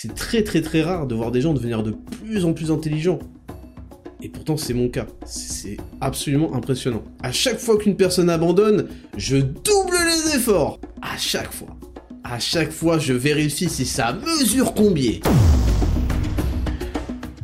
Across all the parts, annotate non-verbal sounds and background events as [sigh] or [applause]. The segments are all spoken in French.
C'est très très très rare de voir des gens devenir de plus en plus intelligents. Et pourtant c'est mon cas. C'est absolument impressionnant. À chaque fois qu'une personne abandonne, je double les efforts. À chaque fois. À chaque fois, je vérifie si ça mesure combien.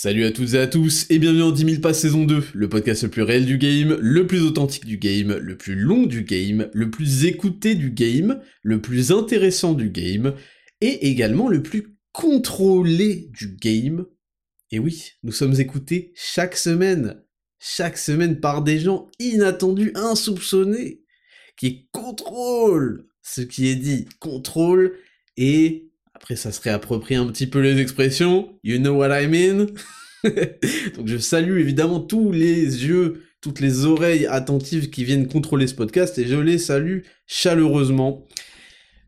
Salut à toutes et à tous, et bienvenue en 10 000 pas saison 2, le podcast le plus réel du game, le plus authentique du game, le plus long du game, le plus écouté du game, le plus intéressant du game, et également le plus contrôlé du game. Et oui, nous sommes écoutés chaque semaine, chaque semaine par des gens inattendus, insoupçonnés, qui contrôlent ce qui est dit, contrôlent et après, ça se réapproprie un petit peu les expressions. You know what I mean? [laughs] [laughs] Donc je salue évidemment tous les yeux, toutes les oreilles attentives qui viennent contrôler ce podcast et je les salue chaleureusement.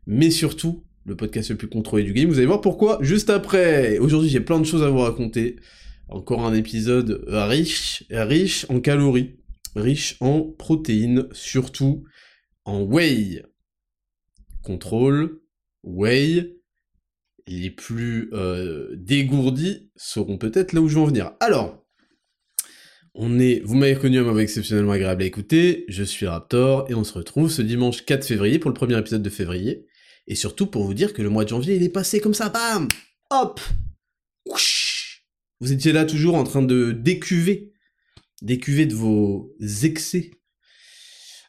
Mais surtout, le podcast le plus contrôlé du game, vous allez voir pourquoi juste après. Aujourd'hui, j'ai plein de choses à vous raconter. Encore un épisode riche, riche en calories, riche en protéines, surtout en whey. Contrôle, whey, les plus euh, dégourdis sauront peut-être là où je veux en venir. Alors, on est, vous m'avez reconnu un moment exceptionnellement agréable à écouter, je suis Raptor, et on se retrouve ce dimanche 4 février pour le premier épisode de février, et surtout pour vous dire que le mois de janvier, il est passé comme ça, bam Hop Vous étiez là toujours en train de décuver, décuver de vos excès,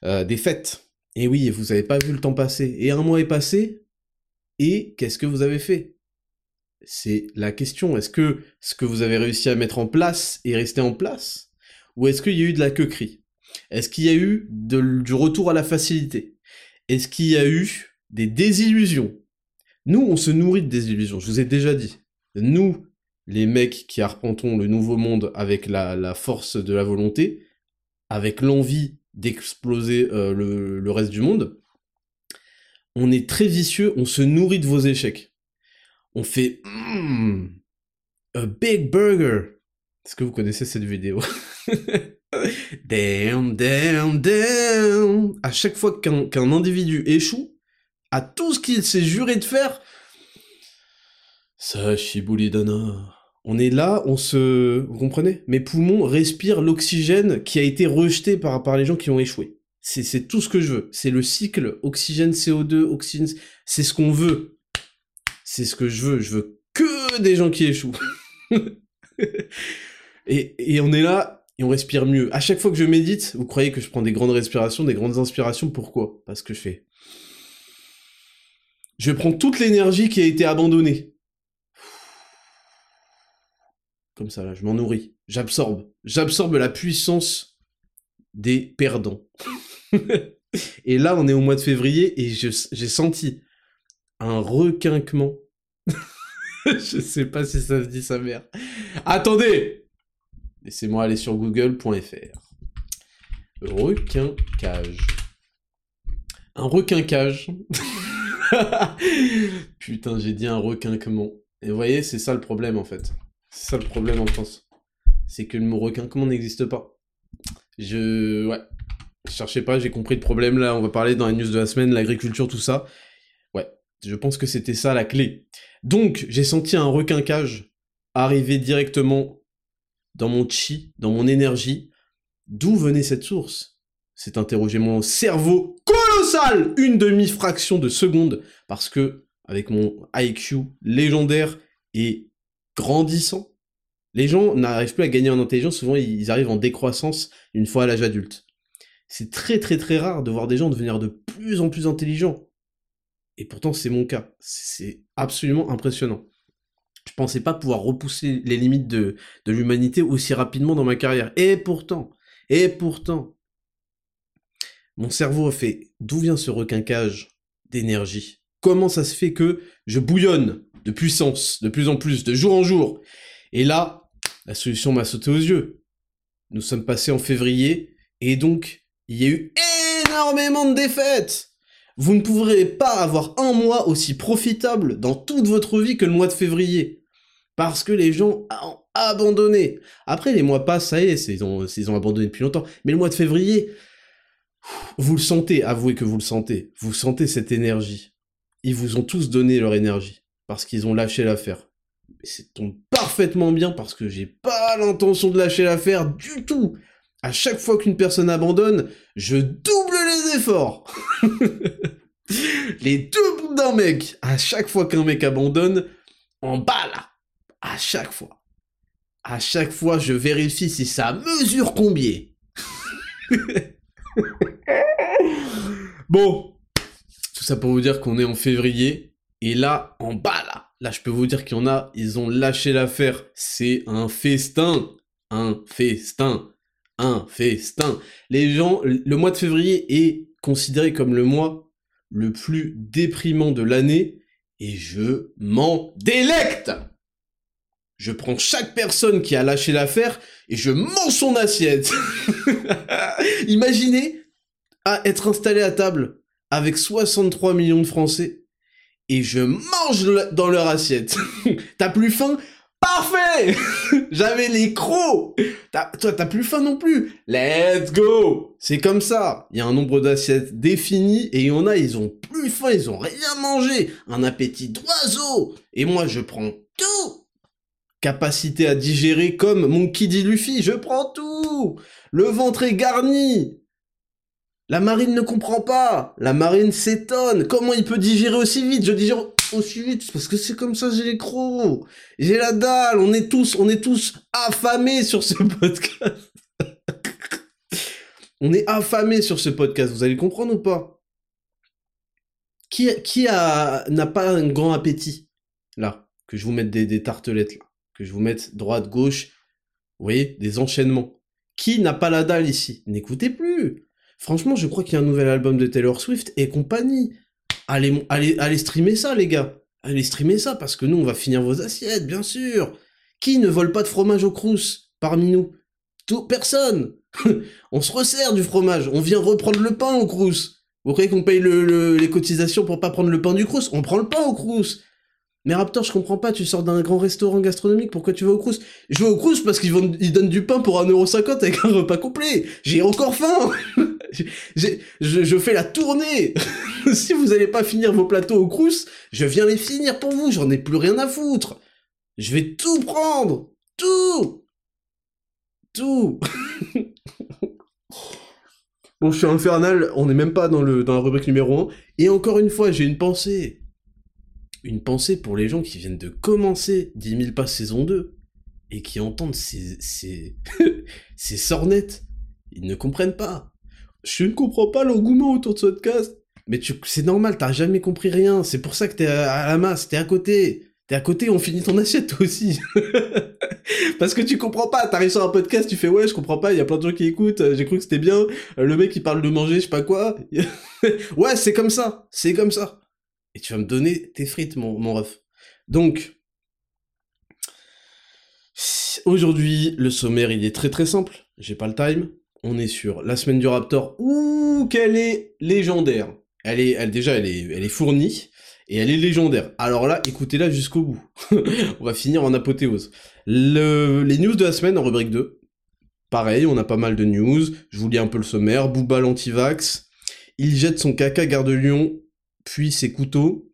euh, des fêtes. Et oui, vous avez pas vu le temps passer. Et un mois est passé, et qu'est-ce que vous avez fait? C'est la question. Est-ce que ce que vous avez réussi à mettre en place est resté en place? Ou est-ce qu'il y a eu de la quequerie? Est-ce qu'il y a eu du retour à la facilité? Est-ce qu'il y a eu des désillusions? Nous, on se nourrit de désillusions, je vous ai déjà dit. Nous, les mecs qui arpentons le nouveau monde avec la, force de la volonté, avec l'envie d'exploser euh, le reste du monde, on est très vicieux, on se nourrit de vos échecs. On fait mm, a big burger. Est-ce que vous connaissez cette vidéo? [laughs] Damn, damn, damn. À chaque fois qu'un individu échoue à tout ce qu'il s'est juré de faire, ça dana. On est là, on se... Vous comprenez? Mes poumons respirent l'oxygène qui a été rejeté par les gens qui ont échoué. C'est tout ce que je veux. C'est le cycle oxygène, CO2, oxygène. C'est ce qu'on veut. C'est ce que je veux. Je veux que des gens qui échouent. [laughs] et, on est là et on respire mieux. À chaque fois que je médite, vous croyez que je prends des grandes respirations, des grandes inspirations. Pourquoi? Parce que je fais. Je prends toute l'énergie qui a été abandonnée. Comme ça, là, je m'en nourris. J'absorbe. J'absorbe la puissance des perdants. [laughs] et là, on est au mois de février et j'ai senti un requinquement. [laughs] je sais pas si ça se dit sa mère. Attendez Laissez-moi aller sur google.fr. Requinquage. Un requinquage. [laughs] Putain, j'ai dit un requinquement. Et vous voyez, c'est ça le problème en fait. C'est ça le problème en France. C'est que le mot requinquement n'existe pas. Je. Ouais. Cherchez pas, j'ai compris le problème là, on va parler dans la news de la semaine, l'agriculture, tout ça. Ouais, je pense que c'était ça la clé. Donc, j'ai senti un requinquage arriver directement dans mon chi, dans mon énergie. D'où venait cette source? C'est interroger mon cerveau colossal, une demi-fraction de seconde, parce que, avec mon IQ légendaire et grandissant, les gens n'arrivent plus à gagner en intelligence, souvent ils arrivent en décroissance une fois à l'âge adulte. C'est très très très rare de voir des gens devenir de plus en plus intelligents. Et pourtant c'est mon cas. C'est absolument impressionnant. Je pensais pas pouvoir repousser les limites de, de l'humanité aussi rapidement dans ma carrière. Et pourtant, et pourtant, mon cerveau fait d'où vient ce requinquage d'énergie? Comment ça se fait que je bouillonne de puissance de plus en plus, de jour en jour? Et là, la solution m'a sauté aux yeux. Nous sommes passés en février Et donc, il y a eu énormément de défaites. Vous ne pourrez pas avoir un mois aussi profitable dans toute votre vie que le mois de février. Parce que les gens ont abandonné. Après, les mois passent, ça y est, ils ont, abandonné depuis longtemps. Mais le mois de février, vous le sentez, avouez que vous le sentez. Vous sentez cette énergie. Ils vous ont tous donné leur énergie. Parce qu'ils ont lâché l'affaire. C'est tombe parfaitement bien parce que j'ai pas l'intention de lâcher l'affaire du tout. À chaque fois qu'une personne abandonne, je double les efforts. [laughs] les deux bouts d'un mec. À chaque fois qu'un mec abandonne, en bas là. À chaque fois. À chaque fois, je vérifie si ça mesure combien. [laughs] bon. Tout ça pour vous dire qu'on est en février. Et là, en bas là, là je peux vous dire qu'il y en a, ils ont lâché l'affaire. C'est un festin. Un festin. Un festin. Les gens, le mois de février est considéré comme le mois le plus déprimant de l'année et je m'en délecte. Je prends chaque personne qui a lâché l'affaire et je mange son assiette. [laughs] Imaginez être installé à table avec 63 millions de Français et je mange dans leur assiette. [laughs] T'as plus faim? Parfait! [laughs] J'avais les crocs! Toi, t'as plus faim non plus? Let's go! C'est comme ça. Il y a un nombre d'assiettes défini et il y en a, ils ont plus faim, ils ont rien mangé. Un appétit d'oiseau. Et moi, je prends tout. Capacité à digérer comme mon Kiddy Luffy, je prends tout. Le ventre est garni La marine ne comprend pas. La marine s'étonne. Comment il peut digérer aussi vite? Je digère aussi vite parce que c'est comme ça j'ai les crocs. J'ai la dalle. On est tous on est tous affamés sur ce [laughs] podcast. On est affamés sur ce podcast. Vous allez comprendre ou pas? Qui qui n'a pas un grand appétit? Là que je vous mette des, tartelettes là. Que je vous mette droite gauche. Vous voyez des enchaînements. Qui n'a pas la dalle ici? N'écoutez plus franchement je crois qu'il y a un nouvel album de Taylor Swift et compagnie. Allez, allez, allez streamer ça, les gars. Allez streamer ça, parce que nous, on va finir vos assiettes, bien sûr. Qui ne vole pas de fromage au crous parmi nous? Tout, Personne. [laughs] On se resserre du fromage, on vient reprendre le pain au crous. Vous croyez qu'on paye les cotisations pour pas prendre le pain du crous? On prend le pain au crous. Mais Raptor, je comprends pas, tu sors d'un grand restaurant gastronomique, pourquoi tu vas au Crous? Je vais au Crous parce qu'ils ils donnent du pain pour 1,50€ avec un repas complet. J'ai encore faim [laughs] je, fais la tournée [laughs] Si vous allez pas finir vos plateaux au Crous, je viens les finir pour vous, j'en ai plus rien à foutre. Je vais tout prendre Tout Tout [laughs] Bon, je suis infernal, on n'est même pas dans, le, dans la rubrique numéro 1. Et encore une fois, j'ai une pensée une pensée pour les gens qui viennent de commencer 10 000 pas saison 2 et qui entendent ces, ces, [laughs] ces sornettes. Ils ne comprennent pas. Je ne comprends pas l'engouement autour de ce podcast. Mais c'est normal, t'as jamais compris rien. C'est pour ça que t'es à, la masse, t'es à côté. T'es à côté, on finit ton assiette toi aussi. [laughs] Parce que tu comprends pas, t'arrives sur un podcast, tu fais ouais, je comprends pas, il y a plein de gens qui écoutent, j'ai cru que c'était bien, le mec il parle de manger, je sais pas quoi. [laughs] ouais, c'est comme ça, c'est comme ça et tu vas me donner tes frites, mon, mon ref. Donc, aujourd'hui, le sommaire, il est très très simple. J'ai pas le time. On est sur la semaine du Raptor. Ouh, qu'elle est légendaire. Elle est, elle, déjà, elle est, elle fournie. Et elle est légendaire. Alors là, écoutez-la jusqu'au bout. [laughs] on va finir en apothéose. Le, les news de la semaine en rubrique 2. Pareil, on a pas mal de news. Je vous lis un peu le sommaire. Booba l'antivax. Il jette son caca garde Lyon puis ses couteaux,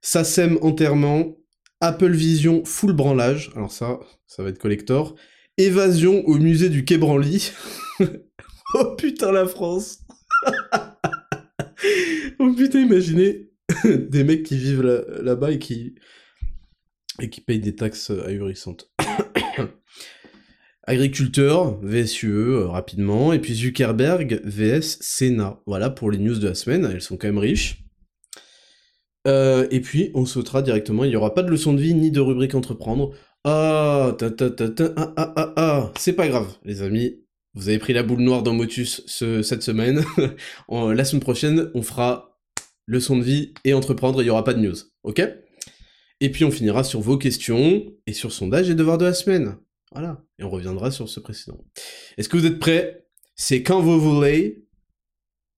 SACEM enterrement, Apple Vision full branlage, alors ça, ça va être collector, évasion au musée du Quai Branly. [laughs] oh putain la France [laughs] Oh putain, imaginez [laughs] des mecs qui vivent là-bas et qui et payent des taxes ahurissantes. [coughs] Agriculteur, VSUE, euh, rapidement, et puis Zuckerberg, VS, Sénat. Voilà pour les news de la semaine, elles sont quand même riches. Euh, et puis, on sautera directement, il n'y aura pas de leçon de vie ni de rubrique entreprendre. Ah, ah. c'est pas grave, les amis. Vous avez pris la boule noire dans Motus cette semaine. [laughs] la semaine prochaine, on fera leçon de vie et entreprendre, il n'y aura pas de news, ok? Et puis on finira sur vos questions et sur sondage et devoirs de la semaine. Voilà, et on reviendra sur ce précédent. Est-ce que vous êtes prêts? C'est quand vous voulez.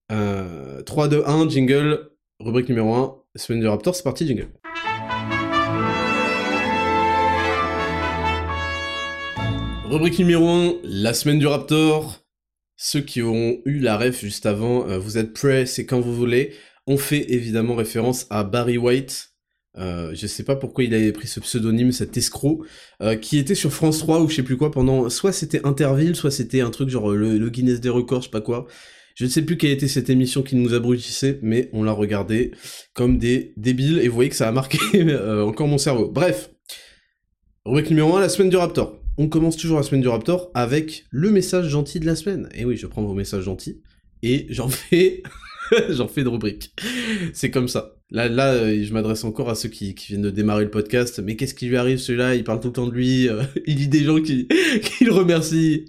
3, 2, 1, jingle, rubrique numéro 1, semaine du Raptor, c'est parti, jingle. Rubrique numéro 1, la semaine du Raptor. Ceux qui auront eu la ref juste avant, euh, vous êtes prêts, c'est quand vous voulez. On fait évidemment référence à Barry White. Euh, je sais pas pourquoi il avait pris ce pseudonyme, cet escroc, euh, qui était sur France 3 ou je sais plus quoi pendant, soit c'était Interville, soit c'était un truc genre le, Guinness des records, je sais pas quoi. Je ne sais plus quelle était cette émission qui nous abrutissait, mais on l'a regardé comme des débiles et vous voyez que ça a marqué [laughs] encore mon cerveau. Bref, rubrique numéro 1, la semaine du Raptor. On commence toujours la semaine du Raptor avec le message gentil de la semaine. Et oui, je prends vos messages gentils et j'en fais, [laughs] j'en fais de rubrique. C'est comme ça. Là, là, euh, je m'adresse encore à ceux qui, viennent de démarrer le podcast. Mais qu'est-ce qui lui arrive celui-là? Il parle tout le temps de lui. Euh, [laughs] il dit des gens qui, [laughs] qui le remercient.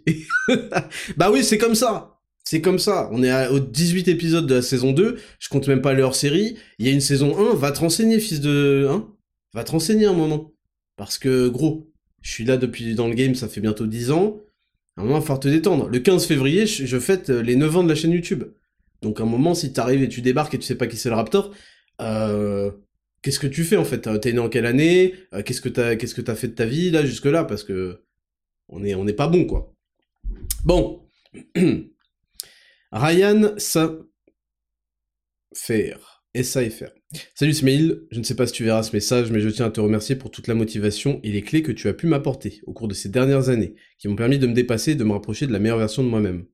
bah oui, c'est comme ça. C'est comme ça. On est au 18 épisode de la saison 2. Je compte même pas leur série. Il y a une saison 1. Va te renseigner, fils de... Hein? Va te renseigner un moment. Parce que, gros, je suis là depuis dans le game, ça fait bientôt 10 ans. À un moment, il va te détendre. Le 15 février, je, fête euh, les 9 ans de la chaîne YouTube. Donc à un moment, si t'arrives et tu débarques et tu sais pas qui c'est le Raptor, euh, qu'est-ce que tu fais en fait? T'es né en quelle année? Euh, Qu'est-ce que t'as fait de ta vie là jusque là Parce que on est on n'est pas bon quoi. Bon, [clears throat] Ryan ça faire SAFR. Salut Smail, je ne sais pas si tu verras ce message, mais je tiens à te remercier pour toute la motivation et les clés que tu as pu m'apporter au cours de ces dernières années, qui m'ont permis de me dépasser et de me rapprocher de la meilleure version de moi-même.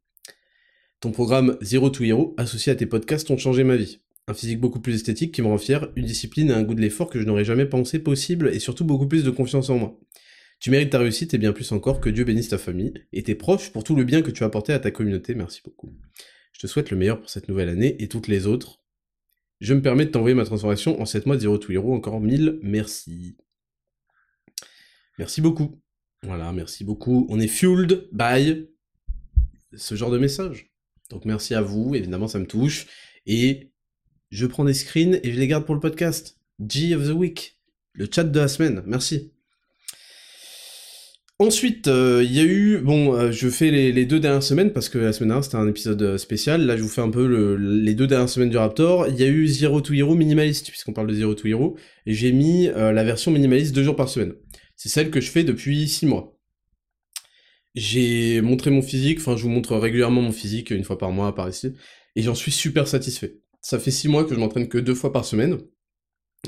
Ton programme Zero to Hero, associé à tes podcasts, ont changé ma vie. Un physique beaucoup plus esthétique qui me rend fier, une discipline et un goût de l'effort que je n'aurais jamais pensé possible, et surtout beaucoup plus de confiance en moi. Tu mérites ta réussite et bien plus encore que Dieu bénisse ta famille et tes proches pour tout le bien que tu as apporté à ta communauté, merci beaucoup. Je te souhaite le meilleur pour cette nouvelle année et toutes les autres, je me permets de t'envoyer ma transformation en 7 mois de Zero to Hero, encore 1000 merci. Merci beaucoup. Voilà, merci beaucoup. On est fueled by ce genre de message. Donc merci à vous, évidemment ça me touche. Et je prends des screens et je les garde pour le podcast. G of the Week, le chat de la semaine, merci. Ensuite, euh, il y a eu, bon, euh, je fais les, deux dernières semaines parce que la semaine dernière c'était un épisode euh, spécial. Là, je vous fais un peu les deux dernières semaines du Raptor. Il y a eu Zero to Hero minimaliste puisqu'on parle de Zero to Hero et j'ai mis la version minimaliste deux jours par semaine. C'est celle que je fais depuis six mois. J'ai montré mon physique, enfin, je vous montre régulièrement mon physique une fois par mois par ici et j'en suis super satisfait. Ça fait six mois que je m'entraîne que deux fois par semaine.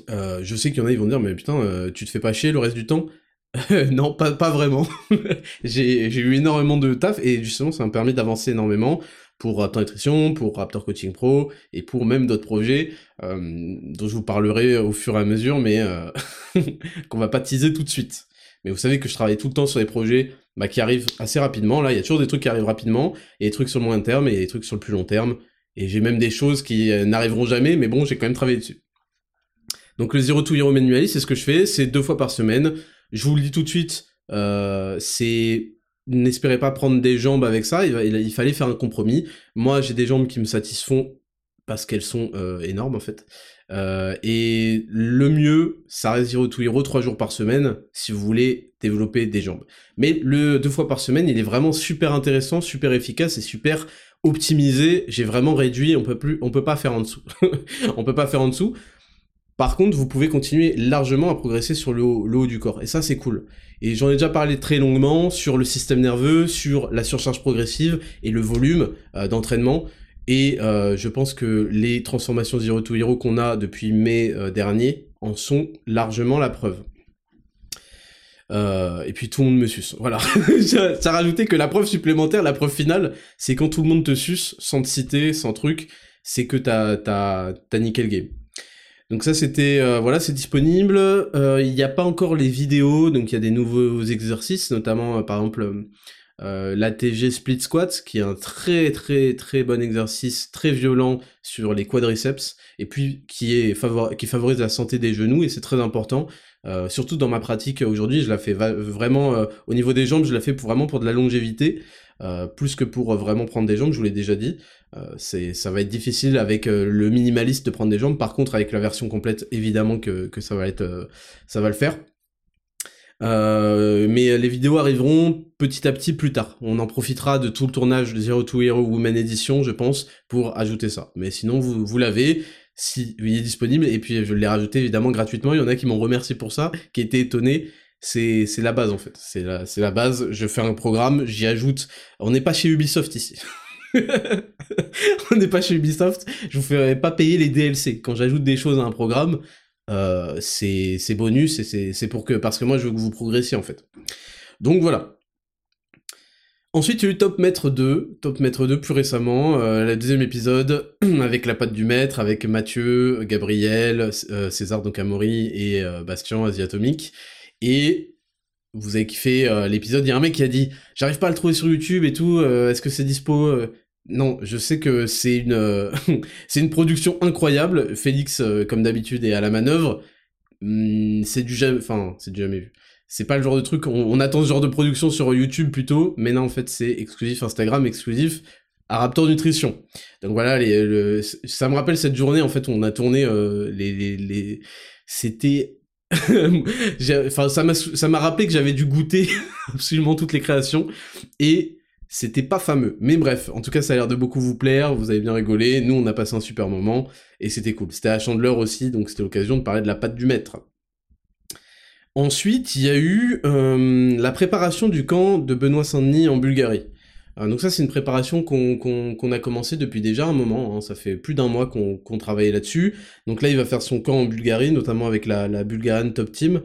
je sais qu'il y en a, ils vont dire, mais putain, tu te fais pas chier le reste du temps? [laughs] non, pas, vraiment. [laughs] j'ai eu énormément de taf et justement ça m'a permis d'avancer énormément pour Raptor Nutrition, pour Raptor Coaching Pro et pour même d'autres projets euh, dont je vous parlerai au fur et à mesure, mais euh, [laughs] qu'on va pas teaser tout de suite. Mais vous savez que je travaille tout le temps sur des projets bah, qui arrivent assez rapidement. Là, il y a toujours des trucs qui arrivent rapidement et des trucs sur le moyen terme et des trucs sur le plus long terme. Et j'ai même des choses qui euh, n'arriveront jamais, mais bon, j'ai quand même travaillé dessus. Donc le Zero to Hero Manual, c'est ce que je fais, c'est deux fois par semaine. Je vous le dis tout de suite, euh, c'est n'espérez pas prendre des jambes avec ça, il, fallait faire un compromis. Moi, j'ai des jambes qui me satisfont parce qu'elles sont euh, énormes en fait. Euh, et le mieux, ça reste Zero to Hero trois jours par semaine si vous voulez développer des jambes. Mais le deux fois par semaine, il est vraiment super intéressant, super efficace et super optimisé. J'ai vraiment réduit, on peut plus, on peut pas faire en dessous. [laughs] on peut pas faire en dessous. Par contre, vous pouvez continuer largement à progresser sur le haut, du corps. Et ça, c'est cool. Et j'en ai déjà parlé très longuement sur le système nerveux, sur la surcharge progressive et le volume euh, d'entraînement. Et euh, je pense que les transformations Zero to Hero qu'on a depuis mai euh, dernier en sont largement la preuve. et puis tout le monde me suce. Voilà. [laughs] ça rajouté que la preuve supplémentaire, la preuve finale, c'est quand tout le monde te suce, sans te citer, sans truc, c'est que t'as, t'as, t'as niqué game. Donc ça c'était euh, voilà c'est disponible. Euh, il n'y a pas encore les vidéos donc il y a des nouveaux exercices notamment euh, par exemple l'ATG split squat qui est un très très très bon exercice très violent sur les quadriceps et puis qui est qui favorise la santé des genoux et c'est très important. surtout dans ma pratique aujourd'hui, je la fais vraiment au niveau des jambes, je la fais pour, vraiment pour de la longévité. Euh, plus que pour euh, vraiment prendre des jambes, je vous l'ai déjà dit. Euh, c'est, ça va être difficile avec le minimaliste de prendre des jambes. Par contre, avec la version complète, évidemment que, que ça va être, ça va le faire. mais les vidéos arriveront petit à petit plus tard. On en profitera de tout le tournage de Zero to Hero Woman Edition, je pense, pour ajouter ça. Mais sinon, vous, vous l'avez, si il est disponible, et puis je l'ai rajouté évidemment gratuitement. Il y en a qui m'ont remercié pour ça, qui étaient étonnés c'est la base en fait. C'est la, la base. Je fais un programme, j'y ajoute. On n'est pas chez Ubisoft ici. [laughs] on n'est pas chez Ubisoft. Je vous ferai pas payer les DLC. Quand j'ajoute des choses à un programme, euh, c'est bonus et c'est pour que parce que moi je veux que vous progressiez en fait. Donc voilà. Ensuite, il y a eu Top Maître 2, Top Maître 2 plus récemment, euh, le deuxième épisode, [clears throat] avec la patte du maître, avec Mathieu, Gabriel, euh, César Doncamori et euh, Bastien Asiatomique. Et vous avez kiffé euh, l'épisode, il y a un mec qui a dit « J'arrive pas à le trouver sur YouTube et tout, euh, est-ce que c'est dispo euh? Non, je sais que c'est une, [laughs] c'est une production incroyable, Félix, comme d'habitude, est à la manœuvre. Hmm, c'est du jamais... Enfin, c'est du jamais vu. C'est pas le genre de truc, on, attend ce genre de production sur YouTube plutôt, mais non, en fait, c'est exclusif Instagram, exclusif à Raptor Nutrition. Donc voilà, ça me rappelle cette journée, en fait, on a tourné les... les, les... C'était [laughs] enfin, ça m'a, ça m'a rappelé que j'avais dû goûter [laughs] absolument toutes les créations et c'était pas fameux. Mais bref, en tout cas, ça a l'air de beaucoup vous plaire. Vous avez bien rigolé. Nous, on a passé un super moment et c'était cool. C'était à Chandler aussi, donc c'était l'occasion de parler de la pâte du maître. Ensuite, il y a eu euh, la préparation du camp de Benoît Saint-Denis en Bulgarie. Euh, donc ça, c'est une préparation qu'on a commencé depuis déjà un moment. Hein. Ça fait plus d'un mois qu'on travaillait là-dessus. Donc là, il va faire son camp en Bulgarie, notamment avec la, la Bulgarian Top Team.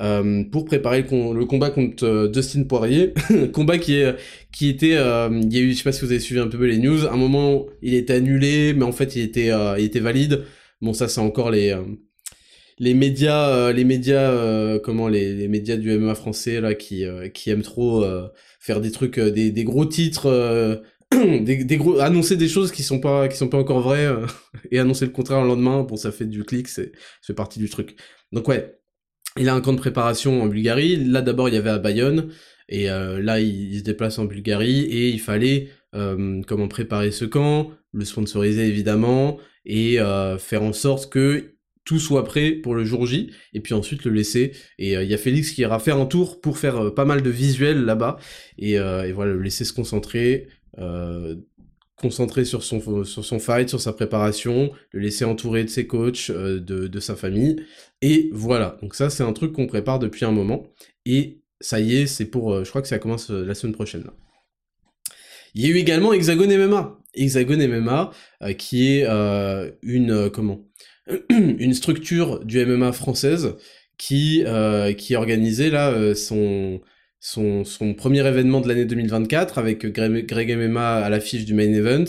Euh, pour préparer le, combat contre euh, Dustin Poirier, [laughs] combat qui est qui était, il y a eu, je sais pas si vous avez suivi un peu les news, à un moment il était annulé, mais en fait il était il était valide. Bon ça c'est encore les les médias, les médias, comment les, médias du MMA français là qui qui aiment trop faire des trucs, euh, des, des gros titres, euh, [clears throat] des, des, gros, annoncer des choses qui sont pas, qui sont pas encore vraies euh, [laughs] et annoncer le contraire le lendemain. Bon, ça fait du clic, c'est, fait partie du truc. Donc ouais, il a un camp de préparation en Bulgarie. Là d'abord il y avait à Bayonne et là il, se déplace en Bulgarie et il fallait comment préparer ce camp, le sponsoriser évidemment et faire en sorte que tout soit prêt pour le jour J, et puis ensuite le laisser. Et euh, il y a Félix qui ira faire un tour pour faire euh, pas mal de visuels là-bas, et, euh, voilà, le laisser se concentrer, concentrer sur son, fight, sur sa préparation, le laisser entourer de ses coachs, de, sa famille, et voilà. Donc ça, c'est un truc qu'on prépare depuis un moment, et ça y est, c'est pour, je crois que ça commence la semaine prochaine. Il y a eu également Hexagon MMA. Hexagon MMA, qui est une, comment? [clears throat] une structure du MMA française qui, euh, qui organisait là euh, son, son, premier événement de l'année 2024 avec Greg, MMA à l'affiche du main event.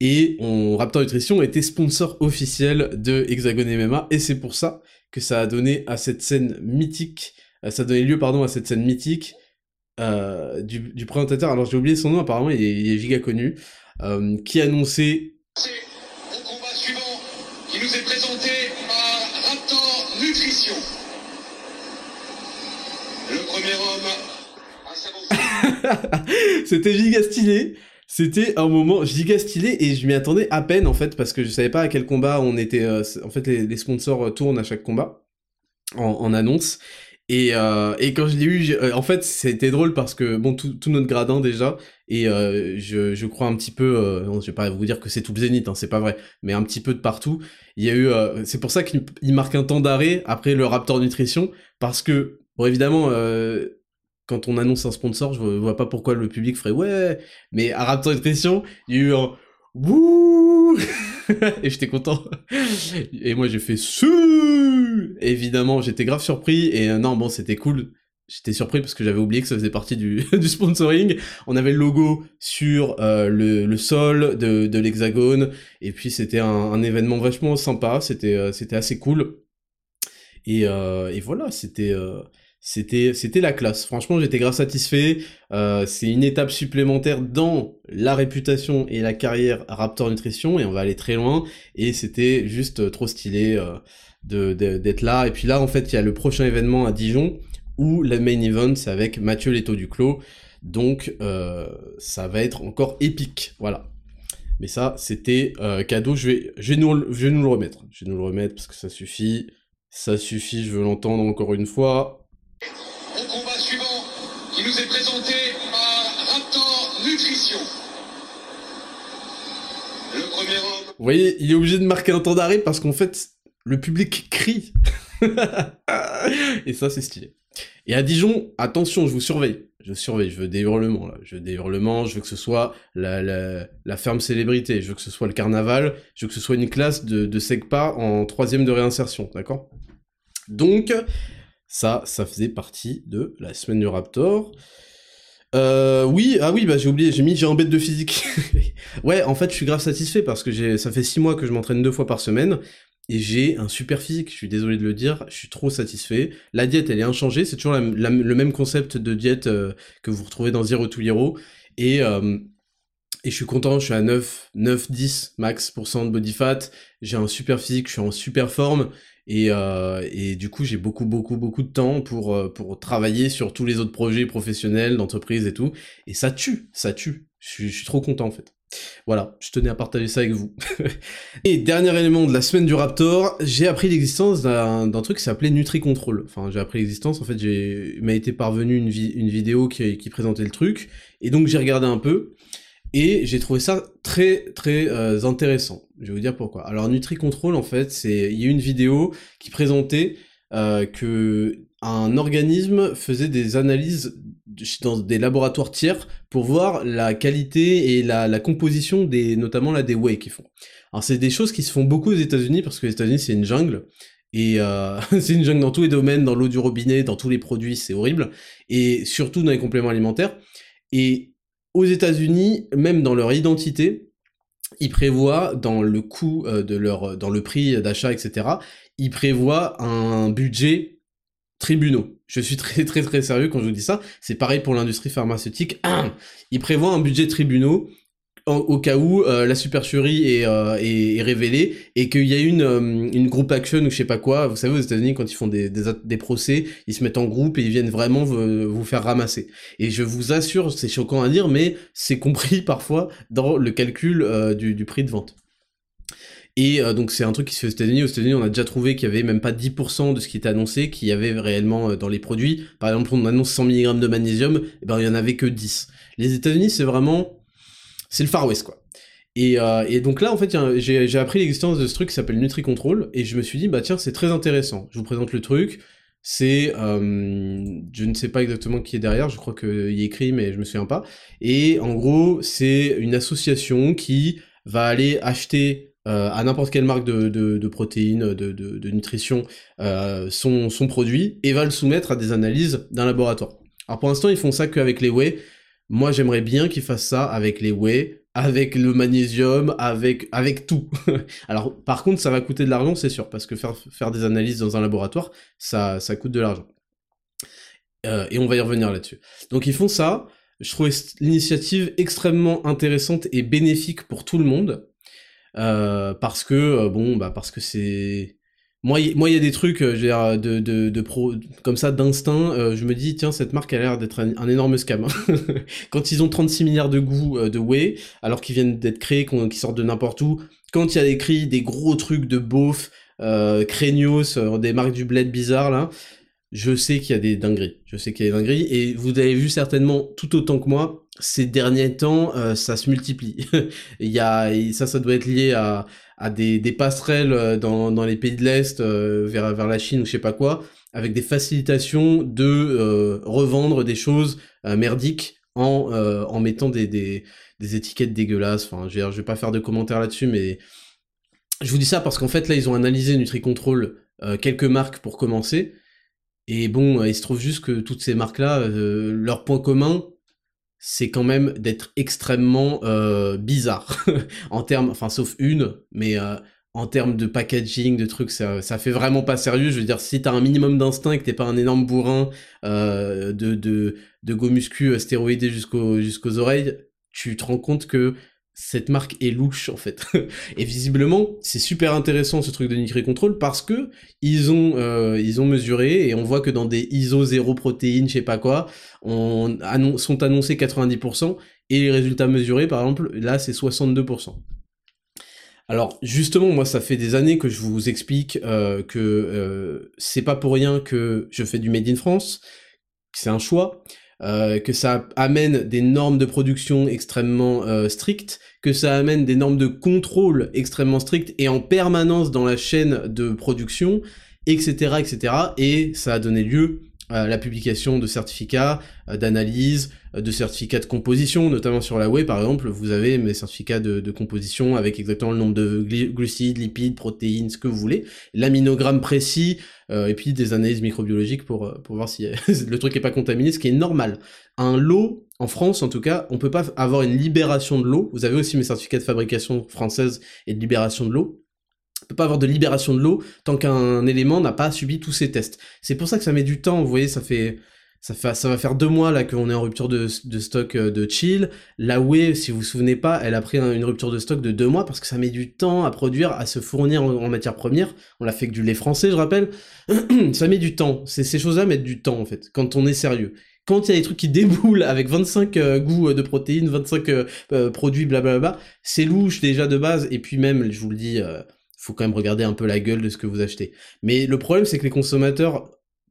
Et on, Raptor Nutrition était sponsor officiel de Hexagon MMA et c'est pour ça que ça a donné à cette scène mythique, euh, ça a donné lieu pardon à cette scène mythique du, du, présentateur. Alors j'ai oublié son nom, apparemment il est, il giga connu, qui annonçait qui nous est présenté par Raptor Nutrition. Le premier homme [laughs] C'était giga stylé. C'était un moment giga stylé et je m'y attendais à peine en fait parce que je savais pas à quel combat on était. Euh, en fait, les, sponsors tournent à chaque combat en annonce et, euh, et quand je l'ai eu, euh, en fait, c'était drôle parce que, bon, tout, notre gradin déjà, et euh, je, crois un petit peu, je vais pas vous dire que c'est tout zénith, hein, c'est pas vrai, mais un petit peu de partout. Il y a eu, c'est pour ça qu'il marque un temps d'arrêt après le Raptor Nutrition, parce que, bon, évidemment, quand on annonce un sponsor, je vois pas pourquoi le public ferait ouais, mais à Raptor Nutrition, il y a eu un Wouh [laughs] Et j'étais content. Et moi j'ai fait Évidemment, j'étais grave surpris et euh, non bon, c'était cool. J'étais surpris parce que j'avais oublié que ça faisait partie du, [laughs] sponsoring. On avait le logo sur euh, le, sol de, l'hexagone et puis c'était un, événement vachement sympa. C'était euh, c'était assez cool. Et, voilà, c'était la classe. Franchement, j'étais grave satisfait. C'est une étape supplémentaire dans la réputation et la carrière Raptor Nutrition et on va aller très loin. Et c'était juste trop stylé de d'être là. Et puis là, en fait, il y a le prochain événement à Dijon où le main event c'est avec Mathieu Leto Duclos. Donc euh, ça va être encore épique. Voilà. Mais ça, c'était euh, cadeau. Je vais je vais nous je vais nous le remettre. Je vais nous le remettre parce que ça suffit. Ça suffit. Je veux l'entendre encore une fois. au combat suivant qui nous est présenté par Raptor Nutrition. Le premier homme. Vous voyez, il est obligé de marquer un temps d'arrêt parce qu'en fait, le public crie. Et ça, c'est stylé. Et à Dijon, attention, je vous surveille. Je surveille, je veux des hurlements, là. Je veux des je veux que ce soit la, ferme célébrité, je veux que ce soit le carnaval, je veux que ce soit une classe de, de en troisième de réinsertion, d'accord? Donc, ça, ça faisait partie de la semaine du Raptor. Euh, oui, ah oui, bah j'ai oublié, j'ai mis j'ai un bête de physique. [laughs] ouais, en fait, je suis grave satisfait parce que ça fait six mois que je m'entraîne deux fois par semaine et j'ai un super physique. Je suis désolé de le dire, je suis trop satisfait. La diète, elle est inchangée, c'est toujours le même concept de diète euh, que vous retrouvez dans Zero to Hero et euh, et je suis content, je suis à 9, 9, 10 max de body fat, j'ai un super physique, je suis en super forme, et, euh, et du coup, j'ai beaucoup, beaucoup, beaucoup de temps pour, pour travailler sur tous les autres projets professionnels, d'entreprise et tout. Et ça tue, ça tue. Je suis trop content en fait. Voilà, je tenais à partager ça avec vous. [laughs] et dernier élément de la semaine du Raptor, j'ai appris l'existence d'un truc qui s'appelait NutriControl. Enfin, j'ai appris l'existence, en fait, j'ai m'a été parvenu une, vidéo qui, qui présentait le truc, et donc j'ai regardé un peu, et j'ai trouvé ça très très euh, intéressant. Je vais vous dire pourquoi. Alors NutriControl en fait, c'est il y a une vidéo qui présentait euh, que un organisme faisait des analyses dans des laboratoires tiers pour voir la qualité et la, la composition des notamment là des whey qu'ils font. Alors c'est des choses qui se font beaucoup aux États-Unis parce que les États-Unis c'est une jungle et euh, [laughs] c'est une jungle dans tous les domaines, dans l'eau du robinet, dans tous les produits, c'est horrible et surtout dans les compléments alimentaires. Et aux États-Unis, même dans leur identité, ils prévoient dans le coût euh, de leur, dans le prix d'achat, etc. Ils prévoient un budget tribunaux. Je suis très très très sérieux quand je vous dis ça. C'est pareil pour l'industrie pharmaceutique. [clears throat] Ils prévoient un budget tribunaux au cas où euh, la supercherie euh, est, révélée et qu'il y a une, euh, une group action ou je sais pas quoi. Vous savez, aux États-Unis, quand ils font des, des, procès, ils se mettent en groupe et ils viennent vraiment vous, faire ramasser. Et je vous assure, c'est choquant à dire, mais c'est compris [laughs] parfois dans le calcul du prix de vente. Et donc c'est un truc qui se fait aux États-Unis. Aux États-Unis, on a déjà trouvé qu'il y avait même pas 10% de ce qui était annoncé, qu'il y avait réellement dans les produits. Par exemple, on annonce 100 mg de magnésium, et eh ben il y en avait que 10. Les États-Unis, c'est vraiment c'est le Far West, quoi. Et, euh, et, donc là, en fait, j'ai appris l'existence de ce truc qui s'appelle NutriControl, et je me suis dit, bah tiens, c'est très intéressant. Je vous présente le truc. C'est, euh, je ne sais pas exactement qui est derrière, je crois qu'il y a écrit, mais je me souviens pas. Et en gros, c'est une association qui va aller acheter euh, à n'importe quelle marque de, de, protéines, de, de nutrition, euh, son, son produit, et va le soumettre à des analyses d'un laboratoire. Alors pour l'instant, ils font ça qu'avec les whey. Moi, j'aimerais bien qu'ils fassent ça avec les whey, avec le magnésium, avec, avec tout. [laughs] Alors, par contre, ça va coûter de l'argent, c'est sûr, parce que faire, faire des analyses dans un laboratoire, ça, ça coûte de l'argent. Euh, et on va y revenir là-dessus. Donc, ils font ça. Je trouvais l'initiative extrêmement intéressante et bénéfique pour tout le monde. Euh, parce que, euh, bon, bah, parce que c'est moi, il y a des trucs, euh, je de, de, de pro, comme ça, d'instinct, je me dis, tiens, cette marque a l'air d'être un, énorme scam. Hein. [laughs] quand ils ont 36 milliards de goûts de whey, alors qu'ils viennent d'être créés, qu'ils sortent de n'importe où, quand il y a écrit des gros trucs de beauf, euh, craignos, des marques du bled bizarre, là, je sais qu'il y a des dingueries. Je sais qu'il y a des dingueries, et vous avez vu certainement tout autant que moi, ces derniers temps, ça se multiplie. [laughs] il y a, ça, ça doit être lié à à des, des passerelles euh, dans, dans les pays de l'Est euh, vers, vers la Chine ou je sais pas quoi, avec des facilitations de euh, revendre des choses merdiques en, en mettant des, des, des, étiquettes dégueulasses. Enfin, je vais, je vais pas faire de commentaires là-dessus, mais je vous dis ça parce qu'en fait là ils ont analysé NutriControl quelques marques pour commencer. Et bon, il se trouve juste que toutes ces marques-là, leur point commun, c'est quand même d'être extrêmement euh, bizarre [laughs] en termes, enfin sauf une, mais euh, en termes de packaging, de trucs, ça, ça fait vraiment pas sérieux. Je veux dire, si t'as un minimum d'instinct et que t'es pas un énorme bourrin euh, de, de, de stéroïdé jusqu'aux jusqu'aux oreilles, tu te rends compte que cette marque est louche en fait. [laughs] et visiblement, c'est super intéressant ce truc de Nitri Control parce que ils ont euh, ils ont mesuré et on voit que dans des ISO 0 protéines, je sais pas quoi, on sont annoncés 90% et les résultats mesurés par exemple, là c'est 62%. Alors justement, moi ça fait des années que je vous explique euh, que euh, c'est pas pour rien que je fais du Made in France, c'est un choix, que ça amène des normes de production extrêmement euh, strictes, que ça amène des normes de contrôle extrêmement strictes et en permanence dans la chaîne de production, etc., etc. Et ça a donné lieu à la publication de certificats euh, d'analyse, euh, de certificats de composition, notamment sur la web par exemple, vous avez mes certificats de, composition avec exactement le nombre de glucides, lipides, protéines, ce que vous voulez, l'aminogramme précis, euh, et puis des analyses microbiologiques pour, pour voir si [laughs] le truc est pas contaminé, ce qui est normal. Un lot, en France en tout cas, on peut pas avoir une libération de l'eau, vous avez aussi mes certificats de fabrication française et de libération de l'eau, peut pas avoir de libération de l'eau tant qu'un élément n'a pas subi tous ces tests. C'est pour ça que ça met du temps, vous voyez, ça fait ça, fait, ça va faire deux mois là qu'on est en rupture de, de, stock euh, de chill. La Wii, si vous vous souvenez pas, elle a pris une rupture de stock de deux mois parce que ça met du temps à produire, à se fournir en, matière première. On l'a fait que du lait français, je rappelle. [clears throat] ça met du temps. Ces choses-là mettent du temps en fait, quand on est sérieux. Quand il y a des trucs qui déboulent avec 25 euh, goûts euh, de protéines, 25 produits, blablabla, c'est louche déjà de base. Et puis même, je vous le dis faut quand même regarder un peu la gueule de ce que vous achetez. Mais le problème, c'est que les consommateurs,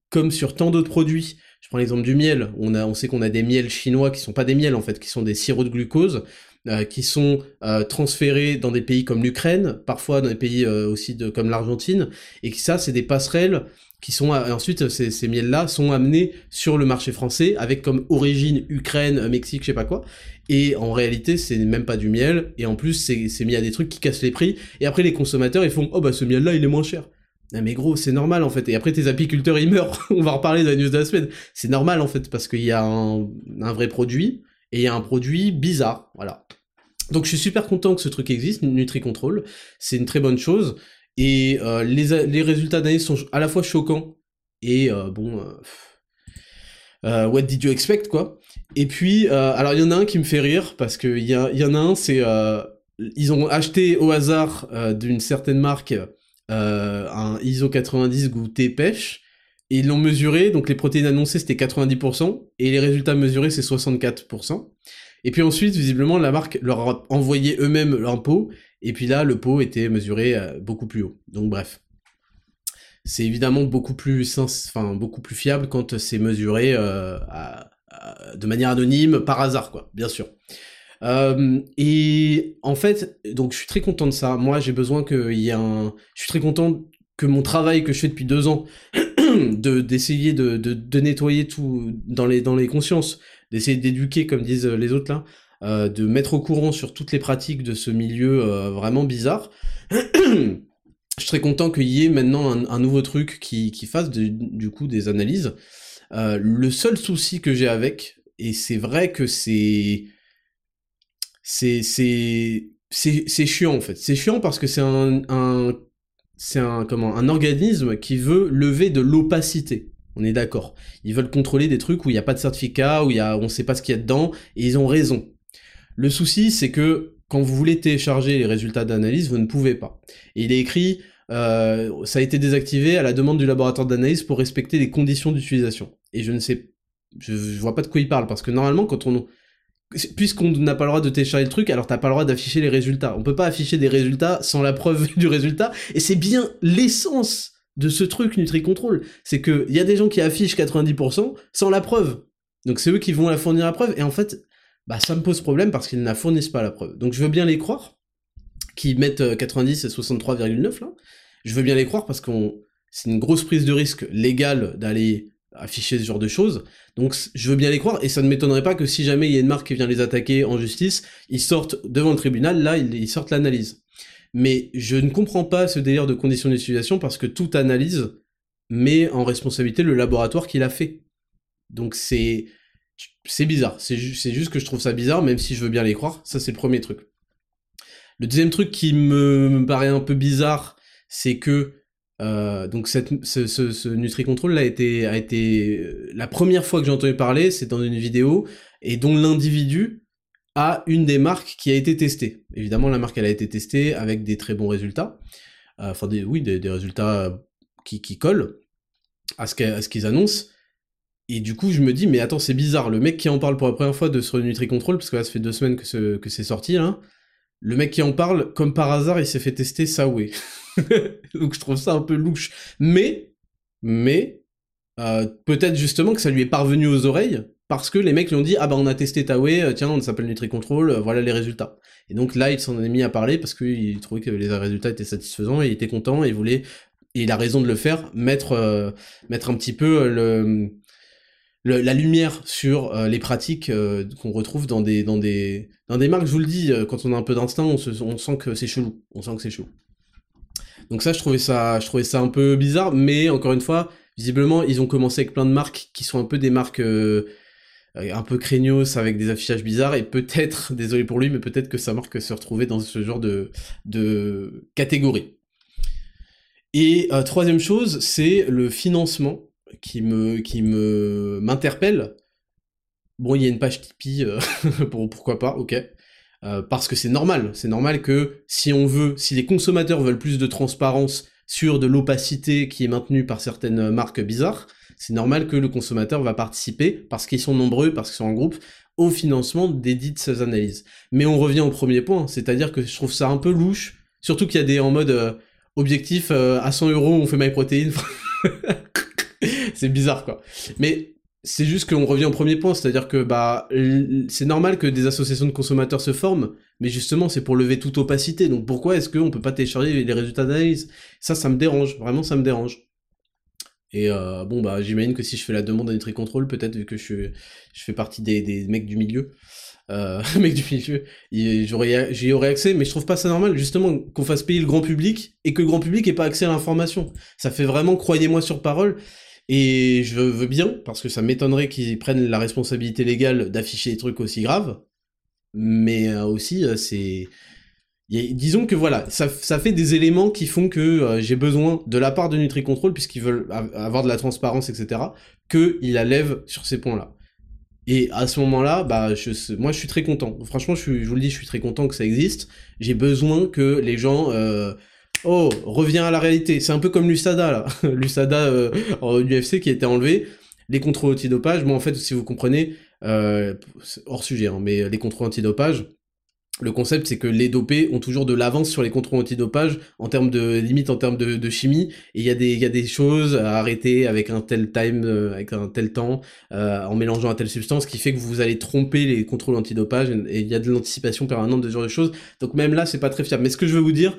comme sur tant d'autres produits, je prends l'exemple du miel, on, a, on sait qu'on a des miels chinois qui sont pas des miels en fait, qui sont des sirops de glucose, euh, qui sont euh, transférés dans des pays comme l'Ukraine, parfois dans des pays euh, aussi de, comme l'Argentine, et que ça, c'est des passerelles qui sont ensuite ces, ces miels-là sont amenés sur le marché français avec comme origine Ukraine, Mexique, je sais pas quoi. Et en réalité, c'est même pas du miel. Et en plus, c'est mis à des trucs qui cassent les prix. Et après, les consommateurs, ils font, oh bah ce miel-là, il est moins cher. Ah, mais gros, c'est normal en fait. Et après, tes apiculteurs, ils meurent. [laughs] On va reparler de la news de la semaine. C'est normal en fait, parce qu'il y a un, vrai produit et il y a un produit bizarre. Voilà. Donc je suis super content que ce truc existe, NutriControl. C'est une très bonne chose. Et euh, les, les, résultats d'année sont à la fois choquants et euh, bon. Euh, what did you expect quoi Et puis, alors il y en a un qui me fait rire parce que il y, y, en a un, c'est ils ont acheté au hasard d'une certaine marque un ISO 90 goûté pêche et ils l'ont mesuré, donc les protéines annoncées c'était 90%, et les résultats mesurés c'est 64%. Et puis ensuite, visiblement, la marque leur a envoyé eux-mêmes leur pot, et puis là, le pot était mesuré euh, beaucoup plus haut. Donc bref. C'est évidemment beaucoup plus, enfin, beaucoup plus fiable quand c'est mesuré euh, de manière anonyme, par hasard, quoi, bien sûr. Euh, et en fait, donc je suis très content de ça. Moi, j'ai besoin qu'il y ait un... Je suis très content que mon travail que je fais depuis deux ans, [clears throat] de d'essayer de, de, nettoyer tout dans les, dans les consciences, d'essayer d'éduquer, comme disent les autres là, euh, de mettre au courant sur toutes les pratiques de ce milieu euh, vraiment bizarre. [clears throat] Je serais content qu'il y ait maintenant un, nouveau truc qui, qui fasse du coup des analyses. Euh, le seul souci que j'ai avec, et c'est vrai que c'est c'est c'est chiant en fait. C'est chiant parce que c'est un, c'est un comment un organisme qui veut lever de l'opacité. On est d'accord. Ils veulent contrôler des trucs où il n'y a pas de certificat, où il y a, on sait pas ce qu'il y a dedans, et ils ont raison. Le souci, c'est que quand vous voulez télécharger les résultats d'analyse, vous ne pouvez pas. Et il est écrit, euh, ça a été désactivé à la demande du laboratoire d'analyse pour respecter les conditions d'utilisation. Et je ne sais, je, vois pas de quoi il parle, parce que normalement, quand on, puisqu'on n'a pas le droit de télécharger le truc, alors t'as pas le droit d'afficher les résultats. On peut pas afficher des résultats sans la preuve [laughs] du résultat, et c'est bien l'essence de ce truc NutriControl. C'est que y a des gens qui affichent 90% sans la preuve. Donc c'est eux qui vont la fournir la preuve, et en fait, bah ça me pose problème parce qu'ils ne fournissent pas la preuve. Donc je veux bien les croire, qui mettent 90 euh, et 63,9 là. Je veux bien les croire parce qu'on c'est une grosse prise de risque légale d'aller afficher ce genre de choses. Donc je veux bien les croire et ça ne m'étonnerait pas que si jamais il y a une marque qui vient les attaquer en justice, ils sortent devant le tribunal, là ils, sortent l'analyse. Mais je ne comprends pas ce délire de conditions d'utilisation parce que toute analyse met en responsabilité le laboratoire qui l'a fait. Donc c'est c'est bizarre. C'est juste que je trouve ça bizarre, même si je veux bien les croire. Ça, c'est le premier truc. Le deuxième truc qui me, paraît un peu bizarre, c'est que euh, donc ce, ce, ce NutriControl a été, la première fois que j'ai entendu parler, c'est dans une vidéo et dont l'individu a une des marques qui a été testée. Évidemment, la marque elle a été testée avec des très bons résultats, euh, enfin des, oui des, résultats qui, collent à ce qu'ils annoncent. Et du coup, je me dis, mais attends, c'est bizarre, le mec qui en parle pour la première fois de ce NutriControl, parce que là, ça fait deux semaines que, c'est sorti, là, le mec qui en parle, comme par hasard, il s'est fait tester Saoué. [laughs] Donc je trouve ça un peu louche. Mais, mais, euh, peut-être justement que ça lui est parvenu aux oreilles, parce que les mecs lui ont dit ah bah on a testé ta way, tiens on s'appelle NutriControl, voilà les résultats. Et donc là il s'en est mis à parler parce qu'il trouvait que les résultats étaient satisfaisants et il était content et il voulait et il a raison de le faire, mettre mettre un petit peu le la lumière sur euh, les pratiques euh, qu'on retrouve dans des dans des marques. Je vous le dis, euh, quand on a un peu d'instinct, on, on sent que c'est chelou. On sent que c'est chelou. Donc ça, je trouvais ça, je trouvais ça un peu bizarre, mais encore une fois, visiblement, ils ont commencé avec plein de marques qui sont un peu des marques un peu craignos avec des affichages bizarres et peut-être, [laughs] désolé pour lui, mais peut-être que sa marque se retrouvait dans ce genre de de catégorie. Et troisième chose, c'est le financement qui me qui me m'interpelle. Bon, il y a une page Tipeee, euh, [laughs] pour, pourquoi pas, ok. Euh, parce que c'est normal, c'est normal que si on veut, si les consommateurs veulent plus de transparence sur de l'opacité qui est maintenue par certaines marques bizarres, c'est normal que le consommateur va participer, parce qu'ils sont nombreux, parce qu'ils sont en groupe, au financement des dites analyses. Mais on revient au premier point, c'est-à-dire que je trouve ça un peu louche, surtout qu'il y a des en mode euh, objectif à 100 euros on fait MyProtein. [laughs] [laughs] c'est bizarre quoi. Mais c'est juste qu'on revient au premier point, c'est-à-dire que bah c'est normal que des associations de consommateurs se forment, mais justement c'est pour lever toute opacité. Donc pourquoi est-ce qu'on peut pas télécharger les résultats d'analyse? Ça, ça me dérange, vraiment ça me dérange. Et euh, bon bah j'imagine que si je fais la demande à NutriControl, peut-être vu que je, fais partie des, des mecs du milieu, euh, [laughs] du milieu, j'y aurais accès, mais je trouve pas ça normal, justement, qu'on fasse payer le grand public et que le grand public ait pas accès à l'information. Ça fait vraiment, croyez-moi sur parole, et je veux bien, parce que ça m'étonnerait qu'ils prennent la responsabilité légale d'afficher des trucs aussi graves, mais euh, aussi, euh, c'est... disons que voilà, ça, fait des éléments qui font que euh, j'ai besoin, de la part de NutriControl, puisqu'ils veulent avoir de la transparence, etc., qu'ils la lèvent sur ces points-là. Et à ce moment-là, bah, moi, je suis très content. Franchement, je, vous le dis, je suis très content que ça existe. J'ai besoin que les gens Oh, revient à la réalité. C'est un peu comme l'USADA, là. [laughs] L'USADA euh, en UFC qui été enlevé. Les contrôles antidopage, moi en fait, si vous comprenez, euh, hors sujet, hein, mais les contrôles antidopage, le concept c'est que les dopés ont toujours de l'avance sur les contrôles antidopage en termes de limite en termes de, chimie et il y a des y a des choses à arrêter avec un tel time euh, avec un tel temps en mélangeant à telle substance qui fait que vous allez tromper les contrôles antidopage et il y a de l'anticipation permanente de ce genre de choses donc même là c'est pas très fiable mais ce que je veux vous dire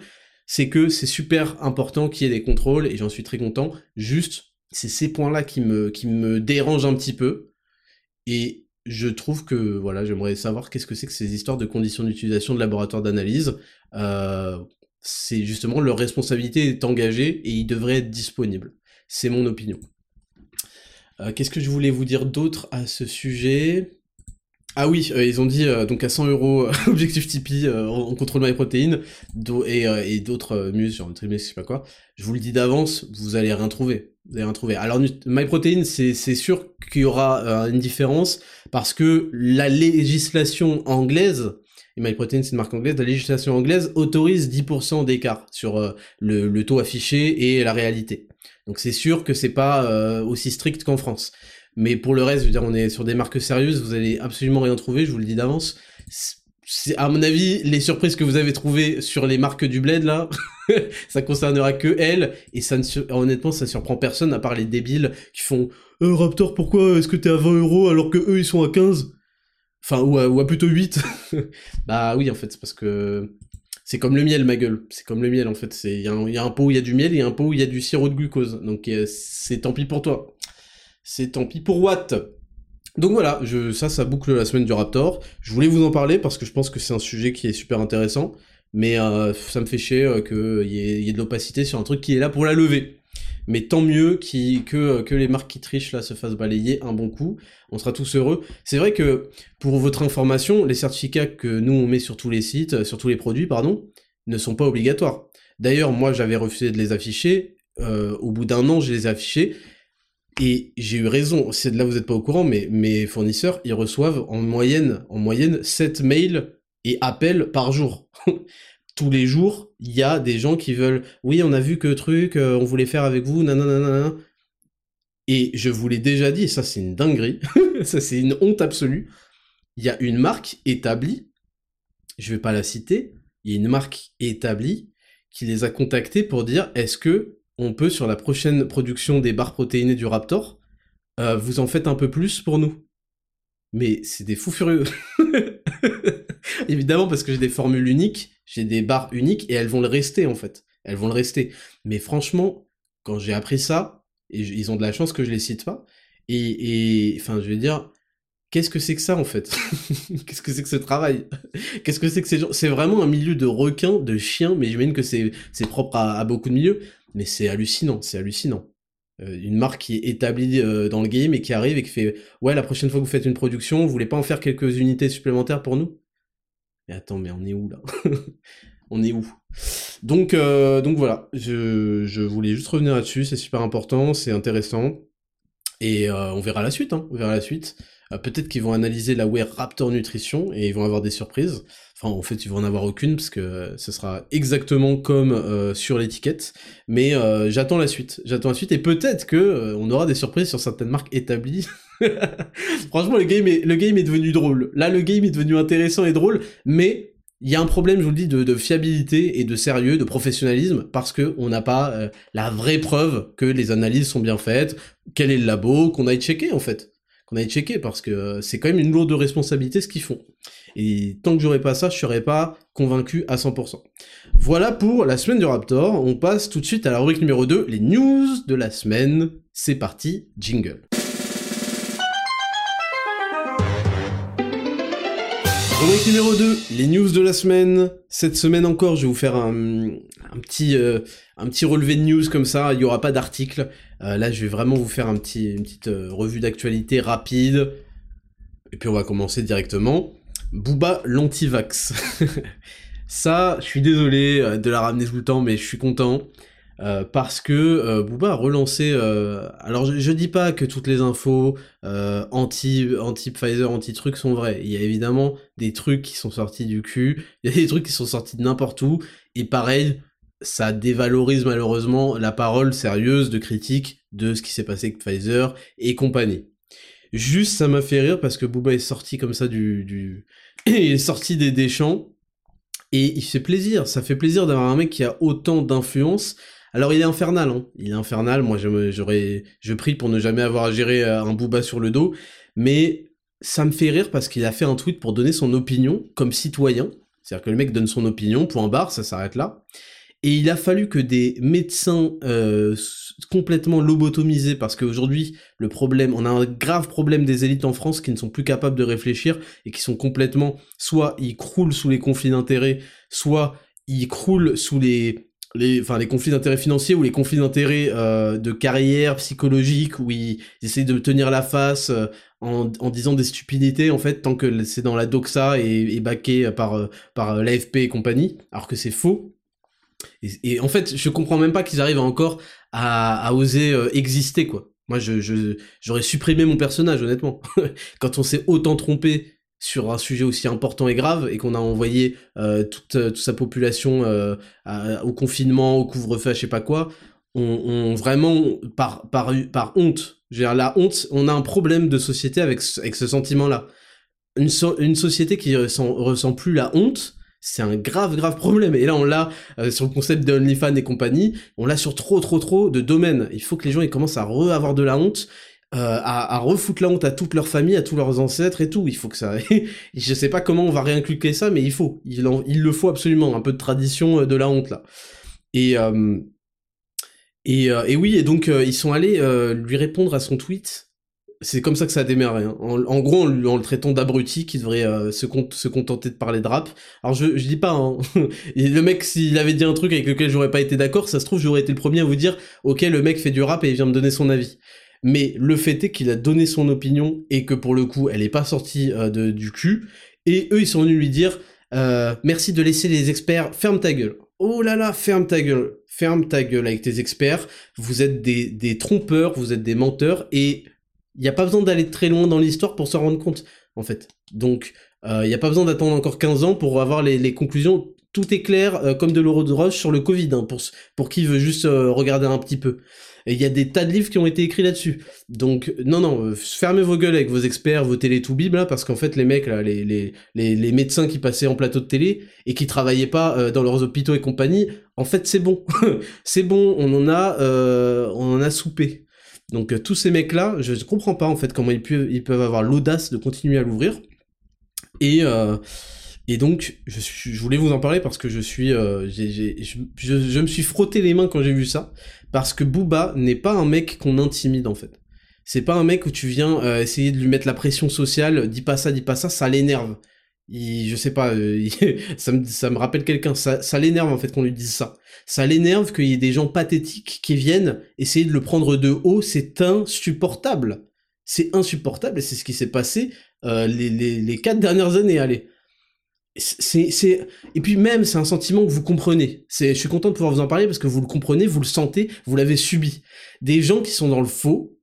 c'est que c'est super important qu'il y ait des contrôles, et j'en suis très content. Juste, c'est ces points-là qui me, qui me dérangent un petit peu, et je trouve que, voilà, j'aimerais savoir qu'est-ce que c'est que ces histoires de conditions d'utilisation de laboratoire d'analyse. Euh, c'est justement leur responsabilité est engagée, et ils devraient être disponibles. C'est mon opinion. Euh, qu'est-ce que je voulais vous dire d'autre à ce sujet? Ah oui, euh, ils ont dit euh, donc à 100 euros euh, [laughs] objectif Tipeee, on contrôle MyProtein et, et d'autres muses sur je sais pas quoi. Je vous le dis d'avance, vous allez rien trouver. Vous allez rien trouver. Alors MyProtein, c'est c'est sûr qu'il y aura une différence parce que la législation anglaise et MyProtein c'est une marque anglaise, la législation anglaise autorise 10% d'écart sur le, le, taux affiché et la réalité. Donc c'est sûr que c'est pas aussi strict qu'en France. Mais pour le reste, je veux dire, on est sur des marques sérieuses, vous allez absolument rien trouver, je vous le dis d'avance. À mon avis, les surprises que vous avez trouvées sur les marques du bled, là, [laughs] ça concernera que elles, et ça ne, honnêtement, ça surprend personne, à part les débiles qui font euh, Raptor, pourquoi est-ce que t'es à 20 euros alors que eux, ils sont à 15 Enfin, ou à, plutôt 8 [laughs] Bah oui, en fait, c'est parce que c'est comme le miel, ma gueule. C'est comme le miel, en fait. Il y, y, a un pot où il y a du miel et un pot où il y a du sirop de glucose. Donc, euh, c'est tant pis pour toi c'est tant pis pour Watt. Donc voilà, ça, ça boucle la semaine du Raptor. Je voulais vous en parler parce que je pense que c'est un sujet qui est super intéressant, mais euh, ça me fait chier euh, qu'il y, ait de l'opacité sur un truc qui est là pour la lever. Mais tant mieux que, que les marques qui trichent là se fassent balayer un bon coup. On sera tous heureux. C'est vrai que pour votre information, les certificats que nous on met sur tous les sites, sur tous les produits, pardon, ne sont pas obligatoires. D'ailleurs, moi j'avais refusé de les afficher. Euh, au bout d'un an, je les ai affichés et j'ai eu raison, là vous n'êtes pas au courant, mais mes fournisseurs, ils reçoivent en moyenne, en moyenne 7 mails et appels par jour. [laughs] Tous les jours, il y a des gens qui veulent, oui, on a vu que truc, euh, on voulait faire avec vous, nanana. Et je vous l'ai déjà dit, ça c'est une dinguerie, [laughs] ça c'est une honte absolue. Il y a une marque établie, je vais pas la citer, il y a une marque établie qui les a contactés pour dire est-ce que on peut, sur la prochaine production des barres protéinées du Raptor, euh, vous en faites un peu plus pour nous. Mais c'est des fous furieux. [laughs] Évidemment, parce que j'ai des formules uniques, j'ai des barres uniques, et elles vont le rester, en fait. Elles vont le rester. Mais franchement, quand j'ai appris ça, ils ont de la chance que je les cite pas, et, enfin, je veux dire, qu'est-ce que c'est que ça, en fait? [laughs] Qu'est-ce que c'est que ce travail? Qu'est-ce que c'est que ces gens? C'est vraiment un milieu de requins, de chiens, mais j'imagine que c'est propre à beaucoup de milieux, mais c'est hallucinant, c'est hallucinant. Euh, une marque qui est établie euh, dans le game et qui arrive et qui fait ouais la prochaine fois que vous faites une production, vous voulez pas en faire quelques unités supplémentaires pour nous? Mais attends, mais on est où là? [laughs] On est où? Donc euh, donc voilà, je, je voulais juste revenir là-dessus, c'est super important, c'est intéressant et on verra la suite, hein, on verra la suite. Peut-être qu'ils vont analyser la Wear Raptor Nutrition et ils vont avoir des surprises. Enfin, en fait, ils vont en avoir aucune parce que ce sera exactement comme euh, sur l'étiquette. Mais euh, j'attends la suite. J'attends la suite et peut-être que euh, on aura des surprises sur certaines marques établies. [laughs] Franchement, le game est le game est devenu drôle. Là, le game est devenu intéressant et drôle, mais il y a un problème, je vous le dis, de, de fiabilité et de sérieux, de professionnalisme, parce que on n'a pas la vraie preuve que les analyses sont bien faites, quel est le labo, qu'on aille checker en fait qu'on aille checker parce que c'est quand même une lourde responsabilité ce qu'ils font. Et tant que j'aurais pas ça, je serais pas convaincu à 100%. Voilà pour la semaine du Raptor. On passe tout de suite à la rubrique numéro 2, les news de la semaine. C'est parti, jingle. Rubrique numéro 2, les news de la semaine. Cette semaine encore, je vais vous faire un, petit, euh, un relevé de news comme ça, il n'y aura pas d'article. Euh, là, je vais vraiment vous faire un petit, une petite euh, revue d'actualité rapide. Et puis on va commencer directement. Booba l'antivax. [laughs] ça, je suis désolé de la ramener tout le temps, mais je suis content. parce que Booba a relancé. alors je, je, dis pas que toutes les infos anti anti trucs sont vraies. Il y a évidemment des trucs qui sont sortis du cul. Il y a des trucs qui sont sortis de n'importe où. Et pareil, ça dévalorise malheureusement la parole sérieuse de critique de ce qui s'est passé avec Pfizer et compagnie. Juste, ça m'a fait rire parce que Booba est sorti comme ça du... [coughs] il est sorti des, champs et il fait plaisir. Ça fait plaisir d'avoir un mec qui a autant d'influence. Alors il est infernal, hein. Il est infernal. Moi, j'aurais, je prie pour ne jamais avoir à gérer euh, un Booba sur le dos. Mais ça me fait rire parce qu'il a fait un tweet pour donner son opinion comme citoyen. C'est-à-dire que le mec donne son opinion, point barre, ça s'arrête là. Et il a fallu que des médecins euh, complètement lobotomisés, parce qu'aujourd'hui, le problème, on a un grave problème des élites en France qui ne sont plus capables de réfléchir et qui sont complètement, soit ils croulent sous les conflits d'intérêts, soit ils croulent sous les, les, enfin, les conflits d'intérêts financiers ou les conflits d'intérêts euh, de carrière psychologique où ils, essayent de tenir la face euh, en, en, disant des stupidités en fait tant que c'est dans la doxa et, et baqué par, euh, par l'AFP et compagnie, alors que c'est faux. Et, en fait, je comprends même pas qu'ils arrivent encore à, à oser euh, exister, quoi. Moi, j'aurais supprimé mon personnage, honnêtement. [laughs] Quand on s'est autant trompé sur un sujet aussi important et grave et qu'on a envoyé euh, toute, toute, sa population euh, au confinement, au couvre-feu, je sais pas quoi, on, vraiment par honte, la honte, on a un problème de société avec ce sentiment-là. Une, une société qui ressent, ressent plus la honte, c'est un grave grave problème. Et là on l'a euh, sur le concept de OnlyFans et compagnie on l'a sur trop trop trop de domaines. Il faut que les gens ils commencent à re-avoir de la honte euh, à, à refoutre la honte à toute leur famille à tous leurs ancêtres et tout. Il faut que ça [laughs] je sais pas comment on va réinculquer ça mais il faut. Il, il le faut absolument. Un peu de tradition euh, de la honte là. Et euh, et, et oui et donc ils sont allés lui répondre à son tweet c'est comme ça que ça a démarré. Hein. En, gros, en, le traitant d'abruti qui devrait euh, se, se, contenter de parler de rap. Alors je, je dis pas, hein. [laughs] le mec s'il avait dit un truc avec lequel j'aurais pas été d'accord, ça se trouve j'aurais été le premier à vous dire, ok le mec fait du rap et il vient me donner son avis. Mais le fait est qu'il a donné son opinion et que pour le coup elle est pas sortie euh, de, du cul. Et eux ils sont venus lui dire, euh, merci de laisser les experts, ferme ta gueule. Oh là là, ferme ta gueule, ferme ta gueule avec tes experts. Vous êtes des, des trompeurs, vous êtes des menteurs et n'y a pas besoin d'aller très loin dans l'histoire pour se rendre compte, en fait. Donc, il euh, n'y a pas besoin d'attendre encore 15 ans pour avoir les, conclusions. Tout est clair, euh, comme de l'euro de roche sur le Covid, hein, pour, qui veut juste euh, regarder un petit peu. Il y a des tas de livres qui ont été écrits là-dessus. Donc, non, non, fermez vos gueules avec vos experts, vos télé-tout-bib, là, parce qu'en fait, les mecs, les, médecins qui passaient en plateau de télé et qui travaillaient pas dans leurs hôpitaux et compagnie, en fait, c'est bon. [laughs] c'est bon, on en a soupé. Donc euh, tous ces mecs-là, je comprends pas en fait comment ils peuvent, ils peuvent avoir l'audace de continuer à l'ouvrir. Et, euh, et donc, je, suis- je voulais vous en parler parce que je suis, euh, je, je- me suis frotté les mains quand j'ai vu ça, parce que Booba n'est pas un mec qu'on intimide en fait. C'est pas un mec où tu viens euh, essayer de lui mettre la pression sociale, dis pas ça, dis pas ça, ça l'énerve. Je sais pas, euh, [laughs] ça, me, ça me rappelle quelqu'un, ça, ça l'énerve en fait qu'on lui dise ça. Ça l'énerve qu'il y ait des gens pathétiques qui viennent essayer de le prendre de haut, c'est insupportable. C'est insupportable et c'est ce qui s'est passé euh, les, quatre dernières années, allez. Et puis même, c'est un sentiment que vous comprenez. Je suis content de pouvoir vous en parler parce que vous le comprenez, vous le sentez, vous l'avez subi. Des gens qui sont dans le faux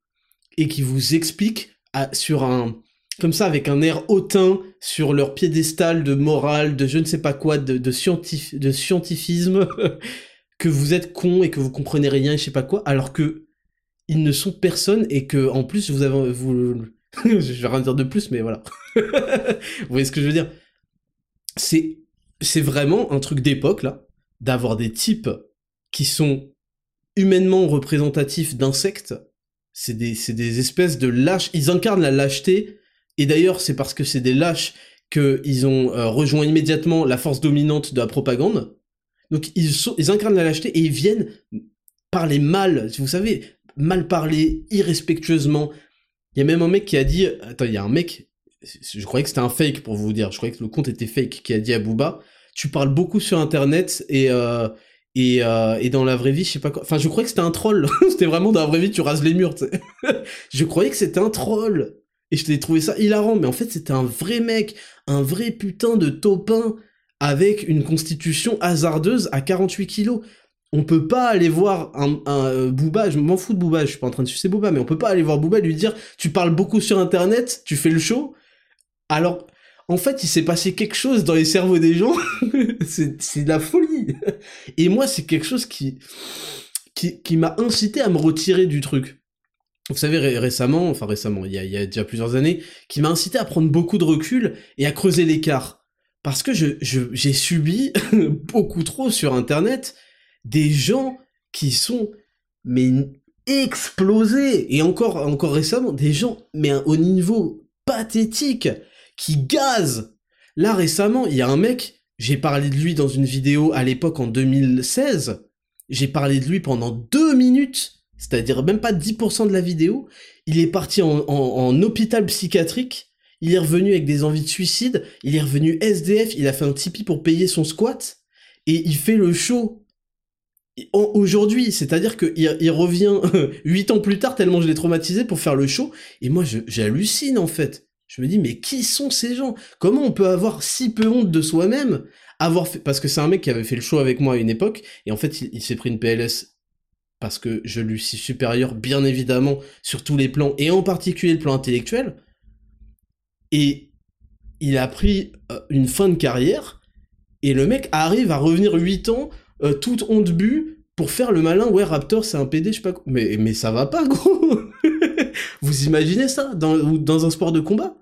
et qui vous expliquent sur un... Comme ça, avec un air hautain, sur leur piédestal de morale, de je ne sais pas quoi, de, de, scientif- de scientifisme, [laughs] que vous êtes con et que vous comprenez rien et je sais pas quoi, alors que ils ne sont personne et que en plus vous avez vous [laughs] je vais rien dire de plus mais voilà. [laughs] Vous voyez ce que je veux dire? C'est c'est vraiment un truc d'époque là d'avoir des types qui sont humainement représentatifs d'insectes. C'est des c'est des espèces de lâches. Ils incarnent la lâcheté et d'ailleurs c'est parce que c'est des lâches que ils ont euh, rejoint immédiatement la force dominante de la propagande donc ils, sont, incarnent la lâcheté et ils viennent parler mal, vous savez, mal parler, irrespectueusement. Il y a même un mec qui a dit, attends, il y a un mec, je croyais que c'était un fake pour vous dire, je croyais que le compte était fake, qui a dit à Booba, tu parles beaucoup sur internet et, euh, euh, et dans la vraie vie, je sais pas quoi. Enfin, je croyais que c'était un troll. [laughs] c'était vraiment dans la vraie vie, tu rases les murs, [laughs] je croyais que c'était un troll. Et je t'ai trouvé ça hilarant, mais en fait, c'était un vrai mec, un vrai putain de topin avec une constitution hasardeuse à 48 kilos. On peut pas aller voir un, un euh, Booba, je m'en fous de Booba, je suis pas en train de sucer Booba, mais on peut pas aller voir Booba et lui dire tu parles beaucoup sur internet, tu fais le show. Alors, en fait, il s'est passé quelque chose dans les cerveaux des gens, [laughs] c'est de la folie. Et moi, c'est quelque chose qui, qui, qui m'a incité à me retirer du truc. Vous savez, ré- récemment, enfin récemment, il y, a, y a plusieurs années, qui m'a incité à prendre beaucoup de recul et à creuser l'écart. Parce que je, je, j'ai subi [laughs] beaucoup trop sur Internet des gens qui sont mais explosés et encore encore récemment des gens mais au niveau pathétique qui gazent. Là récemment, il y a un mec, j'ai parlé de lui dans une vidéo à l'époque en 2016. J'ai parlé de lui pendant deux minutes, c'est-à-dire même pas 10% de la vidéo. Il est parti en hôpital psychiatrique. Il est revenu avec des envies de suicide. Il est revenu SDF. Il a fait un Tipeee pour payer son squat. Et il fait le show aujourd'hui. C'est-à-dire qu'il il revient [laughs] huit ans plus tard, tellement je l'ai traumatisé pour faire le show. Et moi, j'hallucine en fait. Je me dis, mais qui sont ces gens? Comment on peut avoir si peu honte de soi-même? Avoir. Parce que c'est un mec qui avait fait le show avec moi à une époque, et en fait, il s'est pris une PLS parce que je lui suis supérieur, bien évidemment, sur tous les plans, et en particulier le plan intellectuel. Et il a pris euh, une fin de carrière, et le mec arrive à revenir 8 ans, euh, toute honte bu, pour faire le malin, ouais, Raptor, c'est un PD, je sais pas quoi. Mais, ça va pas, [laughs] gros. Vous imaginez ça dans, un sport de combat?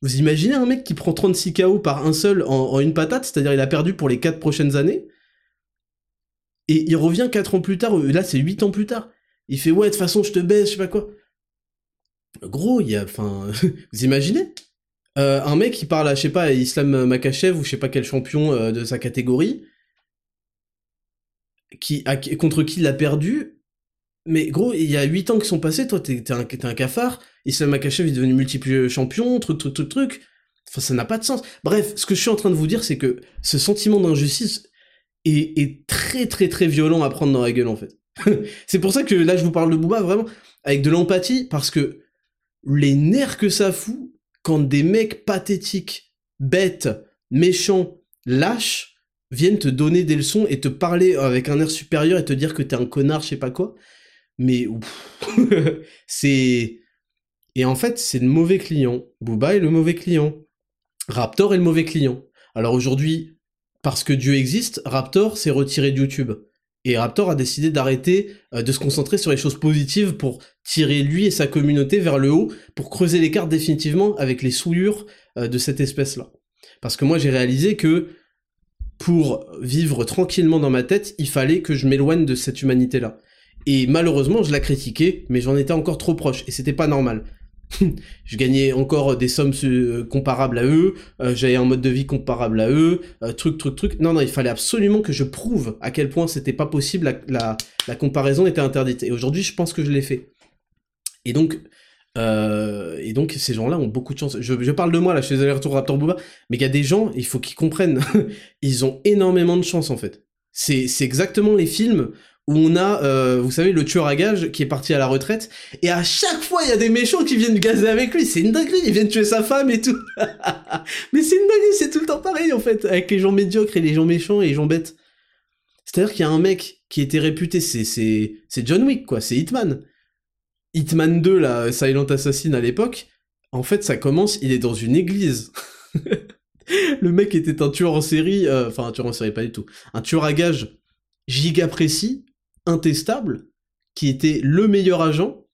Vous imaginez un mec qui prend 36 KO par un seul en, en une patate, c'est-à-dire il a perdu pour les 4 prochaines années, et il revient 4 ans plus tard, euh, là c'est 8 ans plus tard, il fait ouais, de toute façon je te baisse, je sais pas quoi. Gros, il y a, enfin, [laughs] vous imaginez? Euh, Un mec qui parle à, je sais pas, Islam Makachev ou je sais pas quel champion euh, de sa catégorie, qui, contre qui il a perdu, mais gros, il y a 8 ans qui sont passés, toi t'es un, un cafard, Islam Makachev est devenu multiple champion, truc, truc, truc, truc. Enfin, ça n'a pas de sens. Bref, ce que je suis en train de vous dire, c'est que ce sentiment d'injustice est, est très, très, très violent à prendre dans la gueule, en fait. [laughs] c'est pour ça que là, je vous parle de Booba vraiment avec de l'empathie, parce que les nerfs que ça fout quand des mecs pathétiques, bêtes, méchants, lâches, viennent te donner des leçons et te parler avec un air supérieur et te dire que t'es un connard, je sais pas quoi. Mais [laughs] c'est... Et en fait, c'est le mauvais client. Booba est le mauvais client. Raptor est le mauvais client. Alors aujourd'hui, parce que Dieu existe, Raptor s'est retiré de YouTube. Et Raptor a décidé d'arrêter euh, de se concentrer sur les choses positives pour tirer lui et sa communauté vers le haut, pour creuser l'écart définitivement avec les souillures euh, de cette espèce-là. Parce que moi j'ai réalisé que pour vivre tranquillement dans ma tête, il fallait que je m'éloigne de cette humanité-là. Et malheureusement, je la critiquais, mais j'en étais encore trop proche, et c'était pas normal. Je gagnais encore des sommes euh, comparables à eux, euh, j'avais un mode de vie comparable à eux, euh, truc, truc, truc. Non, non, il fallait absolument que je prouve à quel point c'était pas possible, la, comparaison était interdite. Et aujourd'hui, je pense que je l'ai fait. Et donc, et donc ces gens-là ont beaucoup de chance. Je, parle de moi là, je fais aller-retour Raptor Booba, mais il y a des gens, il faut qu'ils comprennent, [laughs] ils ont énormément de chance en fait. C'est exactement les films où on a, euh, vous savez, le tueur à gage qui est parti à la retraite, et à chaque fois, il y a des méchants qui viennent gazer avec lui, c'est une dinguerie, ils viennent tuer sa femme et tout. [laughs] Mais c'est une dinguerie, c'est tout le temps pareil, en fait, avec les gens médiocres et les gens méchants et les gens bêtes. C'est-à-dire qu'il y a un mec qui était réputé, c'est, John Wick, quoi, c'est Hitman. Hitman 2, là, Silent Assassin à l'époque, en fait, ça commence, il est dans une église. [laughs] le mec était un tueur en série, euh, enfin, un tueur en série, pas du tout. Un tueur à gage giga précis, intestable, qui était le meilleur agent.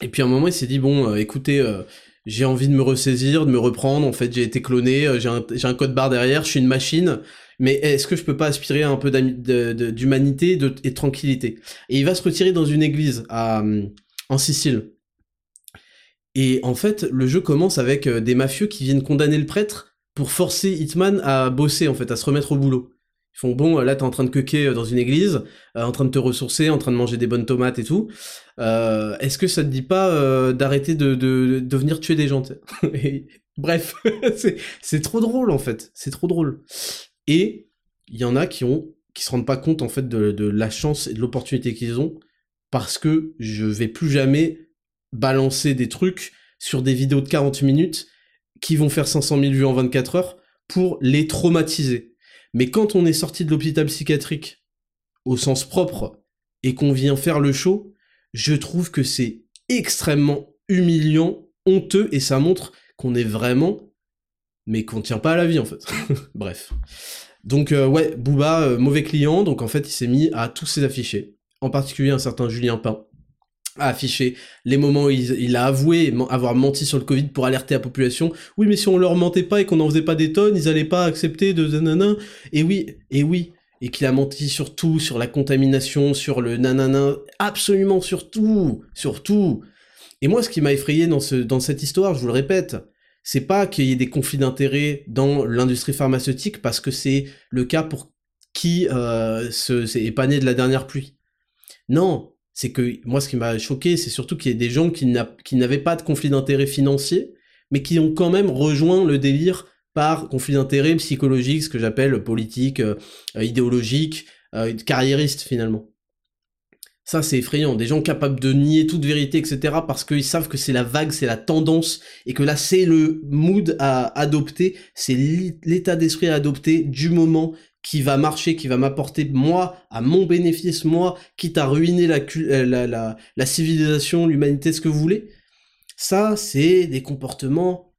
Et puis à un moment, il s'est dit, bon, euh, écoutez, euh, j'ai envie de me ressaisir, de me reprendre, en fait, j'ai été cloné, euh, j'ai un, code barre derrière, je suis une machine, mais est-ce que je peux pas aspirer à un peu d'humanité et de tranquillité? Et il va se retirer dans une église en Sicile. Et en fait, le jeu commence avec des mafieux qui viennent condamner le prêtre pour forcer Hitman à bosser, en fait, à se remettre au boulot. Ils font bon, là t'es en train de quequer euh, dans une église, euh, en train de te ressourcer, en train de manger des bonnes tomates et tout. Euh, est-ce que ça te dit pas d'arrêter de, de, venir tuer des gens [laughs] Bref, [laughs] c'est trop drôle en fait, c'est trop drôle. Et il y en a qui ont qui se rendent pas compte en fait de, de la chance et de l'opportunité qu'ils ont parce que je vais plus jamais balancer des trucs sur des vidéos de 40 minutes qui vont faire 500 000 vues en 24 heures pour les traumatiser. Mais quand on est sorti de l'hôpital psychiatrique au sens propre et qu'on vient faire le show, je trouve que c'est extrêmement humiliant, honteux et ça montre qu'on est vraiment mais qu'on tient pas à la vie en fait. [laughs] Bref. Donc euh, ouais, Booba, euh, mauvais client, donc en fait il s'est mis à tous ses affichés, en particulier un certain Julien Pain, a affiché les moments où il, a avoué avoir menti sur le Covid pour alerter la population. Oui, mais si on leur mentait pas et qu'on n'en faisait pas des tonnes, ils allaient pas accepter de nanana. Et oui, et oui, et qu'il a menti sur tout, sur la contamination, sur le nanana, absolument sur tout, sur tout. Et moi, ce qui m'a effrayé dans, ce, dans cette histoire, je vous le répète, c'est pas qu'il y ait des conflits d'intérêts dans l'industrie pharmaceutique, parce que c'est le cas pour qui euh, s'est épané de la dernière pluie. Non, c'est que moi ce qui m'a choqué, c'est surtout qu'il y ait des gens qui n'avaient pas de conflit d'intérêt financier, mais qui ont quand même rejoint le délire par conflit d'intérêt psychologique, ce que j'appelle politique, euh, idéologique, euh, carriériste finalement. Ça, c'est effrayant. Des gens capables de nier toute vérité, etc., parce qu'ils savent que c'est la vague, c'est la tendance, et que là, c'est le mood à adopter, c'est l'état d'esprit à adopter du moment, qui va marcher, qui va m'apporter moi à mon bénéfice, moi, quitte à ruiner la, euh, la, civilisation, l'humanité, ce que vous voulez. Ça, c'est des comportements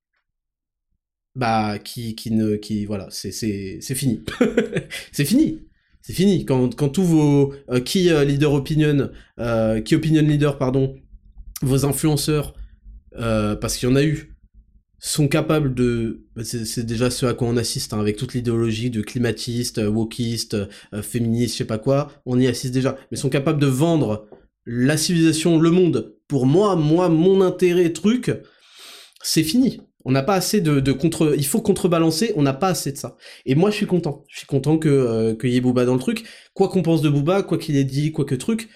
bah qui, qui ne qui voilà c'est fini. [laughs] C'est fini. C'est fini. Quand tous vos euh, qui euh, leader opinion qui opinion leader pardon vos influenceurs parce qu'il y en a eu sont capables de... Bah, c'est déjà ce à quoi on assiste, hein, avec toute l'idéologie de climatiste, euh, wokiste, euh, féministe, je sais pas quoi, on y assiste déjà, mais sont capables de vendre la civilisation, le monde, pour moi, moi, mon intérêt, truc, c'est fini. On n'a pas assez de, de, contre... Il faut contrebalancer, on n'a pas assez de ça. Et moi, je suis content. Je suis content que euh, qu'il y ait Booba dans le truc. Quoi qu'on pense de Booba, quoi qu'il ait dit, quoi que truc,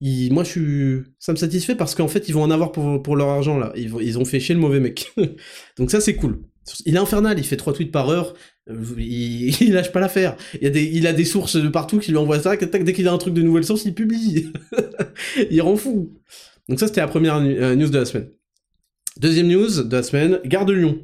moi je suis ça me satisfait parce qu'en fait ils vont en avoir pour, pour leur argent là. Ils, ils ont fait chier le mauvais mec. [laughs] Donc ça c'est cool. Il est infernal il fait trois tweets par heure euh, il, [laughs] il lâche pas l'affaire. Il, a des, il a des sources de partout qui lui envoient ça dès qu'il a un truc de nouvelle source il publie. [laughs] Il rend fou. Donc ça c'était la première euh, news de la semaine. Deuxième news de la semaine Gare de Lyon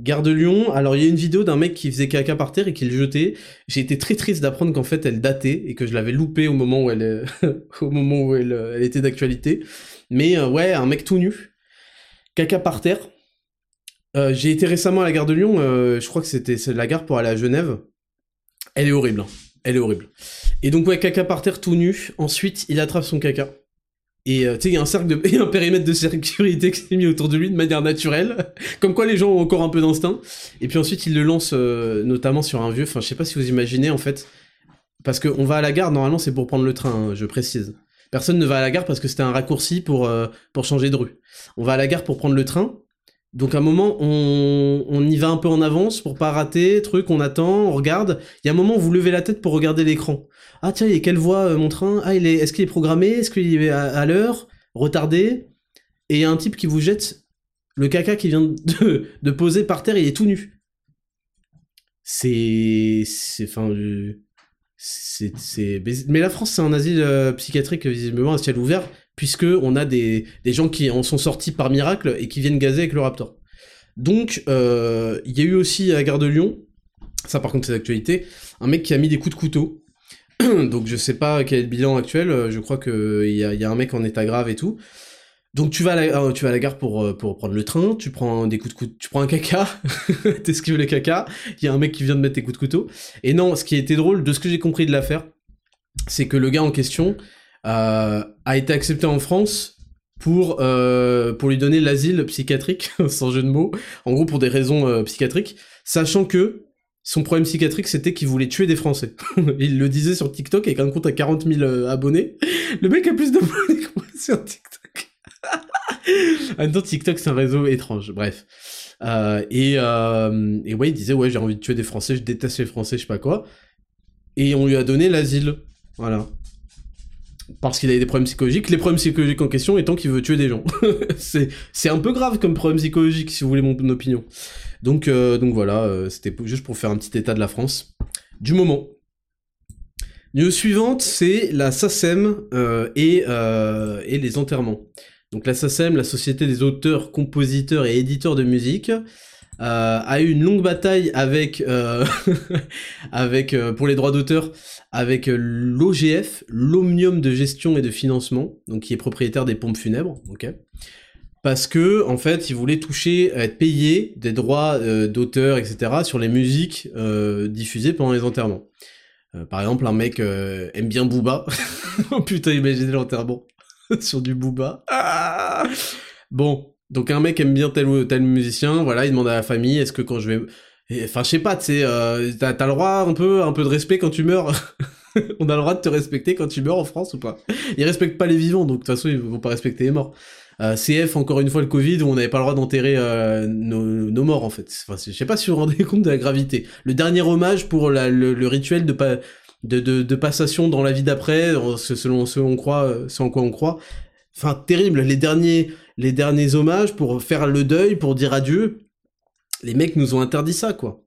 Gare de Lyon, alors il y a une vidéo d'un mec qui faisait caca par terre et qui le jetait. J'ai été très triste d'apprendre qu'en fait elle datait et que je l'avais loupé au moment où elle, [laughs] elle, elle était d'actualité. Mais euh, ouais, un mec tout nu, caca par terre. Euh, j'ai été récemment à la gare de Lyon, euh, je crois que c'était la gare pour aller à Genève. Elle est horrible, hein. elle est horrible. Et donc ouais, caca par terre tout nu. Ensuite, il attrape son caca. Et euh, tu sais, [laughs] il y a un périmètre de sécurité qui s'est mis autour de lui de manière naturelle. [laughs] Comme quoi les gens ont encore un peu d'instinct. Et puis ensuite, il le lance euh, notamment sur un vieux. Enfin, je sais pas si vous imaginez en fait. Parce qu'on va à la gare, normalement, c'est pour prendre le train, hein, je précise. Personne ne va à la gare parce que c'était un raccourci pour, euh, pour changer de rue. On va à la gare pour prendre le train. Donc à un moment, on, on y va un peu en avance pour pas rater, truc, on attend, on regarde. Il y a un moment où vous levez la tête pour regarder l'écran. Ah tiens, il quelle voie euh, mon train? Ah, il est, est-ce qu'il est programmé? Est-ce qu'il est à, l'heure? Retardé Et il y a un type qui vous jette le caca qui vient de, de poser par terre, il est tout nu. C'est... C'est... Enfin... je- c'est, c'est... Mais la France, c'est un asile euh, psychiatrique, visiblement, à ciel ouvert, puisque on a des, des gens qui en sont sortis par miracle et qui viennent gazer avec le Raptor. Donc, euh, il y a eu aussi à Gare de Lyon, ça par contre c'est d'actualité, un mec qui a mis des coups de couteau. [clears throat] Donc je sais pas quel est le bilan actuel, euh, je crois qu'il y y a un mec en état grave et tout. Donc tu vas à la, euh, tu vas la gare pour, prendre le train, tu prends des coups de couteau, tu prends un caca, [laughs] le caca, il y a un mec qui vient de mettre tes coups de couteau. Et non, ce qui été drôle, de ce que j'ai compris de l'affaire, c'est que le gars en question a été accepté en France pour, euh, pour lui donner l'asile psychiatrique, [laughs] sans jeu de mots, en gros pour des raisons euh, psychiatriques, sachant que son problème psychiatrique c'était qu'il voulait tuer des Français. [laughs] Il le disait sur TikTok avec un compte à 40 000 euh, abonnés. Le mec a plus d'abonnés que moi sur TikTok. [laughs] en même temps, TikTok c'est un réseau étrange, bref. Euh, et, euh, et ouais, il disait ouais j'ai envie de tuer des Français, je déteste les Français, je sais pas quoi. Et on lui a donné l'asile, voilà. Parce qu'il avait des problèmes psychologiques, les problèmes psychologiques en question étant qu'il veut tuer des gens. [laughs] c'est, un peu grave comme problème psychologique, si vous voulez mon opinion. Donc, euh, donc voilà, euh, c'était juste pour faire un petit état de la France. Du moment. News suivante, c'est la SACEM euh, et, et les enterrements. Donc la SACEM, la Société des auteurs, compositeurs et éditeurs de musique, euh, a eu une longue bataille avec, euh, [laughs] avec euh, pour les droits d'auteur, avec l'OGF, l'Omnium de gestion et de financement, donc qui est propriétaire des pompes funèbres, ok parce que en fait, ils voulaient toucher, être payés des droits d'auteur, etc., sur les musiques diffusées pendant les enterrements. Par exemple, un mec aime bien Booba. [laughs] oh putain, imaginez l'enterrement [laughs] sur du Booba. Ah bon, donc un mec aime bien tel ou tel musicien, voilà, il demande à la famille, est-ce que quand je vais... Enfin, je sais pas, tu sais, euh, t'as le droit un peu, un peu de respect quand tu meurs. [laughs] On a le droit de te respecter quand tu meurs en France ou pas? Ils respectent pas les vivants, donc de toute façon, ils vont pas respecter les morts. Euh, CF, encore une fois, le Covid, où on n'avait pas le droit d'enterrer euh, nos, nos morts, en fait. Enfin, je sais pas si vous vous rendez compte de la gravité. Le dernier hommage pour la- le, le rituel de, pa- de, de, de passation dans la vie d'après, selon ce, on croit, euh, ce en quoi on croit. Enfin, terrible. Les derniers, les derniers hommages pour faire le deuil, pour dire adieu. Les mecs nous ont interdit ça, quoi.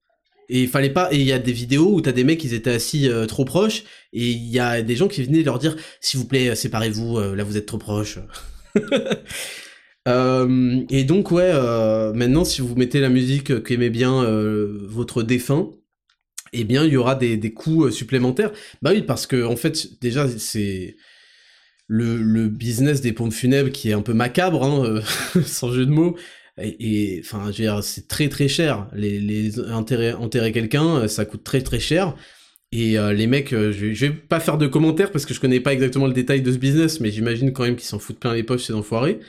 Et il fallait pas. Et il y a des vidéos où t'as des mecs, ils étaient assis euh, trop proches, et il y a des gens qui venaient leur dire, s'il vous plaît, séparez-vous, euh, là vous êtes trop proches. [laughs] Euh, et donc ouais, euh, maintenant si vous mettez la musique qu'aimait bien euh, votre défunt, eh bien il y aura des, des coûts euh, supplémentaires. Bah oui, parce que en fait déjà c'est le, business des pompes funèbres qui est un peu macabre, hein, euh, [laughs] sans jeu de mots. Et enfin, c'est très très cher. Les, les enterrer, enterrer quelqu'un, euh, ça coûte très très cher. Et euh, les mecs, je, je vais pas faire de commentaires parce que je connais pas exactement le détail de ce business, mais j'imagine quand même qu'ils s'en foutent plein les poches ces enfoirés.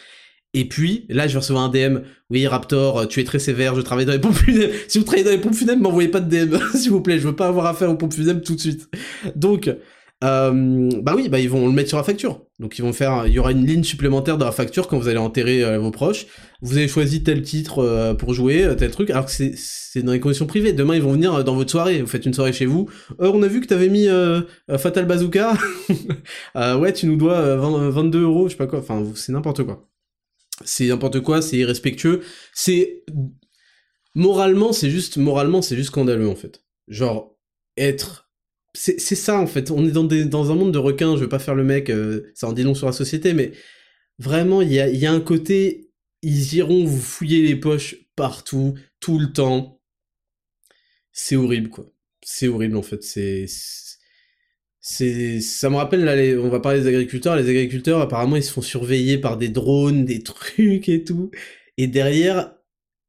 Et puis, là, je vais recevoir un DM. Oui, Raptor, tu es très sévère, je travaille dans les pompes funèbres. Si vous travaillez dans les pompes funèbres, m'envoyez pas de DM, [laughs] s'il vous plaît. Je veux pas avoir affaire aux pompes funèbres tout de suite. Donc, bah oui, bah ils vont le mettre sur la facture. Donc ils vont faire, il y aura une ligne supplémentaire dans la facture quand vous allez enterrer euh, vos proches. Vous avez choisi tel titre euh, pour jouer, euh, tel truc, alors que c'est dans les conditions privées. Demain ils vont venir dans votre soirée, vous faites une soirée chez vous. On a vu que t'avais mis Fatal Bazooka. [laughs] Ouais, tu nous dois euh, 20 22 euros, je sais pas quoi. Enfin, c'est n'importe quoi. C'est n'importe quoi, c'est irrespectueux. C'est moralement, c'est juste moralement, c'est juste scandaleux en fait. Genre être c'est ça en fait. On est dans, un monde de requins. Je veux pas faire le mec, euh, ça en dit long sur la société, mais vraiment, il y a, un côté. Ils iront vous fouiller les poches partout, tout le temps. C'est horrible, quoi. C'est horrible en fait. C'est. Ça me rappelle là, on va parler des agriculteurs. Les agriculteurs, apparemment, ils se font surveiller par des drones, des trucs et tout. Et derrière,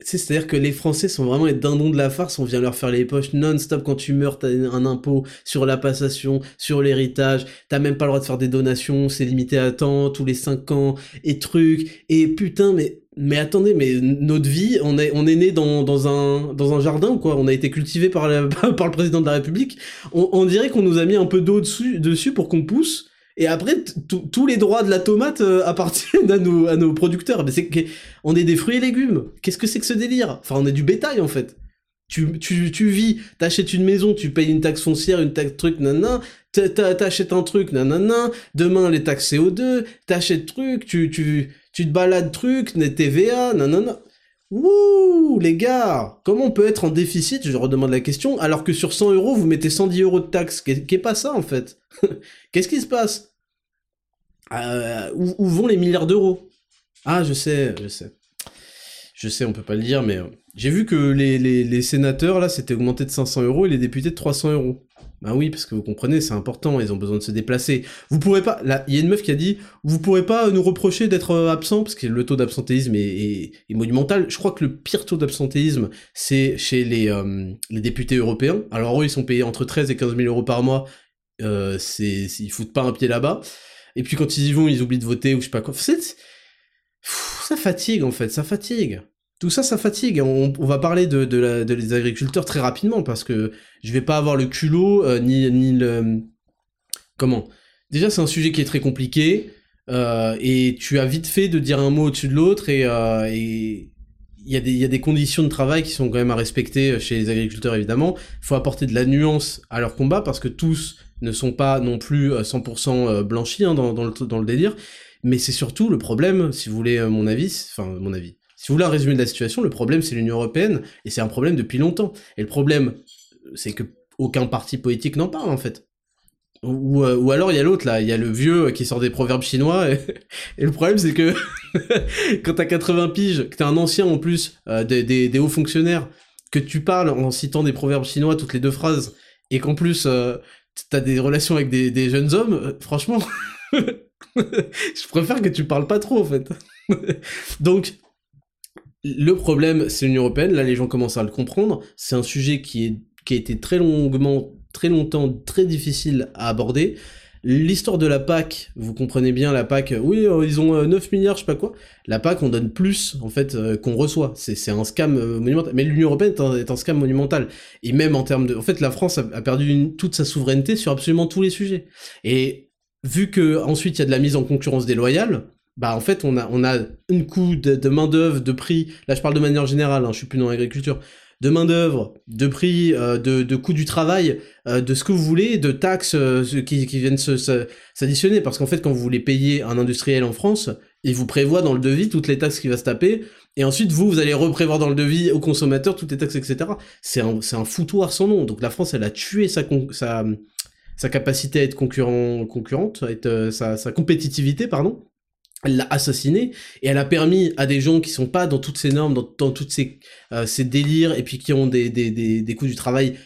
c'est-à-dire que les Français sont vraiment les dindons de la farce, on vient leur faire les poches non-stop. Quand tu meurs, t'as un impôt sur la passation, sur l'héritage, t'as même pas le droit de faire des donations, c'est limité à temps, tous les 5 ans, et trucs, et putain, mais, mais attendez, mais notre vie, on est, on est né dans, dans un, dans un jardin, quoi, on a été cultivé par, [laughs] par le président de la République, on, on dirait qu'on nous a mis un peu d'eau dessus, dessus pour qu'on pousse, Et après, tous les droits de la tomate euh, appartiennent à nos, producteurs. Mais c'est on est des fruits et légumes. Qu'est-ce que c'est que ce délire? Enfin, on est du bétail en fait. Tu, tu, tu vis, t'achètes une maison, tu payes une taxe foncière, une taxe truc, nanana, t'achètes un truc, nanana, demain les taxes CO2, t'achètes truc, tu, tu, tu te balades truc, TVA, nanana. Wouh, les gars, comment on peut être en déficit, je redemande la question, alors que sur 100 euros, vous mettez 110 euros de taxes Qu'est pas ça, en fait? [laughs] Qu'est-ce qui se passe? Euh, où, vont les milliards d'euros? Ah, je sais, je sais. Je sais, on peut pas le dire, mais euh, j'ai vu que les, les, les sénateurs, là, c'était augmenté de 500 euros et les députés de 300 euros. Bah oui, parce que vous comprenez, c'est important, ils ont besoin de se déplacer. Vous pourrez pas, là, il y a une meuf qui a dit, vous pourrez pas nous reprocher d'être euh, absent, parce que le taux d'absentéisme est, est, monumental. Je crois que le pire taux d'absentéisme, c'est chez les, euh, les députés européens. Alors eux, ils sont payés entre 13 et 15 000 euros par mois, euh, c'est, ils foutent pas un pied là-bas. Et puis quand ils y vont, ils oublient de voter ou je sais pas quoi. ça fatigue en fait, ça fatigue tout ça, ça fatigue. On, va parler de, les agriculteurs très rapidement parce que je vais pas avoir le culot euh, ni, ni le. Comment? Déjà, c'est un sujet qui est très compliqué euh, et tu as vite fait de dire un mot au-dessus de l'autre et euh, il y, a des, conditions de travail qui sont quand même à respecter chez les agriculteurs évidemment. Il faut apporter de la nuance à leur combat parce que tous ne sont pas non plus 100% blanchis hein, dans, dans, le, dans le délire. Mais c'est surtout le problème, si vous voulez mon avis, enfin mon avis, si vous voulez un résumé de la situation, le problème c'est l'Union Européenne, et c'est un problème depuis longtemps. Et le problème, c'est que aucun parti politique n'en parle en fait. Ou, euh, alors il y a l'autre là, il y a le vieux qui sort des proverbes chinois, et, [laughs] le problème c'est que [laughs] quand t'as 80 piges, que t'es un ancien en plus, euh, des, hauts fonctionnaires, que tu parles en citant des proverbes chinois toutes les deux phrases, et qu'en plus euh, t'as des relations avec des, jeunes hommes, euh, franchement, [laughs] je préfère que tu parles pas trop en fait. Donc le problème, c'est l'Union Européenne, là les gens commencent à le comprendre, c'est un sujet qui, est, qui a été très longuement, très longtemps, très difficile à aborder. L'histoire de la PAC, vous comprenez bien, la PAC, oui, euh, ils ont 9 euh, milliards, je sais pas quoi. La PAC, on donne plus, en fait, euh, qu'on reçoit. C'est un scam monumental. Mais l'Union Européenne est un, scam monumental. Et même en termes de... En fait, la France a, perdu toute sa souveraineté sur absolument tous les sujets. Et vu que ensuite il y a de la mise en concurrence déloyale, bah en fait on a on a une coût de, main d'œuvre, de prix. Là je parle de manière générale, hein, je suis plus dans l'agriculture. De main d'œuvre, de prix, euh, de, de coût du travail, euh, de ce que vous voulez, de taxes euh, qui, qui viennent s'additionner. Parce qu'en fait quand vous voulez payer un industriel en France, il vous prévoit dans le devis toutes les taxes qu'il va se taper. Et ensuite, vous, vous allez reprévoir dans le devis au consommateur toutes les taxes, etc. C'est un, un foutoir sans nom. Donc la France, elle a tué sa, sa, sa capacité à être concurrent, concurrente, être, sa, sa compétitivité, pardon elle l'a assassiné et elle a permis à des gens qui sont pas dans toutes ces normes, dans, dans toutes ces, euh, délires et puis qui ont des, coûts du travail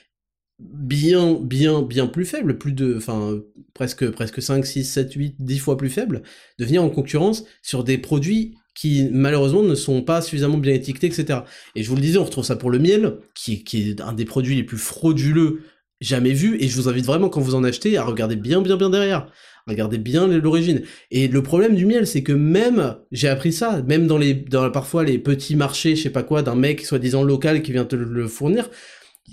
bien bien bien plus faibles, plus de enfin presque presque 5 6 7 8 10 fois plus faibles, de venir en concurrence sur des produits qui malheureusement ne sont pas suffisamment bien étiquetés, etc. Et je vous le disais, on retrouve ça pour le miel, qui est un des produits les plus frauduleux jamais vus, et je vous invite vraiment quand vous en achetez à regarder bien bien bien derrière. Regardez bien l'origine. Et le problème du miel, c'est que même, j'ai appris ça, même dans les, parfois les petits marchés, je sais pas quoi, d'un mec soi-disant local qui vient te le fournir,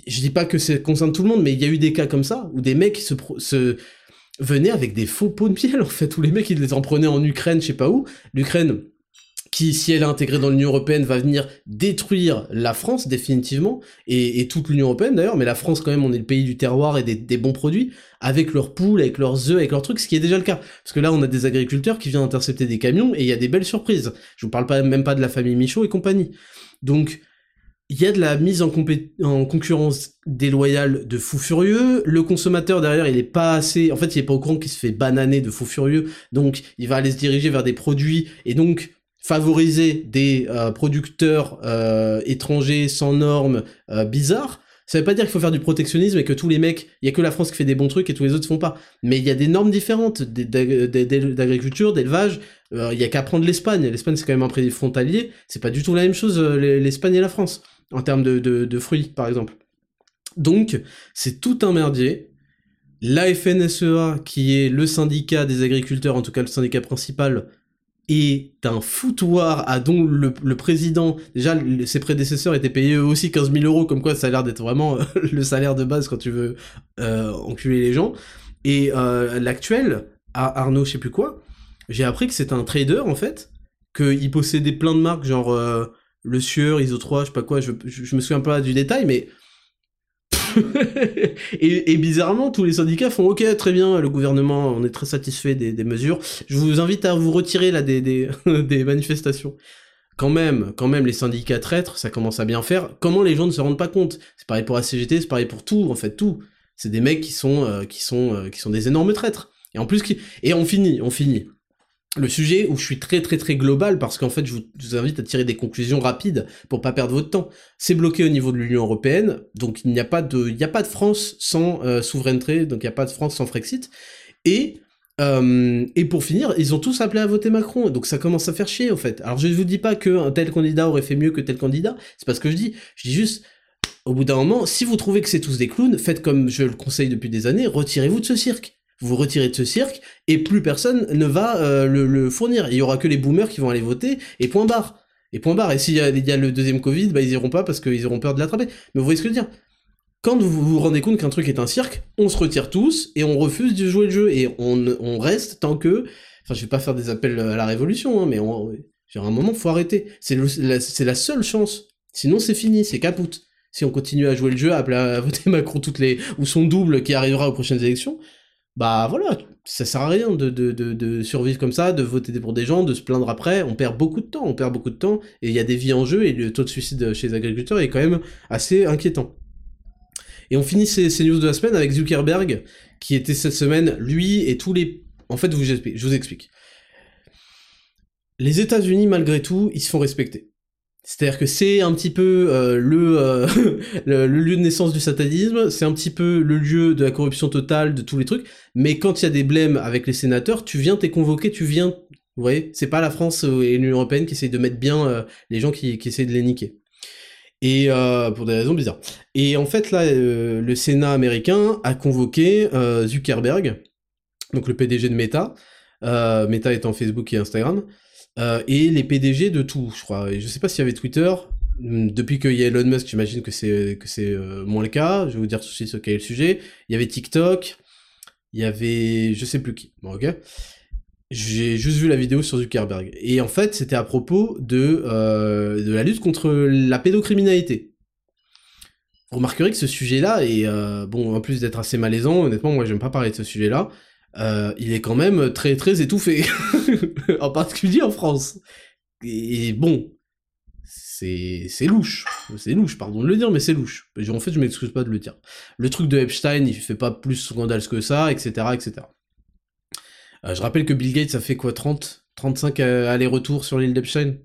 je dis pas que ça concerne tout le monde, mais il y a eu des cas comme ça, où des mecs se, se venaient avec des faux pots de miel, [laughs] en fait, où les mecs, ils les en prenaient en Ukraine, je sais pas où. L'Ukraine, qui, si elle est intégrée dans l'Union Européenne, va venir détruire la France définitivement, et, toute l'Union Européenne d'ailleurs, mais la France quand même, on est le pays du terroir et des, bons produits, avec leurs poules, avec leurs œufs, avec leurs trucs, ce qui est déjà le cas. Parce que là, on a des agriculteurs qui viennent intercepter des camions, et il y a des belles surprises. Je vous parle pas même pas de la famille Michaud et compagnie. Donc, il y a de la mise en, en, concurrence déloyale de fous furieux. Le consommateur derrière, il est pas assez, en fait, il est pas au courant qu'il se fait bananer de fous furieux. Donc, il va aller se diriger vers des produits et donc favoriser des euh, producteurs euh, étrangers sans normes euh, bizarres, ça veut pas dire qu'il faut faire du protectionnisme et que tous les mecs, il y a que la France qui fait des bons trucs et tous les autres font pas. Mais il y a des normes différentes d'agriculture, d'élevage. Il y a qu'à prendre l'Espagne. L'Espagne c'est quand même un pays frontalier. C'est pas du tout la même chose l'Espagne et la France en termes de, de, de fruits par exemple. Donc c'est tout un merdier. La FNSEA, qui est le syndicat des agriculteurs, en tout cas le syndicat principal, est un foutoir à dont le, président, déjà ses prédécesseurs étaient payés eux aussi 15 000 euros, comme quoi ça a l'air d'être vraiment [laughs] le salaire de base quand tu veux euh, enculer les gens. Et euh, l'actuel Arnaud, je sais plus quoi, j'ai appris que c'était un trader en fait, qu'il possédait plein de marques, genre euh, Le Sieur, ISO3, je sais pas quoi, je, je, me souviens pas du détail, mais. [laughs] et, bizarrement, tous les syndicats font OK, très bien, le gouvernement, on est très satisfait des, des mesures. Je vous invite à vous retirer là des, des, [laughs] des manifestations quand même, quand même, les syndicats traîtres, ça commence à bien faire. Comment les gens ne se rendent pas compte? C'est pareil pour la CGT, c'est pareil pour tout, en fait, tout. C'est des mecs qui sont, euh, qui sont, euh, qui sont des énormes traîtres. Et en plus, qui... et on finit, on finit. Le sujet où je suis très très très global parce qu'en fait je vous, invite à tirer des conclusions rapides pour pas perdre votre temps. C'est bloqué au niveau de l'Union européenne, donc il n'y a pas de, il a pas de France sans euh, souveraineté, donc il n'y a pas de France sans Frexit. Et euh, et pour finir, ils ont tous appelé à voter Macron, donc ça commence à faire chier en fait. Alors je ne vous dis pas qu'un tel candidat aurait fait mieux que tel candidat, c'est pas ce que je dis. Je dis juste, au bout d'un moment, si vous trouvez que c'est tous des clowns, faites comme je le conseille depuis des années, retirez-vous de ce cirque. Vous retirez de ce cirque et plus personne ne va euh, le, fournir. Il y aura que les boomers qui vont aller voter et point barre. Et point barre. Et s'il y, a le deuxième Covid, bah ils iront pas parce qu'ils auront peur de l'attraper. Mais vous voyez ce que je veux dire? Quand vous vous rendez compte qu'un truc est un cirque, on se retire tous et on refuse de jouer le jeu et on, reste tant que. Enfin, je vais pas faire des appels à la révolution, hein, mais on, à un moment, faut arrêter. C'est la, seule chance. Sinon, c'est fini, c'est capoute. Si on continue à jouer le jeu, à voter [laughs] Macron toutes les ou son double qui arrivera aux prochaines élections, bah voilà, ça sert à rien de, de, de, de, survivre comme ça, de voter pour des gens, de se plaindre après. On perd beaucoup de temps, on perd beaucoup de temps, et il y a des vies en jeu, et le taux de suicide chez les agriculteurs est quand même assez inquiétant. Et on finit ces, news de la semaine avec Zuckerberg, qui était cette semaine, lui et tous les... En fait, je vous explique. Les États-Unis, malgré tout, ils se font respecter. C'est-à-dire que c'est un petit peu euh, euh, [laughs] le, le, lieu de naissance du satanisme, c'est un petit peu le lieu de la corruption totale, de tous les trucs, mais quand il y a des blèmes avec les sénateurs, tu viens, t'es convoqué, tu viens... Vous voyez C'est pas la France et l'Union Européenne qui essayent de mettre bien euh, les gens qui, qui essayent de les niquer. Et euh, pour des raisons bizarres. Et en fait, là, euh, le Sénat américain a convoqué euh, Zuckerberg, donc le PDG de Meta, Meta étant Facebook et Instagram, et les PDG de tout, je crois. Et je sais pas s'il y avait Twitter. Hmm, depuis qu'il y a Elon Musk, j'imagine que c'est que c'est moins le cas. Je vais vous dire tout de suite ce qu'est le sujet. Il y avait TikTok, il y avait je sais plus qui. Bon, ok. J'ai juste vu la vidéo sur Zuckerberg. Et en fait, c'était à propos de, euh, de la lutte contre la pédocriminalité. Vous remarquerez que ce sujet-là est, euh, bon, en plus d'être assez malaisant, honnêtement, moi j'aime pas parler de ce sujet-là, euh, il est quand même très très étouffé. [laughs] en particulier en France. Et bon, c'est louche. C'est louche, pardon de le dire, mais c'est louche. En fait, je m'excuse pas de le dire. Le truc de Epstein, il fait pas plus scandale que ça, etc., etc. Euh, je rappelle que Bill Gates a fait quoi 30 35 euh, allers-retours sur l'île d'Epstein?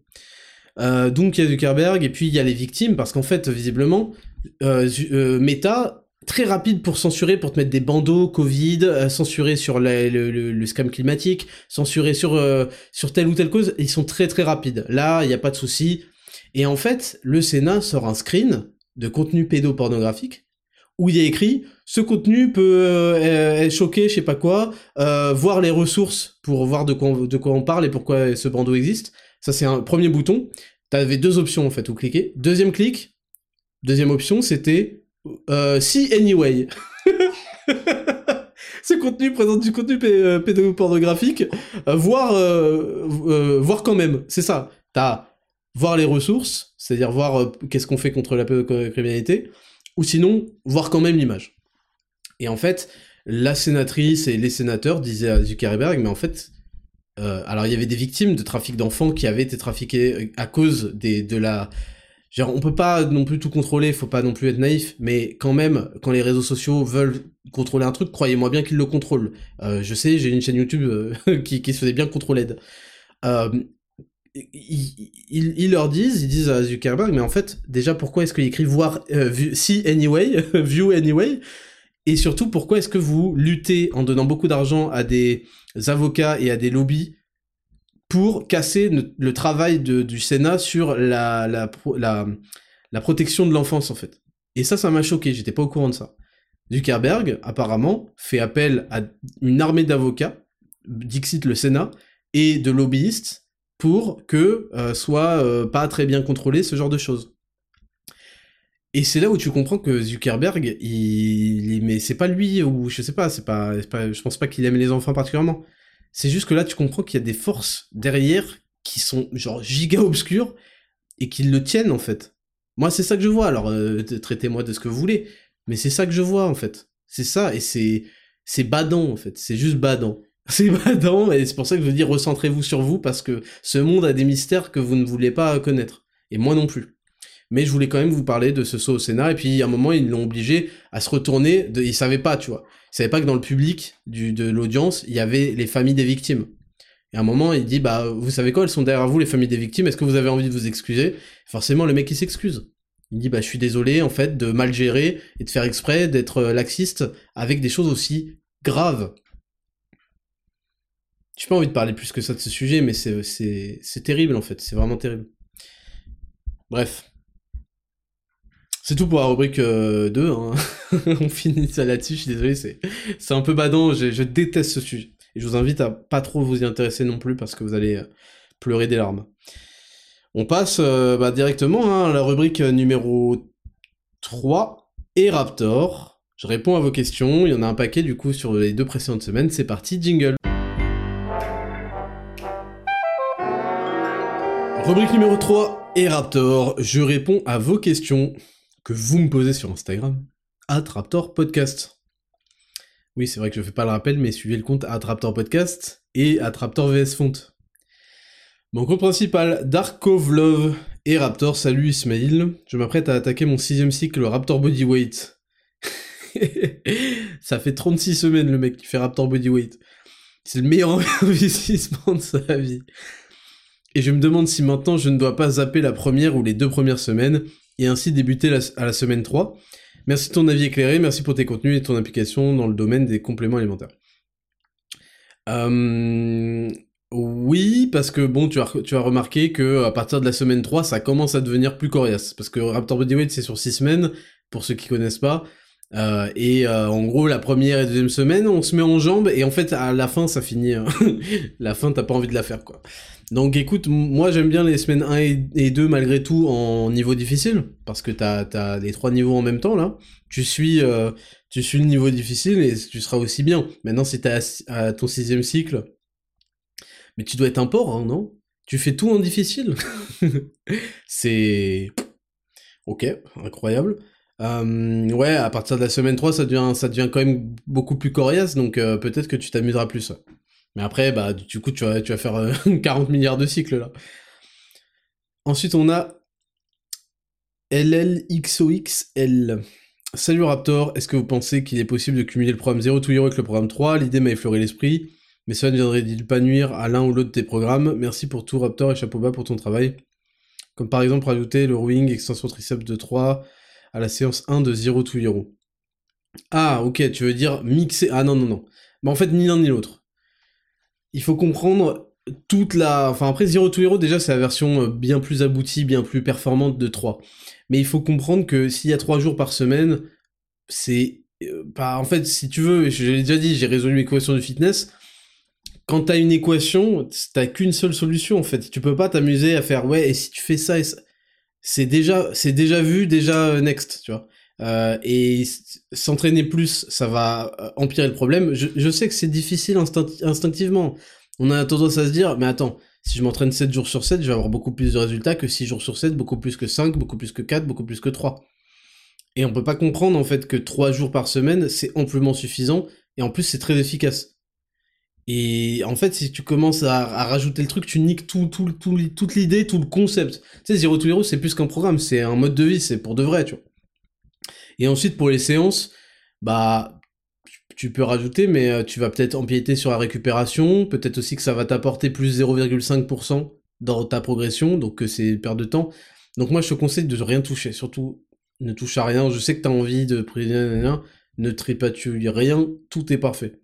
Donc il y a Zuckerberg et puis il y a les victimes parce qu'en fait visiblement Meta très rapide pour censurer, pour te mettre des bandeaux Covid, censurer sur le, scam climatique, censurer sur, sur telle ou telle cause, ils sont très très rapides. Là, il n'y a pas de souci. Et en fait, le Sénat sort un screen de contenu pédopornographique où il y a écrit ce contenu peut euh, choquer, je sais pas quoi, euh, voir les ressources pour voir de quoi, de quoi on parle et pourquoi ce bandeau existe. Ça c'est un premier bouton. T'avais deux options en fait où cliquer. Deuxième clic, deuxième option c'était euh, see anyway. [laughs] ce contenu présente du contenu euh, pédopornographique, voir voir quand même. C'est ça. T'as voir les ressources, c'est-à-dire voir qu'est-ce qu'on fait contre la pédocriminalité, ou sinon voir quand même l'image. Et en fait, la sénatrice et les sénateurs disaient à Zuckerberg, mais en fait, euh, alors il y avait des victimes de trafic d'enfants qui avaient été trafiqués à cause des, de la... Genre, on peut pas non plus tout contrôler, faut pas non plus être naïf, mais quand même, quand les réseaux sociaux veulent contrôler un truc, croyez-moi bien qu'ils le contrôlent. Euh, je sais, j'ai une chaîne YouTube euh, [laughs] qui, qui, se faisait bien contrôler. Euh, ils, ils, leur disent, ils disent à Zuckerberg, mais en fait, déjà, pourquoi est-ce qu'il écrit voir, euh, see anyway, [laughs] view anyway? Et surtout, pourquoi est-ce que vous luttez en donnant beaucoup d'argent à des avocats et à des lobbies pour casser le, travail du Sénat sur la, protection de l'enfance, en fait Et ça, ça m'a choqué, j'étais pas au courant de ça. Zuckerberg, apparemment, fait appel à une armée d'avocats, Dixit le Sénat, et de lobbyistes pour que euh, soit euh, pas très bien contrôlé ce genre de choses. Et c'est là où tu comprends que Zuckerberg, il, mais c'est pas lui ou je sais pas, c'est pas, pas, je pense pas qu'il aime les enfants particulièrement. C'est juste que là, tu comprends qu'il y a des forces derrière qui sont genre giga obscures et qui le tiennent en fait. Moi, c'est ça que je vois. Alors, euh, traitez-moi de ce que vous voulez, mais c'est ça que je vois en fait. C'est ça et c'est c'est badant en fait. C'est juste badant. [laughs] C'est badant et c'est pour ça que je veux dire recentrez-vous sur vous parce que ce monde a des mystères que vous ne voulez pas connaître et moi non plus. Mais je voulais quand même vous parler de ce saut au Sénat et puis à un moment ils l'ont obligé à se retourner. De... Ils savaient pas, tu vois. Ils savaient pas que dans le public du, de l'audience il y avait les familles des victimes. Et à un moment, il dit, bah, vous savez quoi, elles sont derrière vous, les familles des victimes, est-ce que vous avez envie de vous excuser? Forcément, le mec, il s'excuse. Il dit, bah, je suis désolé, en fait, de mal gérer et de faire exprès d'être euh, laxiste avec des choses aussi graves. J'ai pas envie de parler plus que ça de ce sujet, mais c'est terrible, en fait. C'est vraiment terrible. Bref. C'est tout pour la rubrique 2. Euh, hein. [laughs] [laughs] On finit ça là-dessus, je suis désolé, c'est, un peu badant, je, déteste ce sujet. Et je vous invite à pas trop vous y intéresser non plus parce que vous allez euh, pleurer des larmes. On passe euh, bah, directement hein, à la rubrique numéro 3 et Raptor. Je réponds à vos questions, il y en a un paquet du coup sur les deux précédentes semaines, c'est parti, jingle. Rubrique numéro 3 et Raptor, je réponds à vos questions que vous me posez sur Instagram, at Raptor Podcast. Oui, c'est vrai que je fais pas le rappel, mais suivez le compte Attraptor Podcast et Attraptor VS Font. Mon compte principal, Dark of Love et Raptor, salut Ismail. Je m'apprête à attaquer mon sixième cycle Raptor Bodyweight. [laughs] Ça fait 36 semaines le mec qui fait Raptor Bodyweight. C'est le meilleur [laughs] investissement de sa vie. Et je me demande si maintenant je ne dois pas zapper la première ou les deux premières semaines et ainsi débuter à la semaine 3 Merci de ton avis éclairé, merci pour tes contenus et ton implication dans le domaine des compléments alimentaires. Euh, oui, parce que bon, tu as, remarqué que à partir de la semaine 3, ça commence à devenir plus coriace. Parce que Raptor Bodyweight, c'est sur 6 semaines, pour ceux qui connaissent pas. Euh, et euh, en gros, la première et deuxième semaine, on se met en jambes, et en fait, à la fin, ça finit. Hein. [laughs] la fin, t'as pas envie de la faire, quoi. Donc écoute, moi j'aime bien les semaines 1 et 2 malgré tout en niveau difficile, parce que t'as as les trois niveaux en même temps là. Tu suis, euh, tu suis le niveau difficile et tu seras aussi bien. Maintenant si t'es à, ton sixième cycle, mais tu dois être un porc, hein, non? Tu fais tout en difficile [laughs] C'est... Ok, incroyable. Euh, ouais, à partir de la semaine 3, ça devient, ça devient quand même beaucoup plus coriace, donc euh, peut-être que tu t'amuseras plus. Mais après, bah, du coup, tu vas, faire 40 euh, [laughs] milliards de cycles, là. Ensuite, on a LLXOXL. Salut Raptor, est-ce que vous pensez qu'il est possible de cumuler le programme 0 to Hero avec le programme 3 L'idée m'a effleuré l'esprit, mais cela ne viendrait-il pas nuire à l'un ou l'autre de tes programmes Merci pour tout Raptor et chapeau bas pour ton travail. Comme par exemple rajouter le Rowing extension triceps de 3 à la séance 1 de 0 to Hero. Ah, ok, tu veux dire mixer... Ah non, non, non. Bah en fait, ni l'un ni l'autre il faut comprendre toute la... Enfin après Zero to Hero déjà c'est la version euh, bien plus aboutie, bien plus performante de 3. Mais il faut comprendre que s'il y a 3 jours par semaine, c'est... Euh, pas... En fait si tu veux, je l'ai déjà dit, j'ai résolu l'équation de fitness, quand t'as une équation, t'as qu'une seule solution en fait. Tu peux pas t'amuser à faire ouais et si tu fais ça ça... C'est déjà, c'est déjà vu, déjà euh, next, tu vois. Euh, et s'entraîner plus, ça va euh, empirer le problème. Je, sais que c'est difficile instinctivement. On a tendance à se dire, mais attends, si je m'entraîne 7 jours sur 7, je vais avoir beaucoup plus de résultats que 6 jours sur 7, beaucoup plus que 5, beaucoup plus que 4, beaucoup plus que 3. Et on peut pas comprendre en fait que 3 jours par semaine, c'est amplement suffisant, et en plus c'est très efficace. Et en fait, si tu commences à, rajouter le truc, tu niques tout, tout, tout, toute l'idée, tout le concept. Tu sais, Zero to Hero, c'est plus qu'un programme, c'est un mode de vie, c'est pour de vrai, tu vois. Et ensuite, pour les séances, bah, tu peux rajouter, mais euh, tu vas peut-être empiéter sur la récupération, peut-être aussi que ça va t'apporter plus 0,5% dans ta progression, donc c'est perte de temps. Donc moi, je te conseille de rien toucher, surtout ne touche à rien. Je sais que tu as envie de rien, ne tripatue rien, tout est parfait.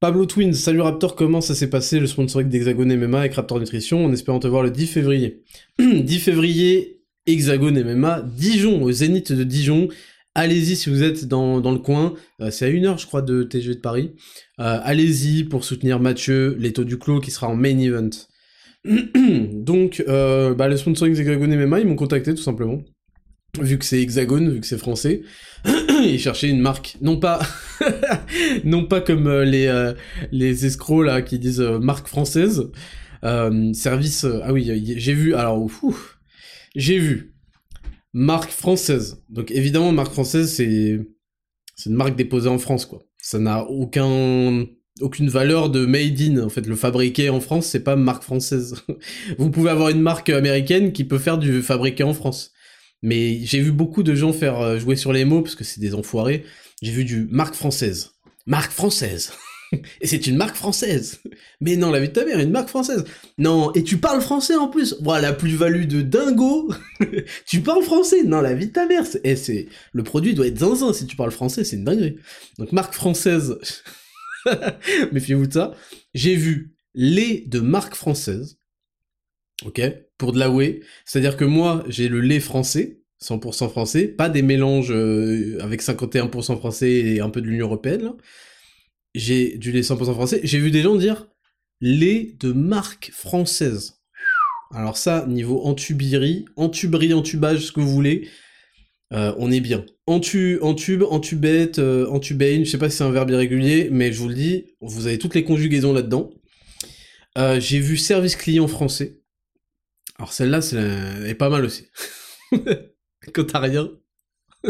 Pablo Twins, salut Raptor, comment ça s'est passé le sponsoring d'Hexagone MMA avec Raptor Nutrition? En espérant te voir le 10 février. [clears throat] 10 février, Hexagone MMA, Dijon, au Zénith de Dijon. Allez-y si vous êtes dans, le coin, euh, c'est à une heure je crois de TGV de Paris. Euh, allez-y pour soutenir Mathieu, l'étau du clos qui sera en main event. [clears throat] Donc euh, bah, le sponsoring Hexagone MMA, ils m'ont contacté tout simplement. Vu que c'est Hexagone, vu que c'est français. [clears throat] il cherchait une marque, non pas, [laughs] non pas comme euh, les escrocs là qui disent marque française, service. ah oui, j'ai vu. Alors, j'ai vu marque française. Donc évidemment, marque française, c'est une marque déposée en France quoi. Ça n'a aucun aucune valeur de made in. En fait, le fabriqué en France, c'est pas marque française. [laughs] Vous pouvez avoir une marque américaine qui peut faire du fabriqué en France. Mais j'ai vu beaucoup de gens faire euh, jouer sur les mots parce que c'est des enfoirés. J'ai vu du marque française. Marque française. [laughs] et c'est une marque française. Mais non, la vie de ta mère, une marque française. Non, et tu parles français en plus. Voilà, la plus-value de dingo. [laughs] tu parles français. Non, la vie de ta mère. Eh, c'est, le produit doit être zinzin si tu parles français, c'est une dinguerie. Donc marque française. [laughs] Méfiez-vous de ça. J'ai vu lait de marque française. Ok? Pour de la whey. C'est-à-dire que moi, j'ai le lait français, 100% français, pas des mélanges euh, avec 51% français et un peu de l'Union Européenne. J'ai du lait 100% français. J'ai vu des gens dire lait de marque française. Alors ça, niveau entuberie, entuberie, entubage, ce que vous voulez, euh, on est bien. En, tu, en tube, en tubette, euh, en tubane, je sais pas si c'est un verbe irrégulier, mais je vous le dis, vous avez toutes les conjugaisons là-dedans. Euh, j'ai vu service client français. Alors celle-là, c'est est pas mal aussi. [laughs] Quand t'as rien. [laughs]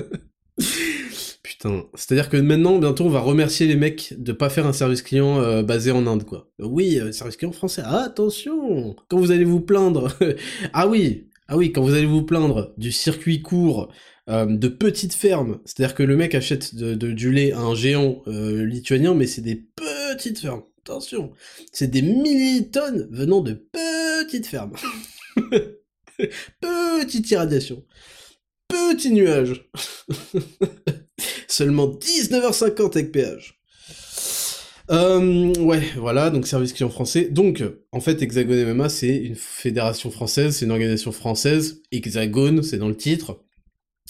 C'est-à-dire que maintenant, bientôt, on va remercier les mecs de pas faire un service client basé en Inde, quoi. Oui, service client français, attention Quand vous allez vous plaindre... [laughs] ah oui, ah oui, quand vous allez vous plaindre du circuit court euh, de petites fermes, c'est-à-dire que le mec achète du lait à un géant euh, lituanien, mais c'est des petites fermes. Attention, c'est des milliers venant de petites fermes. [laughs] Petite irradiation. Petit nuage. [laughs] Seulement 19h50 avec péage. Euh, ouais, voilà, donc service client français. Donc, en fait, Hexagone MMA, c'est une fédération française, c'est une organisation française. Hexagone, c'est dans le titre.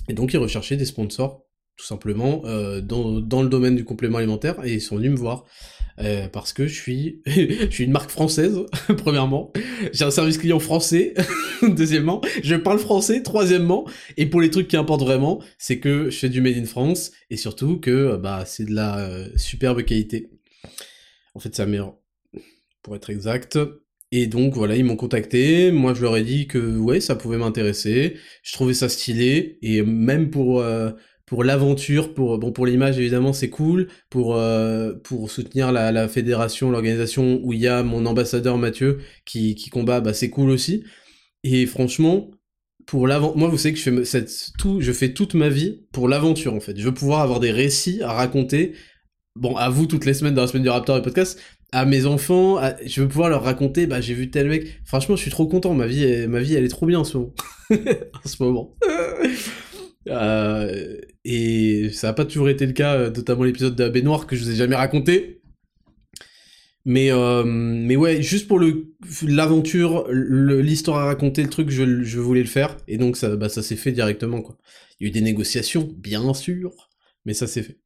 Et donc ils recherchaient des sponsors, tout simplement, euh, dans, dans, le domaine du complément alimentaire, et ils sont venus me voir. Euh, parce que je suis, [laughs] je suis une marque française, [laughs] premièrement. J'ai un service client français, [laughs] deuxièmement. Je parle français, troisièmement. Et pour les trucs qui importent vraiment, c'est que je fais du made in France, et surtout que bah, c'est de la euh, superbe qualité. En fait, c'est meilleure, pour être exact. Et donc voilà, ils m'ont contacté, moi je leur ai dit que ouais, ça pouvait m'intéresser, je trouvais ça stylé, et même pour, euh, pour l'aventure, pour, bon, pour l'image évidemment c'est cool, pour, euh, pour soutenir la, la fédération, l'organisation où il y a mon ambassadeur Mathieu qui, qui combat, bah c'est cool aussi. Et franchement, pour l'avant, moi vous savez que je fais, tout, je fais toute ma vie pour l'aventure en fait. Je veux pouvoir avoir des récits à raconter bon, à vous toutes les semaines dans la semaine du Raptor et podcast, à mes enfants, je veux pouvoir leur raconter, bah j'ai vu tel mec. Franchement, je suis trop content. Ma vie, ma vie, elle est trop bien en ce moment. [laughs] en ce moment. [laughs] Euh, et ça n'a pas toujours été le cas, notamment l'épisode de la baignoire que je vous ai jamais raconté. Mais euh, mais ouais, juste pour l'aventure, l'histoire à raconter, le truc, je, voulais le faire et donc ça bah ça s'est fait directement. Il y a eu des négociations, bien sûr, mais ça s'est fait.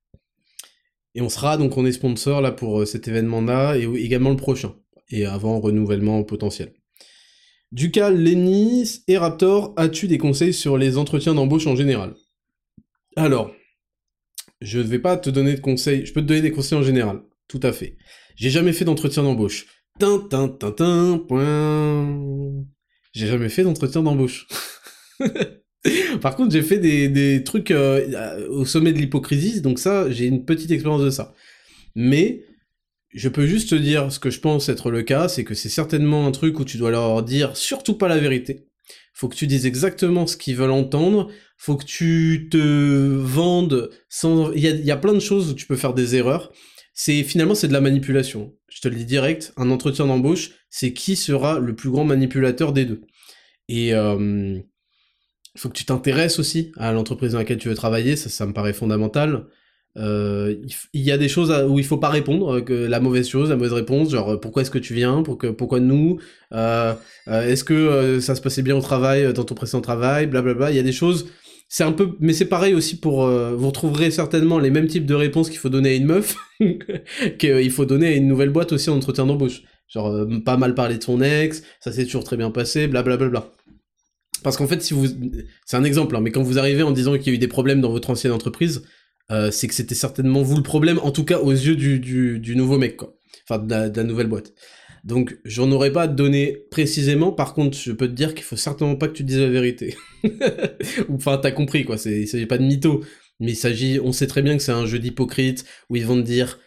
Et on sera donc on est sponsor là pour euh, cet événement-là et également le prochain. Et avant renouvellement potentiel. Ducal, Lenny et Raptor, as-tu des conseils sur les entretiens d'embauche en général? Alors, je ne vais pas te donner de conseils, je peux te donner des conseils en général, tout à fait. J'ai jamais fait d'entretien d'embauche. Tin, point. J'ai jamais fait d'entretien d'embauche. [laughs] Par contre, j'ai fait des, trucs euh, au sommet de l'hypocrisie, donc ça, j'ai une petite expérience de ça. Mais je peux juste te dire ce que je pense être le cas, c'est que c'est certainement un truc où tu dois leur dire surtout pas la vérité. Faut que tu dises exactement ce qu'ils veulent entendre. Faut que tu te vendes sans. Il y a, plein de choses où tu peux faire des erreurs. C'est finalement c'est de la manipulation. Je te le dis direct. Un entretien d'embauche, c'est qui sera le plus grand manipulateur des deux. Et euh, faut que tu t'intéresses aussi à l'entreprise dans laquelle tu veux travailler, ça me paraît fondamental. Euh, il y a des choses où il faut pas répondre, que la mauvaise chose, la mauvaise réponse, genre pourquoi est-ce que tu viens, pourquoi, pourquoi nous, euh, euh, est-ce que ça se passait bien au travail, dans ton précédent travail, blablabla. Il y a des choses, c'est un peu, mais c'est pareil aussi pour, vous retrouverez certainement les mêmes types de réponses qu'il faut donner à une meuf [laughs] qu'il faut donner à une nouvelle boîte aussi en entretien d'embauche. Genre pas mal parler de son ex, ça s'est toujours très bien passé, blablabla. Parce qu'en fait, si vous, c'est un exemple, hein, mais quand vous arrivez en disant qu'il y a eu des problèmes dans votre ancienne entreprise, euh, c'est que c'était certainement vous le problème, en tout cas aux yeux du, du, nouveau mec, quoi. Enfin, de la, nouvelle boîte. Donc, j'en aurais pas donner précisément, par contre, je peux te dire qu'il faut certainement pas que tu dises la vérité. [laughs] enfin, t'as compris, quoi, il s'agit pas de mytho, mais il s'agit, on sait très bien que c'est un jeu d'hypocrite, où ils vont te dire,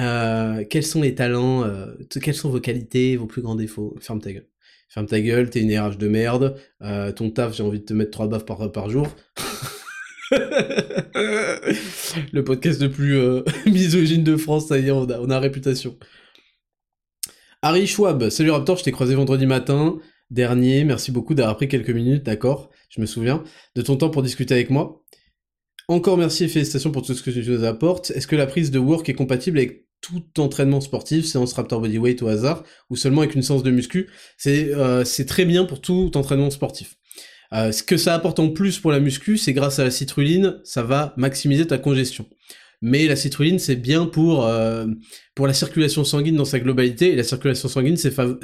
euh, quels sont les talents, euh, quelles sont vos qualités, vos plus grands défauts, ferme ta gueule. Ferme ta gueule, t'es une RH de merde, ton taf, j'ai envie de te mettre trois baffes par, par jour. [laughs] le podcast le plus euh, [laughs] misogyne de France, ça y est, on a, on a réputation. Harry Schwab, salut Raptor, je t'ai croisé vendredi matin dernier, merci beaucoup d'avoir pris quelques minutes, d'accord, je me souviens, de ton temps pour discuter avec moi. Encore merci et félicitations pour tout ce que tu nous apportes. Est-ce que la prise de work est compatible avec tout entraînement sportif, séance Raptor Bodyweight au hasard, ou seulement avec une séance de muscu? C'est euh, c'est très bien pour tout entraînement sportif. Euh, ce que ça apporte en plus pour la muscu, c'est grâce à la citrulline, ça va maximiser ta congestion. Mais la citrulline, c'est bien pour euh, pour la circulation sanguine dans sa globalité. Et la circulation sanguine, c'est fav-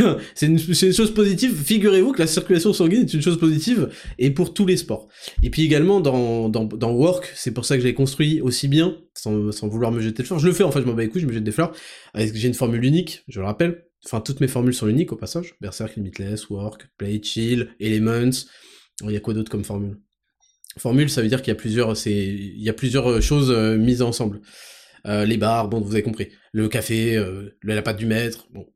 [laughs] une, une chose positive. Figurez-vous que la circulation sanguine est une chose positive et pour tous les sports. Et puis également dans dans, dans Work, c'est pour ça que j'ai construit aussi bien, sans, sans vouloir me jeter de fleurs. Je le fais en fait, je m'en bats les couilles, je me jette des fleurs. Avec- J'ai une formule unique, je le rappelle. Enfin, toutes mes formules sont uniques au passage. Berserk, Limitless, Work, Play, Chill, Elements. Il y a quoi d'autre comme formule? Formule, ça veut dire qu'il y a plusieurs, plusieurs euh, choses euh, mises ensemble. Euh, les bars, bon, vous avez compris. Le café, la pâte du maître, bon.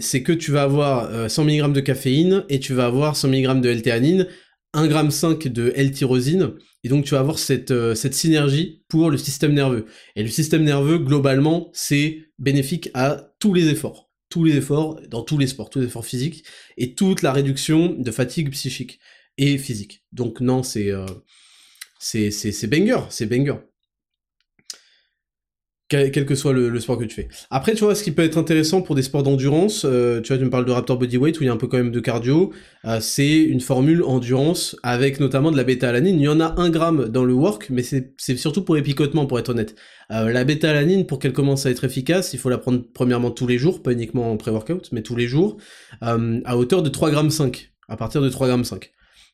C'est que tu vas avoir euh, 100 mg de caféine et tu vas avoir 100 mg de L-théanine, 1,5 g de L-tyrosine, et donc tu vas avoir cette, cette synergie pour le système nerveux. Et le système nerveux, globalement, c'est bénéfique à tous les efforts. Tous les efforts, dans tous les sports, tous les efforts physiques, et toute la réduction de fatigue psychique et physique. Donc non, c'est euh, c'est banger, c'est banger. Quel, que soit le, sport que tu fais. Après, tu vois, ce qui peut être intéressant pour des sports d'endurance, euh, tu vois, tu me parles de Raptor Bodyweight où il y a un peu quand même de cardio, euh, c'est une formule endurance avec notamment de la bêta-alanine. Il y en a un gramme dans le work, mais c'est surtout pour les picotements, pour être honnête. Euh, la bêta-alanine, pour qu'elle commence à être efficace, il faut la prendre premièrement tous les jours, pas uniquement en pré-workout, mais tous les jours, à hauteur de 3 grammes 5, à partir de 3 grammes 5.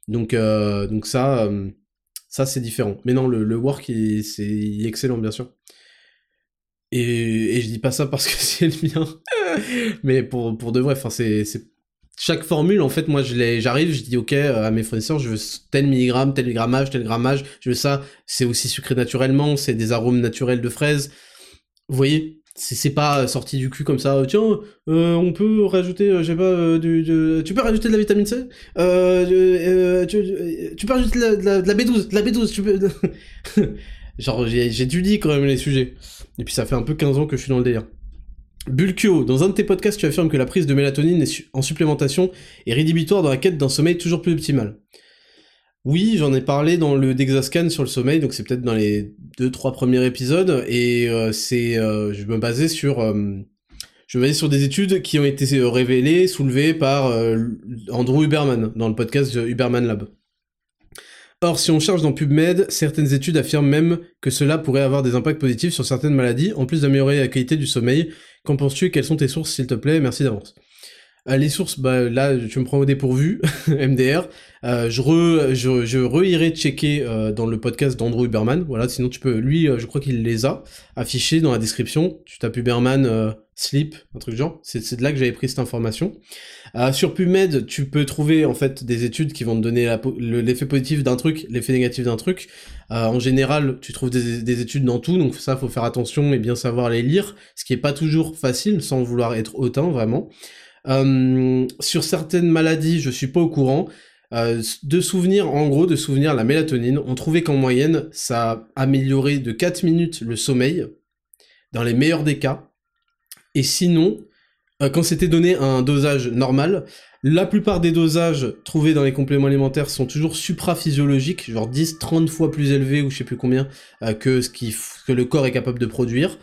Donc, donc ça, ça c'est différent. Mais non, le, work, il, il est excellent, bien sûr. Et, et je dis pas ça parce que [laughs] c'est le mien, mais pour, pour de vrai, enfin, c'est. Chaque formule, en fait, moi, j'arrive, je dis, ok, euh, à mes fournisseurs, je veux tel milligramme, tel grammage, tel grammage, je veux ça, c'est aussi sucré naturellement, c'est des arômes naturels de fraises. Vous voyez, c'est, pas sorti du cul comme ça, tiens, euh, on peut rajouter, euh, je sais pas, euh, du, tu peux rajouter de la vitamine C? Euh, euh, tu, peux rajouter de la- de la B12, de la B12, tu peux... [laughs] Genre, lire quand même les sujets. Et puis ça fait un peu 15 ans que je suis dans le délire. Bulkio, dans un de tes podcasts, tu affirmes que la prise de mélatonine en supplémentation est rédhibitoire dans la quête d'un sommeil toujours plus optimal. Oui, j'en ai parlé dans le Dexascan sur le sommeil, donc c'est peut-être dans les deux trois premiers épisodes, et euh, c'est, euh, je me basais sur, euh, je me basais sur des études qui ont été révélées, soulevées par Andrew Huberman dans le podcast Huberman Lab. Or, si on cherche dans PubMed, certaines études affirment même que cela pourrait avoir des impacts positifs sur certaines maladies, en plus d'améliorer la qualité du sommeil. Qu'en penses-tu? Quelles sont tes sources, s'il te plaît? Merci d'avance. Euh, les sources, bah là, tu me prends au dépourvu, [laughs] MDR. Euh, je re, je, je re-irai checker euh, dans le podcast d'Andrew Huberman. Voilà, sinon tu peux, lui, je crois qu'il les a affichés dans la description. Tu tapes Huberman Sleep, un truc genre. C'est de là que j'avais pris cette information. Euh, sur PubMed, tu peux trouver en fait des études qui vont te donner l'effet positif d'un truc, l'effet négatif d'un truc. Euh, en général, tu trouves des, des études dans tout, donc ça, faut faire attention et bien savoir les lire, ce qui est pas toujours facile, sans vouloir être hautain, vraiment. Euh, sur certaines maladies, je suis pas au courant. De souvenirs, en gros, de souvenirs, la mélatonine, on trouvait qu'en moyenne, ça améliorait de 4 minutes le sommeil, dans les meilleurs des cas. Et sinon, euh, quand c'était donné un dosage normal, la plupart des dosages trouvés dans les compléments alimentaires sont toujours supraphysiologiques, genre 10, 30 fois plus élevés ou je sais plus combien euh, que ce qui que le corps est capable de produire.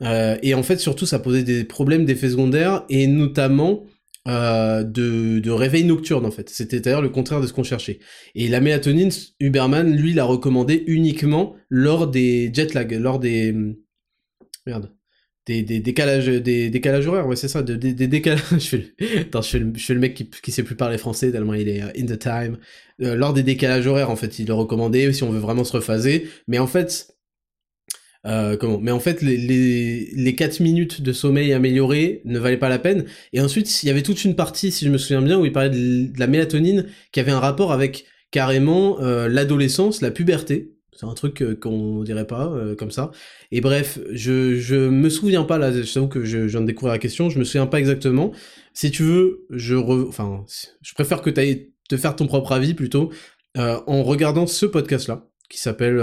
Euh, et en fait, surtout, ça posait des problèmes d'effets secondaires et notamment de, de réveil nocturne en fait. C'était d'ailleurs le contraire de ce qu'on cherchait. Et la mélatonine, Huberman, lui, l'a recommandé uniquement lors des jet lag, lors des... Merde. Des, des décalages, des décalages horaires, ouais, c'est ça, des, des décalages. [laughs] je, le... Attends, je, fais le, je le mec qui, qui sait plus parler français tellement il est in the time. Euh, lors des décalages horaires, en fait, il le recommandait si on veut vraiment se refaser. Mais en fait, euh, comment Mais en fait, les, les, les 4 minutes de sommeil amélioré ne valaient pas la peine. Et ensuite, il y avait toute une partie, si je me souviens bien, où il parlait de, de la mélatonine qui avait un rapport avec carrément euh, l'adolescence, la puberté. Un truc euh, qu'on dirait pas euh, comme ça. Et bref, je, je me souviens pas, là, je t'avoue que je, viens de découvrir la question, je me souviens pas exactement. Si tu veux, je re... je préfère que tu ailles te faire ton propre avis plutôt euh, en regardant ce podcast-là, qui s'appelle,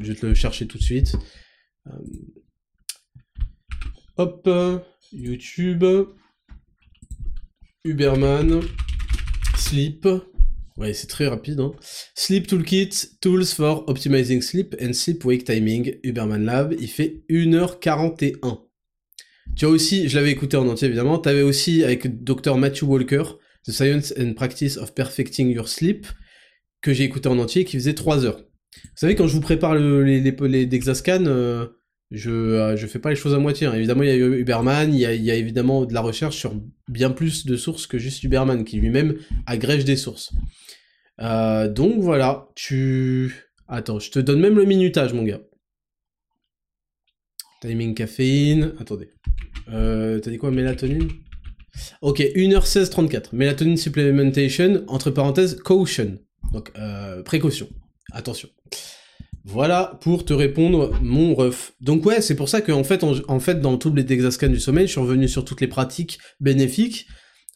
je vais te le chercher tout de suite. Hop, YouTube, Uberman, Sleep. Ouais, c'est très rapide. Hein. Sleep Toolkit, Tools for Optimizing Sleep and Sleep Wake Timing, Uberman Lab. Il fait 1h41. Tu as aussi, je l'avais écouté en entier évidemment, tu avais aussi avec Dr Matthew Walker, The Science and Practice of Perfecting Your Sleep, que j'ai écouté en entier, qui faisait 3 heures. Vous savez, quand je vous prépare le, les, les, les Dexascan, euh, je, euh, je fais pas les choses à moitié. Hein. Évidemment, il y a Uberman, il y a, évidemment de la recherche sur bien plus de sources que juste Uberman, qui lui-même agrège des sources. Euh, donc voilà, tu... Attends, je te donne même le minutage, mon gars. Timing caféine. Attendez. Euh, T'as dit quoi, mélatonine? Ok, 1h16-34. Mélatonine supplementation, entre parenthèses, caution. Donc, euh, précaution. Attention. Voilà pour te répondre, mon ref. Donc ouais, c'est pour ça qu'en fait, en, fait, dans tous les Dexascans du sommeil, je suis revenu sur toutes les pratiques bénéfiques,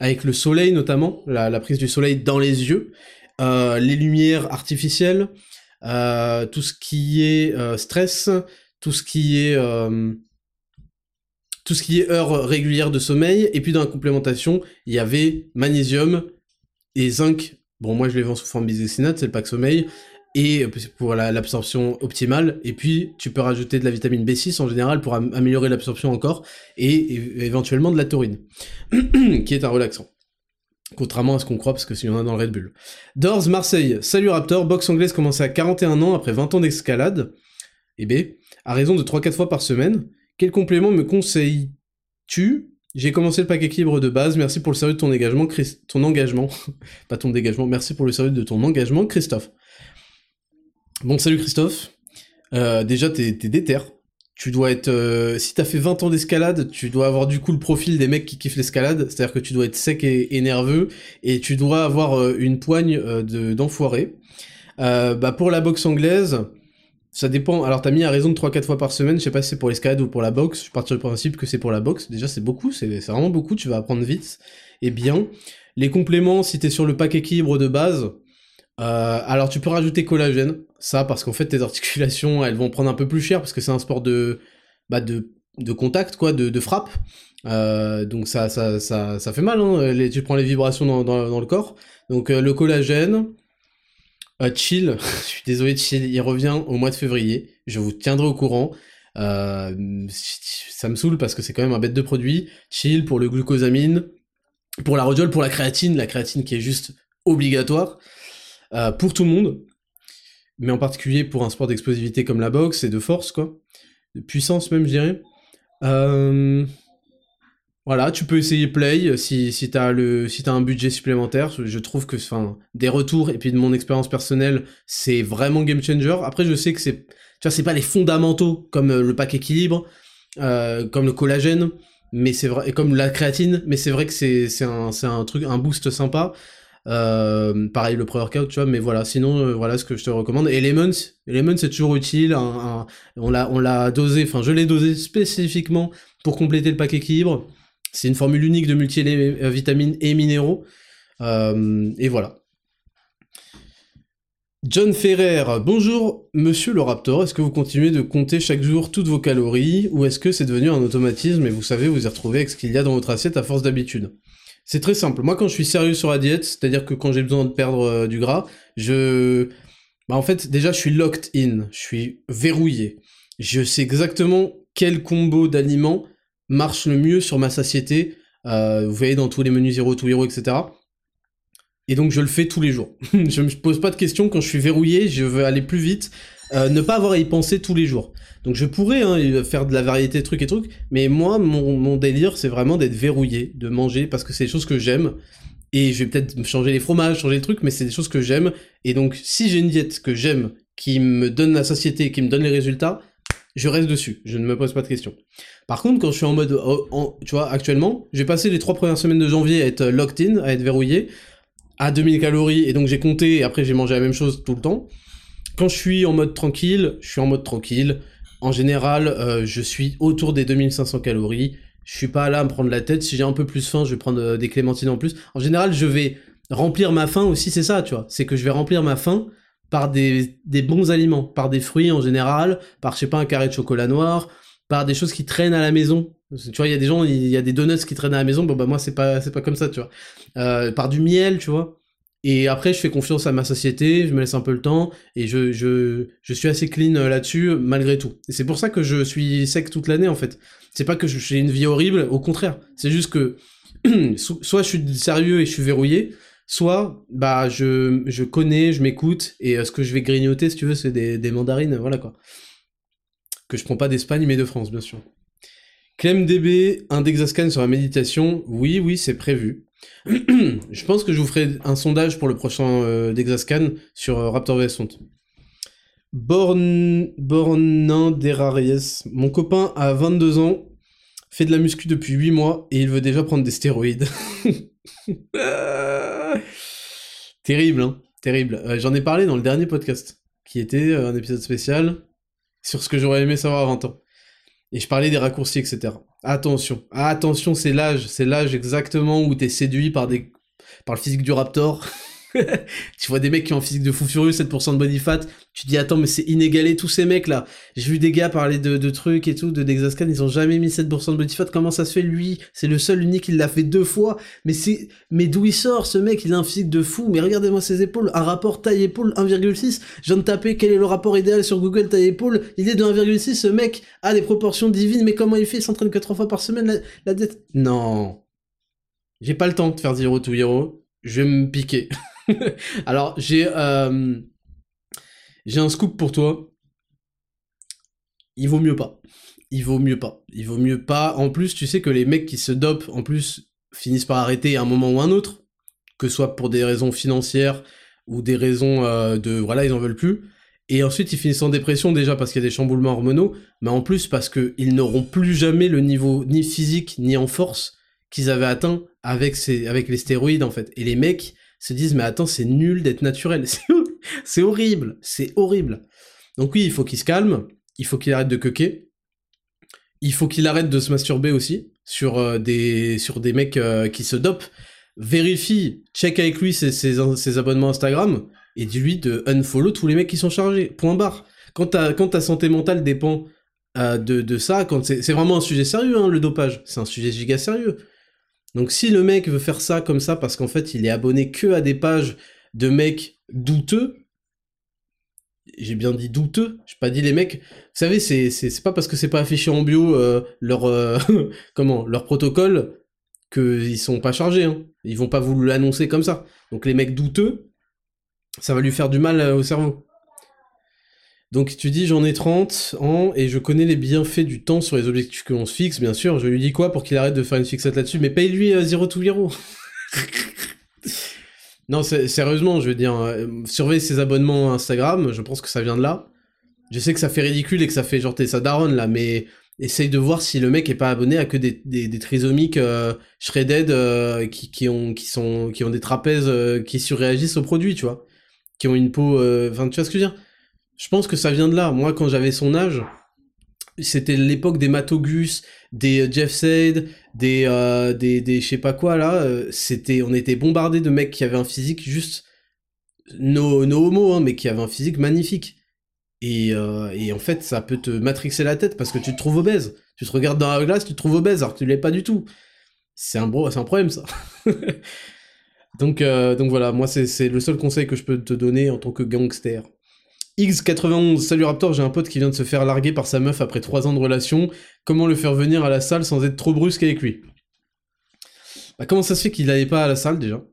avec le soleil notamment, la, prise du soleil dans les yeux, euh, les lumières artificielles, euh, tout ce qui est euh, stress, tout ce qui est tout ce qui est heures régulières de sommeil, et puis dans la complémentation, il y avait magnésium et zinc. Bon, moi je les vends sous forme bisglycinate, c'est le pack sommeil, et pour l'absorption optimale, et puis tu peux rajouter de la vitamine B6 en général pour am améliorer l'absorption encore, et, éventuellement de la taurine, [clears throat] qui est un relaxant. Contrairement à ce qu'on croit, parce que s'il y en a dans le Red Bull. Dors Marseille, salut Raptor, boxe anglaise commencé à 41 ans après 20 ans d'escalade, et B, à raison de 3-4 fois par semaine. Quel complément me conseilles-tu? J'ai commencé le pack équilibre de base, merci pour le sérieux de ton engagement, ton engagement, [laughs] pas ton dégagement, merci pour le sérieux de ton engagement, Christophe. Bon, salut Christophe. Euh, déjà, t'es déter. Tu dois être... Euh, si t'as fait 20 ans d'escalade, tu dois avoir du coup le profil des mecs qui kiffent l'escalade, c'est-à-dire que tu dois être sec et, nerveux, et tu dois avoir euh, une poigne euh, d'enfoirés. bah pour la boxe anglaise, ça dépend. Alors, t'as mis à raison de 3-4 fois par semaine. Je sais pas si c'est pour l'escalade ou pour la boxe. Je pars du principe que c'est pour la boxe. Déjà, c'est beaucoup. C'est vraiment beaucoup. Tu vas apprendre vite et bien. Les compléments, si t'es sur le pack équilibre de base, euh, alors tu peux rajouter collagène. Ça, parce qu'en fait, tes articulations, elles vont prendre un peu plus cher parce que c'est un sport de, bah, de, de contact, quoi, de, de frappe. Euh, donc ça, ça, ça, ça fait mal. Hein. Tu prends les vibrations dans, dans, le corps. Donc euh, le collagène. Chill, [laughs] je suis désolé, Chill, il revient au mois de février. Je vous tiendrai au courant. Ça me saoule parce que c'est quand même un bête de produit. Chill pour le glucosamine, pour la rhodiole, pour la créatine, la créatine qui est juste obligatoire euh, pour tout le monde, mais en particulier pour un sport d'explosivité comme la boxe et de force, quoi, de puissance même, je dirais. Euh... Voilà, tu peux essayer Play si, si t'as le si as un budget supplémentaire. Je trouve que enfin des retours et puis de mon expérience personnelle, c'est vraiment game changer. Après, je sais que c'est tu c'est pas les fondamentaux comme euh, le pack équilibre, euh, comme le collagène, mais c'est vrai comme la créatine, mais c'est vrai que c'est un un truc un boost sympa. Euh, pareil le pre-workout, tu vois, mais voilà, sinon, euh, voilà ce que je te recommande. Et Lemons, Lemons c'est toujours utile, un, un, on l'a dosé, enfin je l'ai dosé spécifiquement pour compléter le pack équilibre. C'est une formule unique de multivitamines et minéraux. Euh, et voilà. John Ferrer, bonjour monsieur le Raptor, est-ce que vous continuez de compter chaque jour toutes vos calories ou est-ce que c'est devenu un automatisme et vous savez vous y retrouver avec ce qu'il y a dans votre assiette à force d'habitude? C'est très simple, moi quand je suis sérieux sur la diète, c'est-à-dire que quand j'ai besoin de perdre euh, du gras, je... Bah en fait déjà je suis locked in, je suis verrouillé. Je sais exactement quel combo d'aliments marche le mieux sur ma satiété. Euh, vous voyez dans tous les menus 0 to hero, etc. Et donc je le fais tous les jours. [laughs] je me pose pas de questions quand je suis verrouillé, je veux aller plus vite. Euh, ne pas avoir à y penser tous les jours. Donc je pourrais hein, faire de la variété de trucs et trucs, mais moi, mon, mon délire, c'est vraiment d'être verrouillé, de manger, parce que c'est des choses que j'aime. Et je vais peut-être changer les fromages, changer les trucs, mais c'est des choses que j'aime. Et donc, si j'ai une diète que j'aime, qui me donne la satiété, qui me donne les résultats, je reste dessus. Je ne me pose pas de questions. Par contre, quand je suis en mode, oh, tu vois, actuellement, j'ai passé les trois premières semaines de janvier à être locked in, à être verrouillé, à 2000 calories, et donc j'ai compté, et après j'ai mangé la même chose tout le temps. Quand je suis en mode tranquille, je suis en mode tranquille. En général, euh, je suis autour des 2500 calories. Je suis pas là à me prendre la tête. Si j'ai un peu plus faim, je vais prendre euh, des clémentines en plus. En général, je vais remplir ma faim aussi, c'est ça, tu vois. C'est que je vais remplir ma faim par des, des, bons aliments, par des fruits en général, par, je sais pas, un carré de chocolat noir, par des choses qui traînent à la maison. Tu vois, il y a des gens, il y a des donuts qui traînent à la maison, bon bah moi c'est pas, c'est pas comme ça, tu vois. Euh, par du miel, tu vois. Et après, je fais confiance à ma société, je me laisse un peu le temps, et je, je, je suis assez clean euh, là-dessus, malgré tout. Et c'est pour ça que je suis sec toute l'année, en fait. C'est pas que j'ai une vie horrible, au contraire. C'est juste que, [clears throat] soit je suis sérieux et je suis verrouillé, soit bah je, je connais, je m'écoute, et euh, ce que je vais grignoter, si tu veux, c'est des, des, mandarines, voilà quoi. Que je prends pas d'Espagne, mais de France, bien sûr. ClemDB, un Dexascan sur la méditation, oui, oui, c'est prévu. [clears throat] je pense que je vous ferai un sondage pour le prochain euh, Dexascan sur euh, Raptor vs Hunt. Born... Bornin Deraries, mon copain a 22 ans, fait de la muscu depuis 8 mois, et il veut déjà prendre des stéroïdes. [laughs] Terrible, hein Terrible. Euh, J'en ai parlé dans le dernier podcast, qui était un épisode spécial sur ce que j'aurais aimé savoir à 20 ans. Et je parlais des raccourcis, etc. Attention, attention, c'est l'âge, c'est l'âge exactement où t'es séduit par des, par le physique du Raptor. [laughs] [laughs] tu vois des mecs qui ont un physique de fou furieux, 7% de body fat, tu dis attends mais c'est inégalé tous ces mecs là. J'ai vu des gars parler de, trucs et tout, de Dexascan, ils ont jamais mis 7% de body fat, comment ça se fait lui? C'est le seul unique, il l'a fait deux fois, mais c'est mais d'où il sort ce mec? Il a un physique de fou, mais regardez-moi ses épaules, un rapport taille-épaule 1,6, je viens de taper quel est le rapport idéal sur Google taille-épaule, il est de 1,6, ce mec. A des proportions divines, mais comment il fait? Il s'entraîne que trois fois par semaine, la, dette... Non. J'ai pas le temps de faire zero to hero, je vais me piquer. [laughs] [laughs] Alors, j'ai euh, j'ai un scoop pour toi. Il vaut mieux pas. Il vaut mieux pas. Il vaut mieux pas. En plus, tu sais que les mecs qui se dopent, en plus, finissent par arrêter à un moment ou un autre, que ce soit pour des raisons financières ou des raisons euh, de voilà, ils en veulent plus. Et ensuite, ils finissent en dépression déjà parce qu'il y a des chamboulements hormonaux, mais en plus parce qu'ils n'auront plus jamais le niveau ni physique ni en force qu'ils avaient atteint avec, ces, avec les stéroïdes en fait. Et les mecs, se disent mais attends c'est nul d'être naturel, [laughs] c'est horrible, c'est horrible. Donc oui, il faut qu'il se calme, il faut qu'il arrête de coquer, il faut qu'il arrête de se masturber aussi sur euh, des sur des mecs euh, qui se dopent. Vérifie, check avec lui ses, ses, abonnements Instagram et dis-lui de unfollow tous les mecs qui sont chargés. Point barre. Quand ta, quand ta santé mentale dépend euh, de, de, ça, quand c'est vraiment un sujet sérieux, hein, le dopage, c'est un sujet giga sérieux. Donc si le mec veut faire ça comme ça parce qu'en fait il est abonné que à des pages de mecs douteux, j'ai bien dit douteux, j'ai pas dit les mecs. Vous savez, c'est pas parce que c'est pas affiché en bio euh, leur euh, [laughs] comment leur protocole qu'ils sont pas chargés. Hein. Ils vont pas vous l'annoncer comme ça. Donc les mecs douteux, ça va lui faire du mal euh, au cerveau. Donc tu dis j'en ai 30 ans et je connais les bienfaits du temps sur les objectifs que l'on se fixe, bien sûr. Je lui dis quoi pour qu'il arrête de faire une fixette là-dessus? Mais paye-lui euh, zéro to zero [laughs] Non, sérieusement, je veux dire, euh, surveille ses abonnements Instagram, je pense que ça vient de là. Je sais que ça fait ridicule et que ça fait genre t'es sa daronne là, mais essaye de voir si le mec est pas abonné à que des, des, trisomiques euh, shredded euh, qui, ont, sont, qui ont des trapèzes qui surréagissent au produit, tu vois. Qui ont une peau... Enfin, tu vois ce que je veux dire? Je pense que ça vient de là. Moi, quand j'avais son âge, c'était l'époque des Matogus, des euh, Jeff des, euh, des, je sais pas quoi là. Euh, c'était, on était bombardé de mecs qui avaient un physique juste no, no homo, hein, mais qui avaient un physique magnifique. Et, en fait, ça peut te matrixer la tête parce que tu te trouves obèse. Tu te regardes dans la glace, tu te trouves obèse alors que tu l'es pas du tout. C'est un, un problème ça. [laughs] donc, donc voilà, moi c'est le seul conseil que je peux te donner en tant que gangster. X91, salut Raptor, j'ai un pote qui vient de se faire larguer par sa meuf après 3 ans de relation. Comment le faire venir à la salle sans être trop brusque avec lui? Bah, Comment ça se fait qu'il n'allait pas à la salle déjà?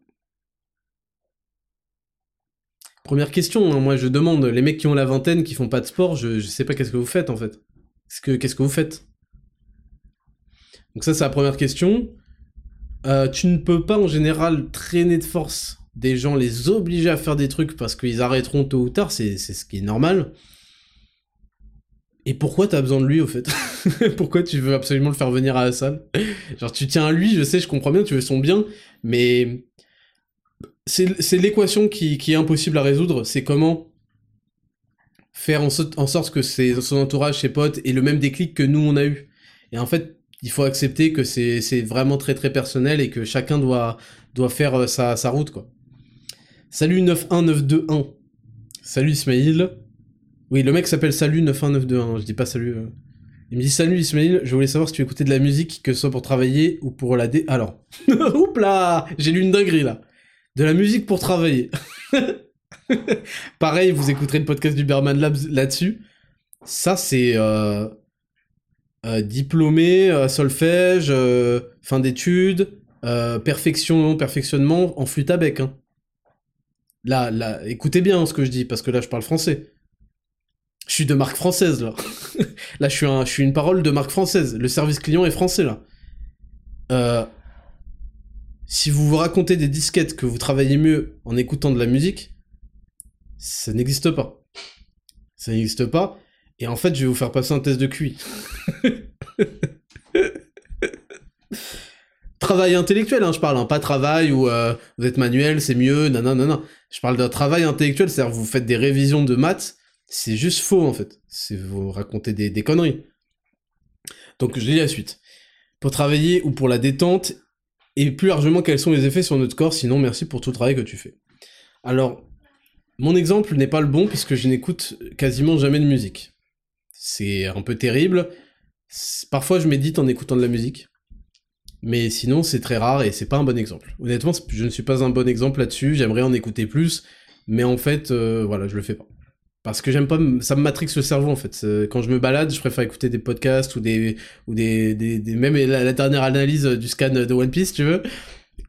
Première question, hein, moi je demande, les mecs qui ont la vingtaine, qui font pas de sport, je, sais pas qu'est-ce que vous faites en fait. Qu'est-ce que, que vous faites? Donc ça c'est la première question. Euh, tu ne peux pas en général traîner de force des gens, les obliger à faire des trucs parce qu'ils arrêteront tôt ou tard, c'est, ce qui est normal. Et pourquoi t'as besoin de lui au fait [laughs] Pourquoi tu veux absolument le faire venir à la salle? Genre tu tiens à lui, je sais, je comprends bien, tu veux son bien, mais c'est l'équation qui, qui, est impossible à résoudre, c'est comment faire en, en sorte que ses, son entourage, ses potes aient le même déclic que nous on a eu. Et en fait, il faut accepter que c'est vraiment très très personnel et que chacun doit, doit faire euh, sa, sa route quoi. Salut 91921. Salut Ismail. Oui, le mec s'appelle Salut 91921, je dis pas salut. Euh. Il me dit Salut Ismail, je voulais savoir si tu écoutais de la musique, que ce soit pour travailler ou pour la dé... Alors. [laughs] Oups là J'ai lu une dinguerie là de la musique pour travailler. [laughs] Pareil, vous écouterez le podcast du Berman Labs là-dessus. Ça, c'est euh, euh, diplômé, solfège, fin d'études, perfection, perfectionnement en flûte à bec. Hein. Là, écoutez bien ce que je dis, parce que là, je parle français. Je suis de marque française, là. [laughs] là, je suis, un, je suis une parole de marque française. Le service client est français, là. Euh, si vous vous racontez des disquettes que vous travaillez mieux en écoutant de la musique, ça n'existe pas. Ça n'existe pas. Et en fait, je vais vous faire passer un test de QI. [laughs] travail intellectuel, hein, je parle, hein, pas travail où euh, vous êtes manuel, c'est mieux, non, non, non, non. Je parle d'un travail intellectuel, c'est-à-dire vous faites des révisions de maths, c'est juste faux en fait. C'est vous racontez des, des conneries. Donc je lis la suite. Pour travailler ou pour la détente, et plus largement quels sont les effets sur notre corps, sinon merci pour tout le travail que tu fais. Alors, mon exemple n'est pas le bon puisque je n'écoute quasiment jamais de musique. C'est un peu terrible. Parfois je médite en écoutant de la musique. Mais sinon c'est très rare et c'est pas un bon exemple. Honnêtement, je ne suis pas un bon exemple là-dessus, j'aimerais en écouter plus, mais en fait, euh, voilà, je le fais pas. Parce que j'aime pas, ça me matrixe le cerveau en fait. Quand je me balade, je préfère écouter des podcasts ou des, ou des, même la, dernière analyse du scan de One Piece, tu veux,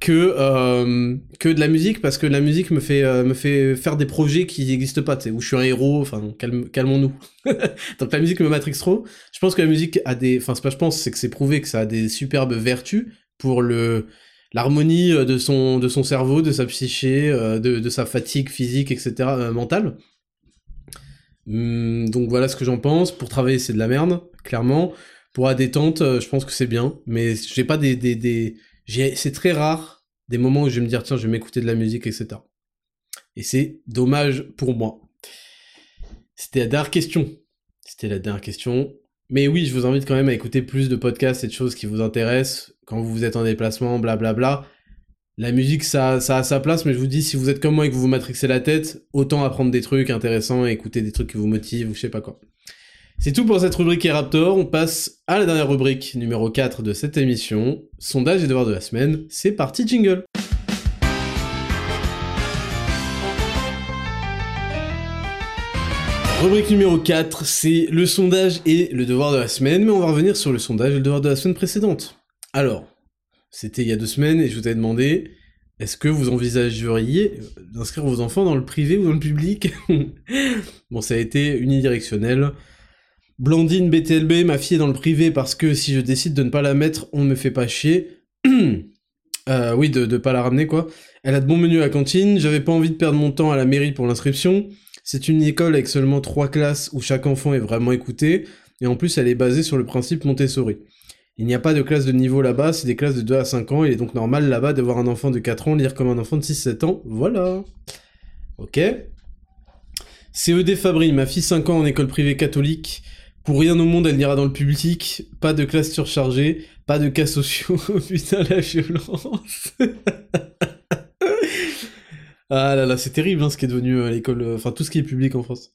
que euh, que de la musique parce que la musique me fait euh, me fait faire des projets qui n'existent pas, tu sais, où je suis un héros. Enfin, calmons-nous. [laughs] Donc la musique me matrixe trop. Je pense que la musique a des, enfin c'est pas je pense, c'est que c'est prouvé que ça a des superbes vertus pour le l'harmonie de son de son cerveau, de sa psyché, euh, de, de sa fatigue physique, etc. Euh, mentale. Hum, donc voilà ce que j'en pense. Pour travailler, c'est de la merde, clairement. Pour la détente, euh, je pense que c'est bien. Mais j'ai pas des, des... C'est très rare des moments où je vais me dire, tiens, je vais m'écouter de la musique, etc. Et c'est dommage pour moi. C'était la dernière question. C'était la dernière question. Mais oui, je vous invite quand même à écouter plus de podcasts et de choses qui vous intéressent quand vous êtes en déplacement, blablabla. Bla bla. La musique, ça, ça a sa place, mais je vous dis, si vous êtes comme moi et que vous vous matrixez la tête, autant apprendre des trucs intéressants et écouter des trucs qui vous motivent ou je sais pas quoi. C'est tout pour cette rubrique Raptor, on passe à la dernière rubrique numéro 4 de cette émission, sondage et devoir de la semaine, c'est parti jingle. Rubrique numéro 4, c'est le sondage et le devoir de la semaine, mais on va revenir sur le sondage et le devoir de la semaine précédente. Alors, c'était il y a deux semaines et je vous ai demandé est-ce que vous envisageriez d'inscrire vos enfants dans le privé ou dans le public? [laughs] Bon, ça a été unidirectionnel. Blandine BTLB, ma fille est dans le privé parce que si je décide de ne pas la mettre, on me fait pas chier. [clears throat] euh, oui, de ne pas la ramener, quoi. Elle a de bons menus à la cantine, j'avais pas envie de perdre mon temps à la mairie pour l'inscription. C'est une école avec seulement trois classes où chaque enfant est vraiment écouté, et en plus elle est basée sur le principe Montessori. Il n'y a pas de classe de niveau là-bas, c'est des classes de 2 à 5 ans, il est donc normal là-bas de voir un enfant de 4 ans lire comme un enfant de 6-7 ans, voilà. Ok. CED Fabri, ma fille 5 ans en école privée catholique, pour rien au monde elle ira dans le public, pas de classe surchargée, pas de cas sociaux, [laughs] putain la violence. [laughs] ah là là, c'est terrible hein, ce qui est devenu à euh, l'école, euh, enfin tout ce qui est public en France.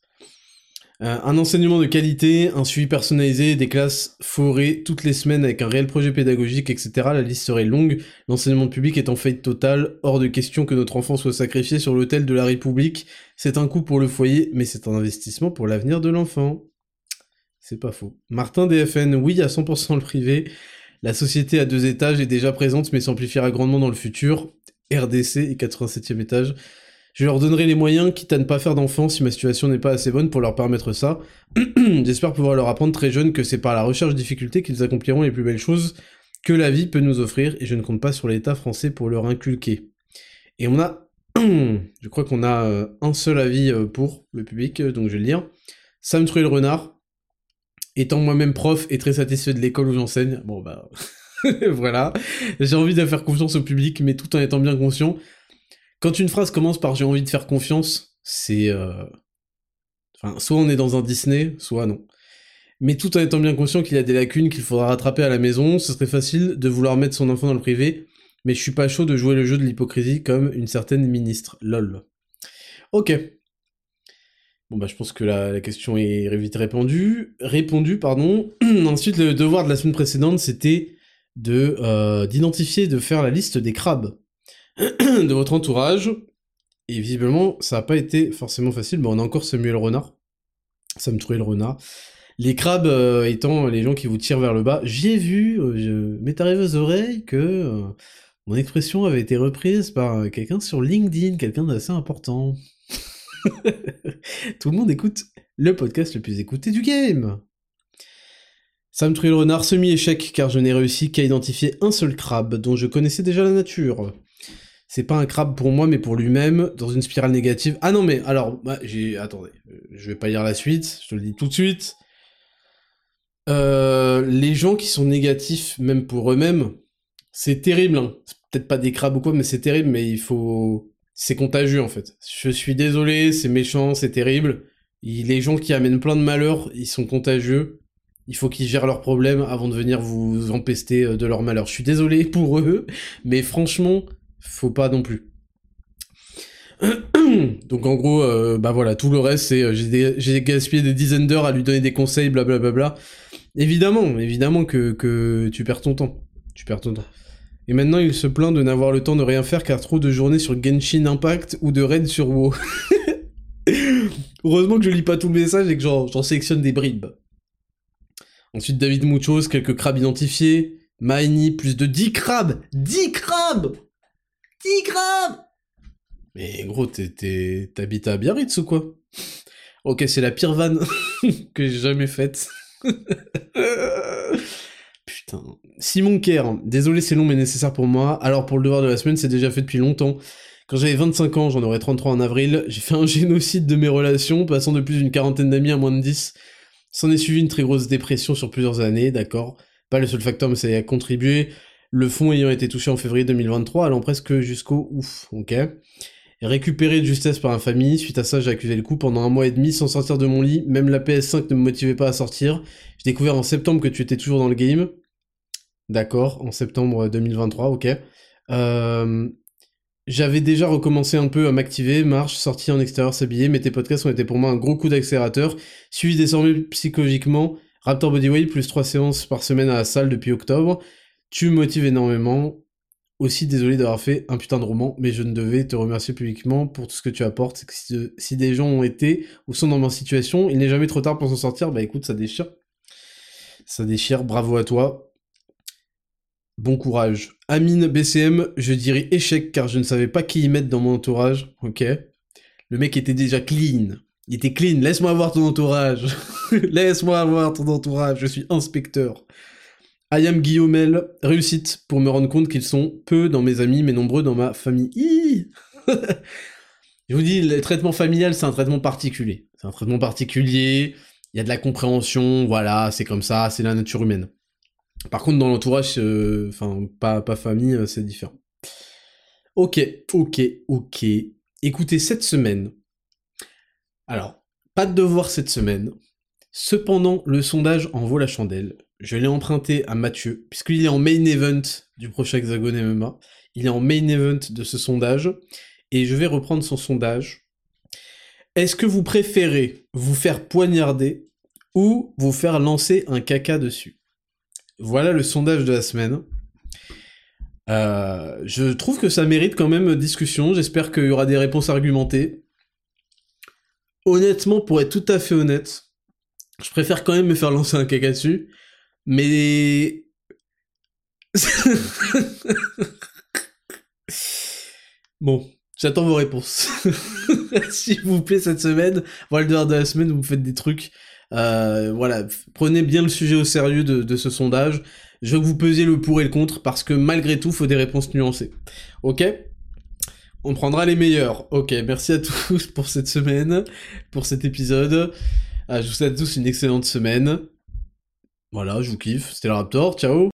Euh, un enseignement de qualité, un suivi personnalisé, des classes forées toutes les semaines avec un réel projet pédagogique, etc. La liste serait longue. L'enseignement public est en faillite totale. Hors de question que notre enfant soit sacrifié sur l'autel de la République. C'est un coût pour le foyer, mais c'est un investissement pour l'avenir de l'enfant. C'est pas faux. Martin DFN, oui à 100% le privé. La société à deux étages est déjà présente mais s'amplifiera grandement dans le futur. RDC et 87e étage. Je leur donnerai les moyens, quitte à ne pas faire d'enfants si ma situation n'est pas assez bonne pour leur permettre ça. [clears throat] J'espère pouvoir leur apprendre très jeune que c'est par la recherche de difficultés qu'ils accompliront les plus belles choses que la vie peut nous offrir, et je ne compte pas sur l'État français pour leur inculquer. Et on a... [clears throat] je crois qu'on a euh, un seul avis euh, pour le public, euh, donc je vais le lire. Sam le Renard, étant moi-même prof et très satisfait de l'école où j'enseigne, bon bah... [laughs] voilà, j'ai envie de faire confiance au public, mais tout en étant bien conscient quand une phrase commence par j'ai envie de faire confiance, c'est... Euh... Enfin, soit on est dans un Disney, soit non. Mais tout en étant bien conscient qu'il y a des lacunes qu'il faudra rattraper à la maison, ce serait facile de vouloir mettre son enfant dans le privé, mais je suis pas chaud de jouer le jeu de l'hypocrisie comme une certaine ministre. Lol. Ok. Bon bah je pense que la, question est vite répondue. Répondue, pardon. [clears throat] Ensuite, le devoir de la semaine précédente, c'était de euh, d'identifier, de faire la liste des crabes. [clears throat] de votre entourage. Et visiblement, ça n'a pas été forcément facile. Bon, on a encore Samuel Renard. Sam le Renard. Les crabes euh, étant les gens qui vous tirent vers le bas. J'ai vu, euh, je m'est arrivé aux oreilles que euh, mon expression avait été reprise par quelqu'un sur LinkedIn, quelqu'un d'assez important. [laughs] Tout le monde écoute le podcast le plus écouté du game. Sam le Renard, semi-échec car je n'ai réussi qu'à identifier un seul crabe dont je connaissais déjà la nature c'est pas un crabe pour moi, mais pour lui-même, dans une spirale négative. Ah non, mais alors, bah, j'ai... Attendez, je vais pas lire la suite, je te le dis tout de suite. Euh, les gens qui sont négatifs, même pour eux-mêmes, c'est terrible, hein. C'est peut-être pas des crabes ou quoi, mais c'est terrible, mais il faut... C'est contagieux, en fait. Je suis désolé, c'est méchant, c'est terrible. les gens qui amènent plein de malheurs, ils sont contagieux. Il faut qu'ils gèrent leurs problèmes avant de venir vous empester euh, de leur malheur. Je suis désolé pour eux, mais franchement, faut pas non plus. [clears throat] Donc en gros, euh, bah voilà, tout le reste, c'est euh, j'ai gaspillé des dizaines d'heures à lui donner des conseils, blablabla. Évidemment, évidemment que, que tu perds ton temps. Tu perds ton temps. Et maintenant, il se plaint de n'avoir le temps de rien faire car trop de journées sur Genshin Impact ou de raids sur WoW. [laughs] Heureusement que je lis pas tout le message et que j'en sélectionne des bribes. Ensuite, David Muchos, quelques crabes identifiés. Maini, plus de 10 crabes 10 crabes 10 grammes Mais gros, t'habites à Biarritz ou quoi? Ok, c'est la pire vanne [laughs] que j'ai jamais faite. [laughs] Simon Kerr, désolé c'est long mais nécessaire pour moi. Alors pour le devoir de la semaine, c'est déjà fait depuis longtemps. Quand j'avais 25 ans, j'en aurais 33 en avril, j'ai fait un [laughs] génocide de mes relations, passant de plus d'une quarantaine d'amis à moins de 10. S'en est suivi une très grosse dépression sur plusieurs années, d'accord Pas le seul facteur, mais ça a contribué le fonds ayant été touché en février 2023, allant presque jusqu'au ouf, ok Récupéré de justesse par un famille, suite à ça j'ai accusé le coup pendant un mois et demi sans sortir de mon lit, même la PS5 ne me motivait pas à sortir. J'ai découvert en septembre que tu étais toujours dans le game. D'accord, en septembre 2023, ok. Euh, j'avais déjà recommencé un peu à m'activer, marche, sortie en extérieur, s'habiller, mais tes podcasts ont été pour moi un gros coup d'accélérateur, suivi désormais psychologiquement, Raptor Bodyweight plus 3 séances par semaine à la salle depuis octobre, tu me motives énormément. Aussi désolé d'avoir fait un putain de roman, mais je ne devais te remercier publiquement pour tout ce que tu apportes. Si, des gens ont été ou sont dans ma situation, il n'est jamais trop tard pour s'en sortir. Bah écoute, ça déchire. Ça déchire, bravo à toi. Bon courage. Amine BCM, je dirais échec car je ne savais pas qui y mettre dans mon entourage. Ok. Le mec était déjà clean. Il était clean. Laisse-moi avoir ton entourage. [laughs] Laisse-moi avoir ton entourage. Je suis inspecteur. I am Guillaumel, réussite pour me rendre compte qu'ils sont peu dans mes amis, mais nombreux dans ma famille. [laughs] Je vous dis, le traitement familial, c'est un traitement particulier. C'est un traitement particulier, il y a de la compréhension, voilà, c'est comme ça, c'est la nature humaine. Par contre, dans l'entourage, euh, enfin, pas, pas famille, euh, c'est différent. Ok, ok, ok. Écoutez, cette semaine, alors, pas de devoir cette semaine. Cependant, le sondage en vaut la chandelle je l'ai emprunté à Mathieu, puisqu'il est en main event du prochain Hexagone MMA. Il est en main event de ce sondage, et je vais reprendre son sondage. Est-ce que vous préférez vous faire poignarder ou vous faire lancer un caca dessus? Voilà le sondage de la semaine. Euh, je trouve que ça mérite quand même discussion. J'espère qu'il y aura des réponses argumentées. Honnêtement, pour être tout à fait honnête, je préfère quand même me faire lancer un caca dessus. Mais... [laughs] bon, J'attends vos réponses. [laughs] S'il vous plaît, cette semaine, Wilder de la semaine, vous me faites des trucs. Euh, voilà, prenez bien le sujet au sérieux de, ce sondage. Je veux vous pesiez le pour et le contre, parce que malgré tout, faut des réponses nuancées. Ok? On prendra les meilleurs. Ok, merci à tous pour cette semaine, pour cet épisode. Ah, je vous souhaite à tous une excellente semaine. Voilà, je vous kiffe. C'était le Raptor, ciao